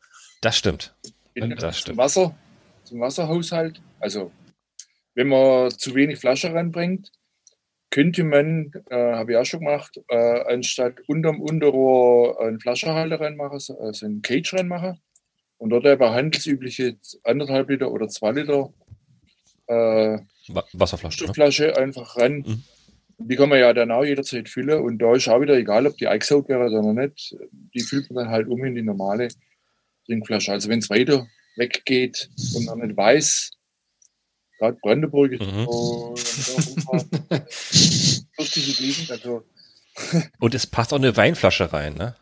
Das stimmt. Das zum stimmt. Wasser, zum Wasserhaushalt. Also, wenn man zu wenig Flasche ranbringt, könnte man, äh, habe ich auch schon gemacht, äh, anstatt unterm Unterrohr einen Flaschenhalter reinmachen, so- also einen Cage reinmachen und dort aber handelsübliche anderthalb Liter oder zwei Liter äh, Wa- Wasserflasche. Ne? Stofflasche einfach ran. Mhm. Die kann man ja dann auch jederzeit füllen. Und da ist auch wieder egal, ob die eingesaugt wäre oder nicht. Die füllt man dann halt um in die normale Trinkflasche. Also wenn es weiter weggeht und man nicht weiß, gerade Brandenburg ist Mhm. so durch diese Gegend, also Und es passt auch eine Weinflasche rein, ne?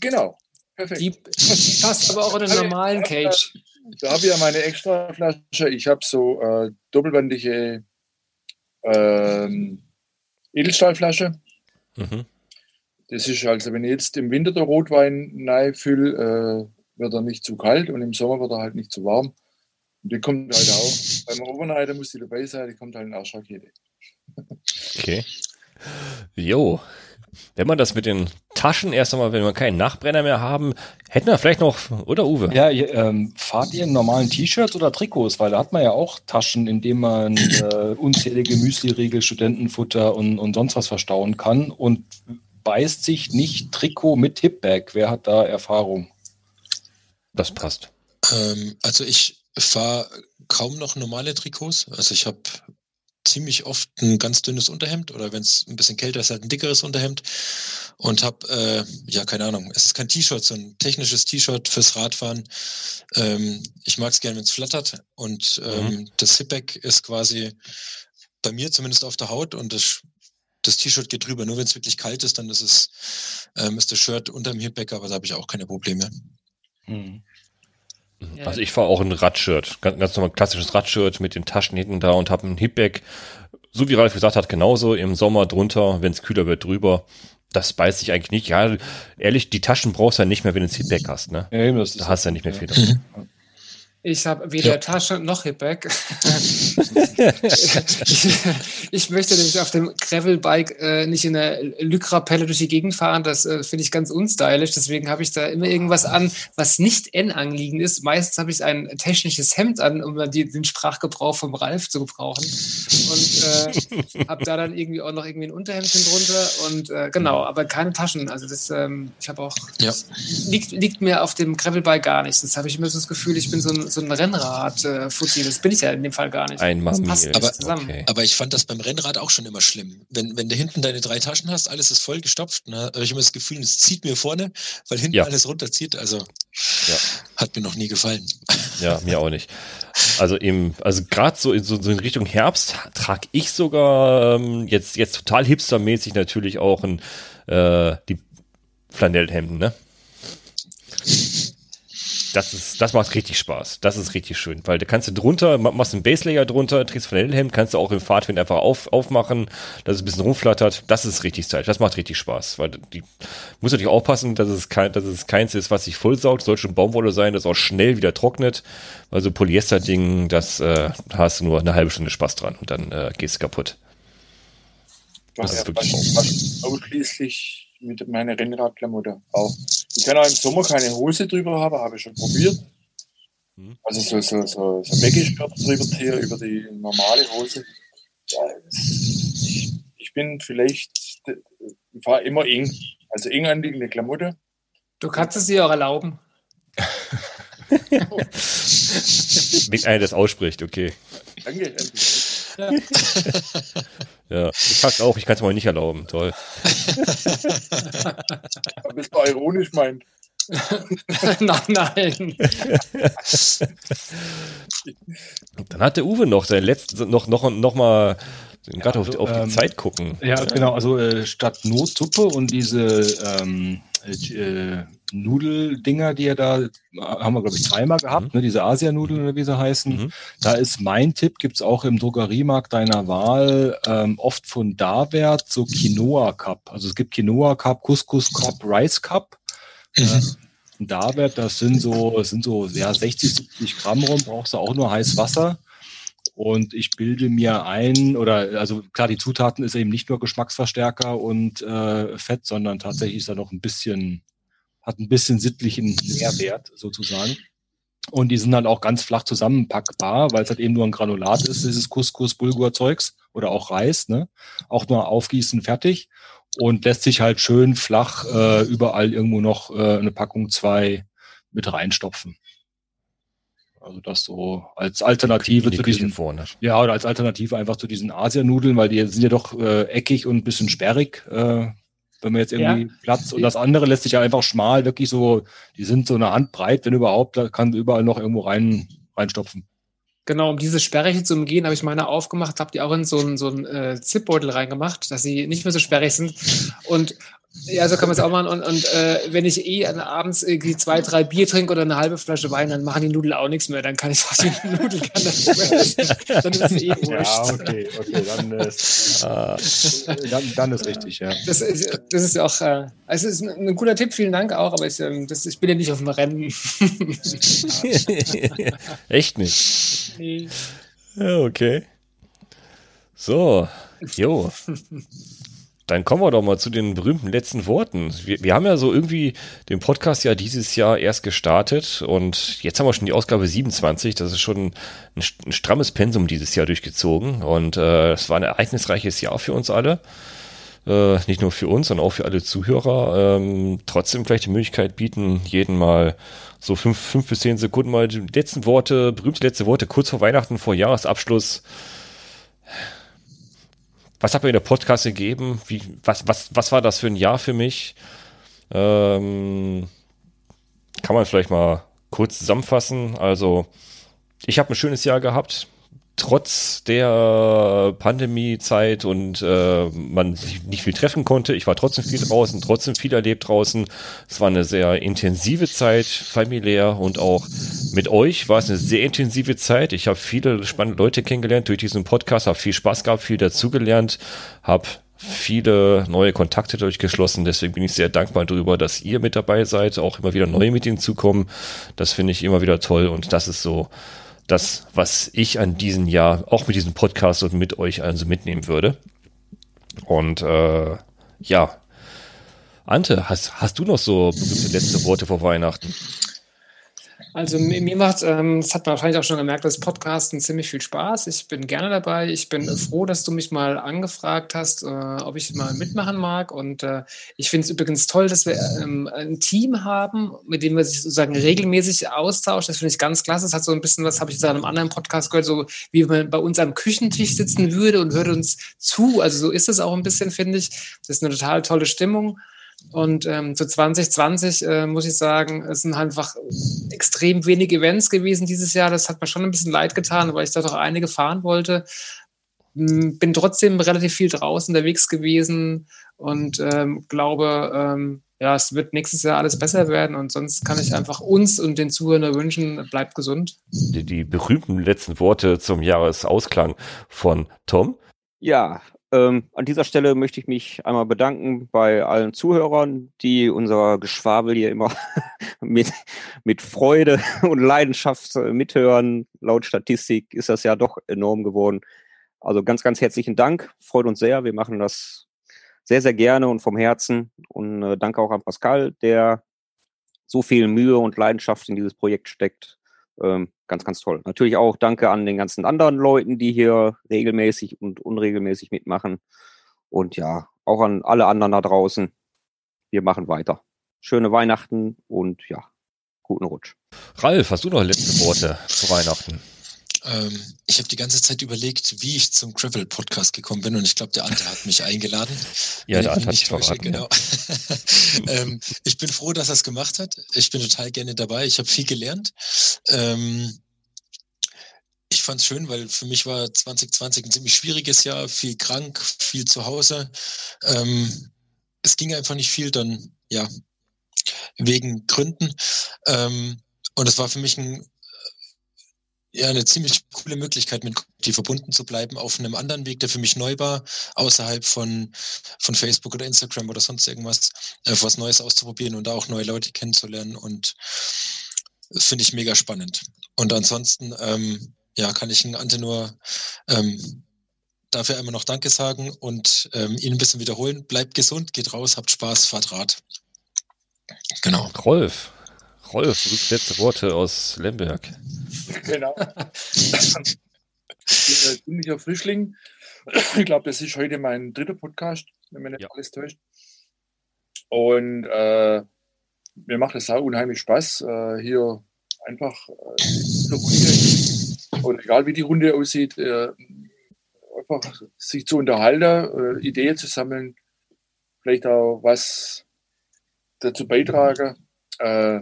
genau, perfekt. Die, die passt aber auch in den normalen Cage. Da habe ich ja meine extra Flasche. Ich habe so äh, doppelwandige ähm, Edelstahlflasche. Mhm. Das ist also, wenn ich jetzt im Winter der Rotwein fülle, äh, wird er nicht zu kalt und im Sommer wird er halt nicht zu warm. Und die kommt halt auch. Beim Overnighter muss die dabei sein, die kommt halt in der Arschrakete. Okay. Jo. Wenn man das mit den Taschen erst einmal, wenn wir keinen Nachbrenner mehr haben, hätten wir vielleicht noch, oder Uwe? Ja, ihr, ähm, fahrt ihr in normalen T-Shirts oder Trikots? Weil da hat man ja auch Taschen, in denen man äh, unzählige Müsli-Riegel, Studentenfutter und, und sonst was verstauen kann und beißt sich nicht Trikot mit Hipbag. Wer hat da Erfahrung? Das passt. Ähm, also ich fahre kaum noch normale Trikots. Also ich habe ziemlich oft ein ganz dünnes Unterhemd oder wenn es ein bisschen kälter ist, halt ein dickeres Unterhemd und habe, äh, ja, keine Ahnung, es ist kein T-Shirt, so ein technisches T-Shirt fürs Radfahren. Ähm, ich mag es gerne, wenn es flattert und ähm, das Hipback ist quasi bei mir zumindest auf der Haut und das das T-Shirt geht drüber. Nur wenn es wirklich kalt ist, dann ist es ähm, ist das Shirt unter dem Hipback, aber da habe ich auch keine Probleme. Hm. Ja. Also ich fahre auch ein Radshirt, ganz, ganz normal klassisches Radshirt mit den Taschen hinten da und habe ein Hipback, so wie Ralf gesagt hat, genauso im Sommer drunter, wenn es kühler wird, drüber. Das beißt sich eigentlich nicht. Ja, ehrlich, die Taschen brauchst du ja nicht mehr, wenn du ein Hipback hast, ne? Ja, Da hast du ja nicht mehr viel drin. Ich habe weder Ja. Tasche noch Hipback. ich, ich möchte nämlich auf dem Gravelbike äh, nicht in der Lycra-Pelle durch die Gegend fahren. Das äh, finde ich ganz unstylisch. Deswegen habe ich da immer irgendwas an, was nicht N-anliegend ist. Meistens habe ich ein technisches Hemd an, um dann die, den Sprachgebrauch vom Ralf zu gebrauchen. Und äh, habe da dann irgendwie auch noch irgendwie ein Unterhemdchen drunter. Und äh, genau, aber keine Taschen. Also das, ähm, ich habe auch, Ja. liegt, liegt mir auf dem Gravelbike gar nicht. Das habe ich immer so das Gefühl, ich bin so ein, so ein Rennrad-Fuzzi. Das bin ich ja in dem Fall gar nicht. Ein nicht Aber- zusammen. Okay. Aber ich fand das beim Rennrad auch schon immer schlimm. Wenn, wenn du hinten deine drei Taschen hast, alles ist voll gestopft, ne, habe ich immer das Gefühl, es zieht mir vorne, weil hinten Ja. alles runterzieht. Also Ja. hat mir noch nie gefallen. Ja, mir auch nicht. Also im, also gerade so in so, so in Richtung Herbst trage ich sogar ähm, jetzt jetzt total hipstermäßig natürlich auch ein, äh, die Flanellhemden, ne? Das ist, das macht richtig Spaß. Das ist richtig schön, weil da kannst du drunter, ma- machst einen Baselayer drunter, trägst Flanellhemd, kannst du auch im Fahrtwind einfach auf, aufmachen, dass es ein bisschen rumflattert. Das ist richtig stylisch. Das macht richtig Spaß, weil die muss natürlich aufpassen, dass es kein, dass es keins ist, was sich vollsaugt. Soll schon Baumwolle sein, das auch schnell wieder trocknet. Weil so Polyester-Ding, das äh, hast du nur eine halbe Stunde Spaß dran und dann äh, gehst du kaputt. Das ist wirklich ausschließlich mit meiner Rennradklamotte auch. Ich kann auch im Sommer keine Hose drüber haben, habe ich schon probiert. Mhm. Also so, so, so, so Weggesperrt drüber hier über die normale Hose. Ja, ich, ich bin vielleicht, ich fahre immer eng. Also eng anliegende Klamotte. Du kannst es dir auch erlauben. Wenn einer das ausspricht, okay. Danke. danke. Ja, ich sag's auch, ich kann es mal nicht erlauben. Toll. Es mal ironisch meint. nein, nein. Dann hat der Uwe noch sein letztes, noch, noch, noch mal gerade auf, also, auf die ähm, Zeit gucken. Ja, genau. Also äh, statt Notsuppe und diese ähm, äh, Nudeldinger, die er da, äh, haben wir, glaube ich, zweimal gehabt, ne, diese Asianudeln oder wie sie heißen. Mhm. Da ist mein Tipp, gibt's auch im Drogeriemarkt deiner Wahl, ähm, oft von Dawert, so Quinoa Cup. Also es gibt Quinoa Cup, Couscous Cup, Rice Cup. Äh, und Dawert, das sind so, das sind so ja, 60, 70 Gramm rum, brauchst du auch nur heiß Wasser. Und ich bilde mir ein, oder also klar, die Zutaten ist eben nicht nur Geschmacksverstärker und äh, Fett, sondern tatsächlich ist da noch ein bisschen, hat ein bisschen sittlichen Nährwert sozusagen. Und die sind dann auch ganz flach zusammenpackbar, weil es halt eben nur ein Granulat ist, dieses Couscous, Bulgur-Zeugs oder auch Reis, ne? Auch nur aufgießen, fertig. Und lässt sich halt schön flach äh, überall irgendwo noch äh, eine Packung zwei mit reinstopfen. Also das so als Alternative die zu diesen, vorne. ja, oder als Alternative einfach zu diesen Asianudeln, weil die sind ja doch äh, eckig und ein bisschen sperrig, äh, wenn man jetzt irgendwie Platz. Und das andere lässt sich ja einfach schmal, wirklich so, die sind so eine Hand breit, wenn überhaupt, da kann überall noch irgendwo rein reinstopfen. Genau, um diese Sperrige zu umgehen, habe ich meine aufgemacht, habe die auch in so einen, so einen äh, Zipbeutel reingemacht, dass sie nicht mehr so sperrig sind. Und ja, so kann man es auch machen. Und, und äh, wenn ich eh an- abends irgendwie zwei, drei Bier trinke oder eine halbe Flasche Wein, dann machen die Nudeln auch nichts mehr. Dann kann ich auch die Nudeln kann das Dann ist es eh wurscht. okay, okay, dann ist, Ah, dann, dann ist richtig, ja. Das ist, das ist auch, äh, es ist ein, ein guter Tipp, vielen Dank auch, aber ich, ähm, das, ich bin ja nicht auf dem Rennen. Echt nicht. Ja, okay. So, jo. Dann kommen wir doch mal zu den berühmten letzten Worten. Wir, wir haben ja so irgendwie den Podcast ja dieses Jahr erst gestartet und jetzt haben wir schon die Ausgabe 27. Das ist schon ein, ein strammes Pensum dieses Jahr durchgezogen und äh, es war ein ereignisreiches Jahr für uns alle. Äh, nicht nur für uns, sondern auch für alle Zuhörer. Ähm, trotzdem vielleicht die Möglichkeit bieten, jeden mal so fünf, fünf bis zehn Sekunden mal die letzten Worte, berühmte letzte Worte, kurz vor Weihnachten, vor Jahresabschluss. Was hat mir in der Podcast gegeben? Wie, was, was, was war das für ein Jahr für mich? Ähm, kann man vielleicht mal kurz zusammenfassen. Also, ich habe ein schönes Jahr gehabt, trotz der Pandemiezeit und äh, man sich nicht viel treffen konnte. Ich war trotzdem viel draußen, trotzdem viel erlebt draußen. Es war eine sehr intensive Zeit, familiär und auch mit euch war es eine sehr intensive Zeit. Ich habe viele spannende Leute kennengelernt durch diesen Podcast, habe viel Spaß gehabt, viel dazugelernt, habe viele neue Kontakte durchgeschlossen. Deswegen bin ich sehr dankbar darüber, dass ihr mit dabei seid, auch immer wieder neue mit hinzukommen. Das finde ich immer wieder toll und das ist so das, was ich an diesem Jahr auch mit diesem Podcast und mit euch also mitnehmen würde. Und äh, ja, Ante, hast, hast du noch so berühmte letzte Worte vor Weihnachten? Also mir, macht, ähm, das hat man wahrscheinlich auch schon gemerkt, das Podcasten ziemlich viel Spaß. Ich bin gerne dabei. Ich bin froh, dass du mich mal angefragt hast, äh, ob ich mal mitmachen mag. Und äh, ich finde es übrigens toll, dass wir ähm, ein Team haben, mit dem wir sich sozusagen regelmäßig austauschen. Das finde ich ganz klasse. Das hat so ein bisschen, was habe ich in einem anderen Podcast gehört, so wie man bei uns am Küchentisch sitzen würde und würde uns zu. Also so ist es auch ein bisschen, finde ich. Das ist eine total tolle Stimmung. Und ähm, zu 2020 äh, muss ich sagen, es sind einfach extrem wenig Events gewesen dieses Jahr. Das hat mir schon ein bisschen leid getan, weil ich da doch einige fahren wollte. M, Bin trotzdem relativ viel draußen unterwegs gewesen und ähm, glaube, ähm, ja, es wird nächstes Jahr alles besser werden. Und sonst kann ich einfach uns und den Zuhörern wünschen, bleibt gesund. Die, die berühmten letzten Worte zum Jahresausklang von Tom. Ja, ähm, an dieser Stelle möchte ich mich einmal bedanken bei allen Zuhörern, die unser Geschwabel hier immer mit, mit Freude und Leidenschaft äh, mithören. Laut Statistik ist das ja doch enorm geworden. Also ganz, ganz herzlichen Dank. Freut uns sehr. Wir machen das sehr, sehr gerne und vom Herzen. Und äh, danke auch an Pascal, der so viel Mühe und Leidenschaft in dieses Projekt steckt. Ähm, ganz, ganz toll. Natürlich auch danke an den ganzen anderen Leuten, die hier regelmäßig und unregelmäßig mitmachen. Und ja, auch an alle anderen da draußen. Wir machen weiter. Schöne Weihnachten und ja, guten Rutsch. Ralf, hast du noch letzte Worte zu Weihnachten? Ähm, ich habe die ganze Zeit überlegt, wie ich zum Gravel Podcast gekommen bin und ich glaube, der Ante hat mich eingeladen. Ja, der Ante hat dich verraten. genau. ähm, ich bin froh, dass er es gemacht hat. Ich bin total gerne dabei. Ich habe viel gelernt. Ähm, ich fand es schön, weil für mich war 2020 ein ziemlich schwieriges Jahr, viel krank, viel zu Hause. Ähm, es ging einfach nicht viel, dann ja, wegen Gründen. Ähm, und es war für mich ein ja, eine ziemlich coole Möglichkeit, mit die verbunden zu bleiben auf einem anderen Weg, der für mich neu war, außerhalb von, von Facebook oder Instagram oder sonst irgendwas, äh, was Neues auszuprobieren und da auch neue Leute kennenzulernen und das finde ich mega spannend. Und ansonsten, ähm, ja, kann ich Ante nur ähm, dafür einmal noch Danke sagen und ähm, ihn ein bisschen wiederholen. Bleibt gesund, geht raus, habt Spaß, fahrt Rad. Genau. Rolf. Rolf, letzte Worte aus Lemberg. Genau. ich bin ein ziemlicher Frischling. Ich glaube, das ist heute mein dritter Podcast, wenn mir nicht Ja. alles täuscht. Und äh, mir macht es auch unheimlich Spaß, äh, hier einfach äh, Runde, und egal wie die Runde aussieht, äh, einfach sich zu unterhalten, äh, Ideen zu sammeln, vielleicht auch was dazu beitragen, äh,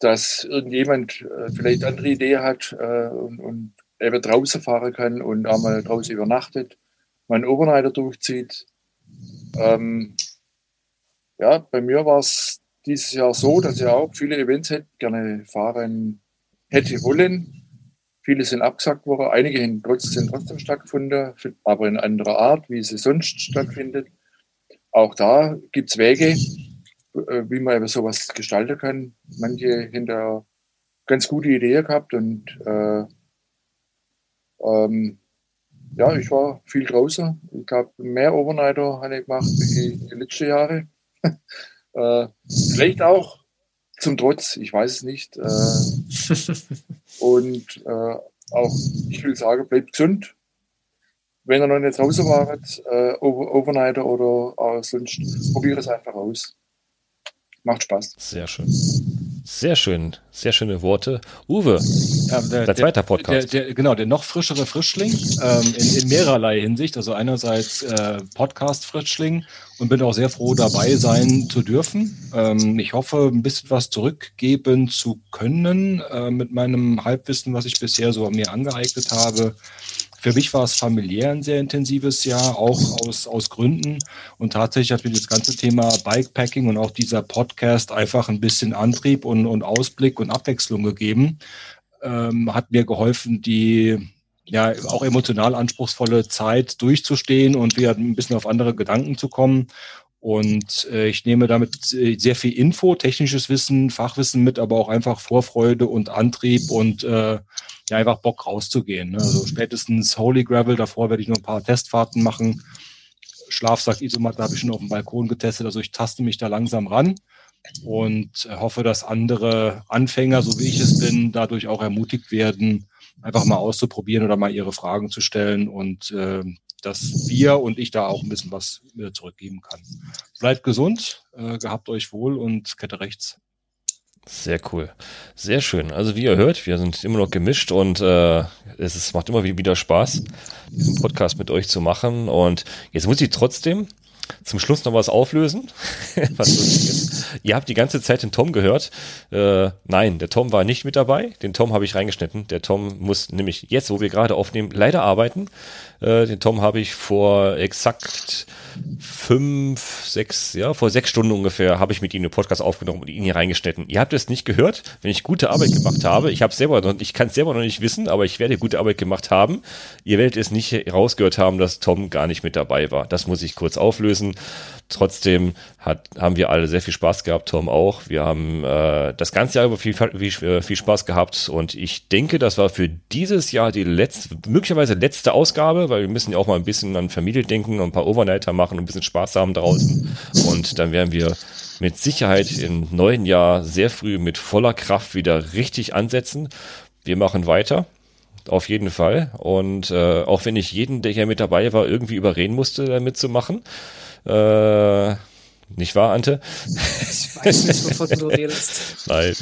dass irgendjemand äh, vielleicht andere Idee hat äh, und, und eben draußen fahren kann und auch mal draußen übernachtet, einen Overnighter durchzieht. Ähm, ja, bei mir war es dieses Jahr so, dass ich auch viele Events hätte gerne fahren hätte wollen. Viele sind abgesagt worden, einige sind trotzdem, trotzdem stattgefunden, aber in anderer Art, wie sie sonst stattfindet. Auch da gibt es Wege, wie man sowas gestalten kann. Manche hinter ganz gute Ideen gehabt und äh, ähm, ja, ich war viel draußen. Ich glaube, mehr Overnighter habe ich gemacht wie die letzten Jahre. äh, vielleicht auch zum Trotz, ich weiß es nicht. Äh, und äh, auch, ich will sagen, bleibt gesund. Wenn ihr noch nicht draußen wart, äh, Over Overnighter oder äh, sonst, probiert es einfach aus. Macht Spaß. Sehr schön. Sehr schön. Sehr schöne Worte. Uwe, Ja, der, dein zweiter Podcast. Der, der, genau, der noch frischere Frischling ähm, in, in mehrerlei Hinsicht. Also einerseits äh, Podcast-Frischling und bin auch sehr froh, dabei sein zu dürfen. Ähm, ich hoffe, ein bisschen was zurückgeben zu können äh, mit meinem Halbwissen, was ich bisher so mir angeeignet habe. Für mich war es familiär ein sehr intensives Jahr, auch aus, aus Gründen. Und tatsächlich hat mir das ganze Thema Bikepacking und auch dieser Podcast einfach ein bisschen Antrieb und, und Ausblick und Abwechslung gegeben. Ähm, hat mir geholfen, die ja auch emotional anspruchsvolle Zeit durchzustehen und wieder ein bisschen auf andere Gedanken zu kommen. Und äh, ich nehme damit äh, sehr viel Info, technisches Wissen, Fachwissen mit, aber auch einfach Vorfreude und Antrieb und äh, ja, einfach Bock rauszugehen. Ne? Also spätestens Holy Gravel, davor werde ich noch ein paar Testfahrten machen. Schlafsack Isomatte habe ich schon auf dem Balkon getestet, also ich taste mich da langsam ran und hoffe, dass andere Anfänger, so wie ich es bin, dadurch auch ermutigt werden, einfach mal auszuprobieren oder mal ihre Fragen zu stellen und äh, dass wir und ich da auch ein bisschen was wieder zurückgeben kann. Bleibt gesund, äh, gehabt euch wohl und Kette rechts. Sehr cool. Sehr schön. Also wie ihr hört, wir sind immer noch gemischt und äh, es ist, macht immer wieder Spaß, diesen Podcast mit euch zu machen. Und jetzt muss ich trotzdem zum Schluss noch was auflösen. was. Ihr habt die ganze Zeit den Tom gehört. Äh, nein, der Tom war nicht mit dabei. Den Tom habe ich reingeschnitten. Der Tom muss nämlich jetzt, wo wir gerade aufnehmen, leider arbeiten. Äh, den Tom habe ich vor exakt fünf, sechs, ja, vor sechs Stunden ungefähr habe ich mit ihm einen Podcast aufgenommen und ihn hier reingeschnitten. Ihr habt es nicht gehört, wenn ich gute Arbeit gemacht habe. Ich habe selber noch, ich kann es selber noch nicht wissen, aber ich werde gute Arbeit gemacht haben. Ihr werdet es nicht rausgehört haben, dass Tom gar nicht mit dabei war. Das muss ich kurz auflösen. Trotzdem hat, haben wir alle sehr viel Spaß gehabt, Tom auch. Wir haben äh, das ganze Jahr über viel, viel, viel Spaß gehabt und ich denke, das war für dieses Jahr die letzte, möglicherweise letzte Ausgabe, weil wir müssen ja auch mal ein bisschen an Familie denken und ein paar Overnighter machen und ein bisschen Spaß haben draußen. Und dann werden wir mit Sicherheit im neuen Jahr sehr früh mit voller Kraft wieder richtig ansetzen. Wir machen weiter. Auf jeden Fall. Und äh, auch wenn ich jeden, der hier mit dabei war, irgendwie überreden musste, da mitzumachen, äh, Nicht wahr, Ante? Ich weiß nicht, wovon du redest. Nein.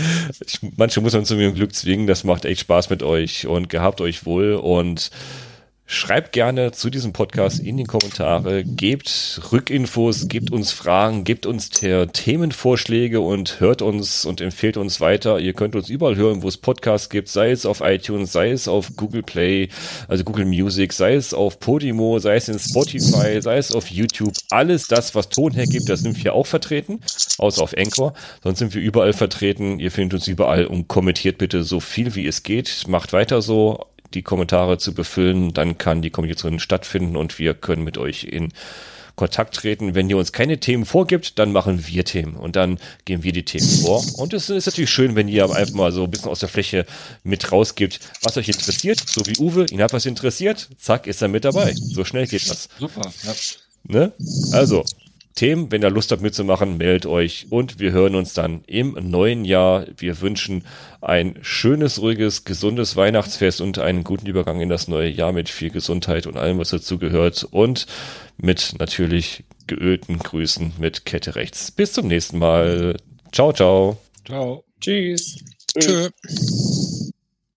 Ich, manche muss man zu mir Glück zwingen. Das macht echt Spaß mit euch und gehabt euch wohl und Schreibt gerne zu diesem Podcast in die Kommentare, gebt Rückinfos, gebt uns Fragen, gebt uns Themenvorschläge und hört uns und empfehlt uns weiter. Ihr könnt uns überall hören, wo es Podcasts gibt, sei es auf iTunes, sei es auf Google Play, also Google Music, sei es auf Podimo, sei es in Spotify, sei es auf YouTube. Alles das, was Ton hergibt, das sind wir auch vertreten, außer auf Anchor. Sonst sind wir überall vertreten. Ihr findet uns überall und kommentiert bitte so viel wie es geht. Macht weiter so die Kommentare zu befüllen. Dann kann die Kommunikation stattfinden und wir können mit euch in Kontakt treten. Wenn ihr uns keine Themen vorgibt, dann machen wir Themen und dann geben wir die Themen vor. Und es ist natürlich schön, wenn ihr einfach mal so ein bisschen aus der Fläche mit rausgibt, was euch interessiert. So wie Uwe, ihn hat was interessiert, zack, ist er mit dabei. So schnell geht das. Super, ja. Ne? Also, Themen. Wenn ihr Lust habt mitzumachen, meldet euch und wir hören uns dann im neuen Jahr. Wir wünschen ein schönes, ruhiges, gesundes Weihnachtsfest und einen guten Übergang in das neue Jahr mit viel Gesundheit und allem, was dazu gehört und mit natürlich geölten Grüßen mit Kette rechts. Bis zum nächsten Mal. Ciao, ciao. Ciao. Tschüss. Tschö.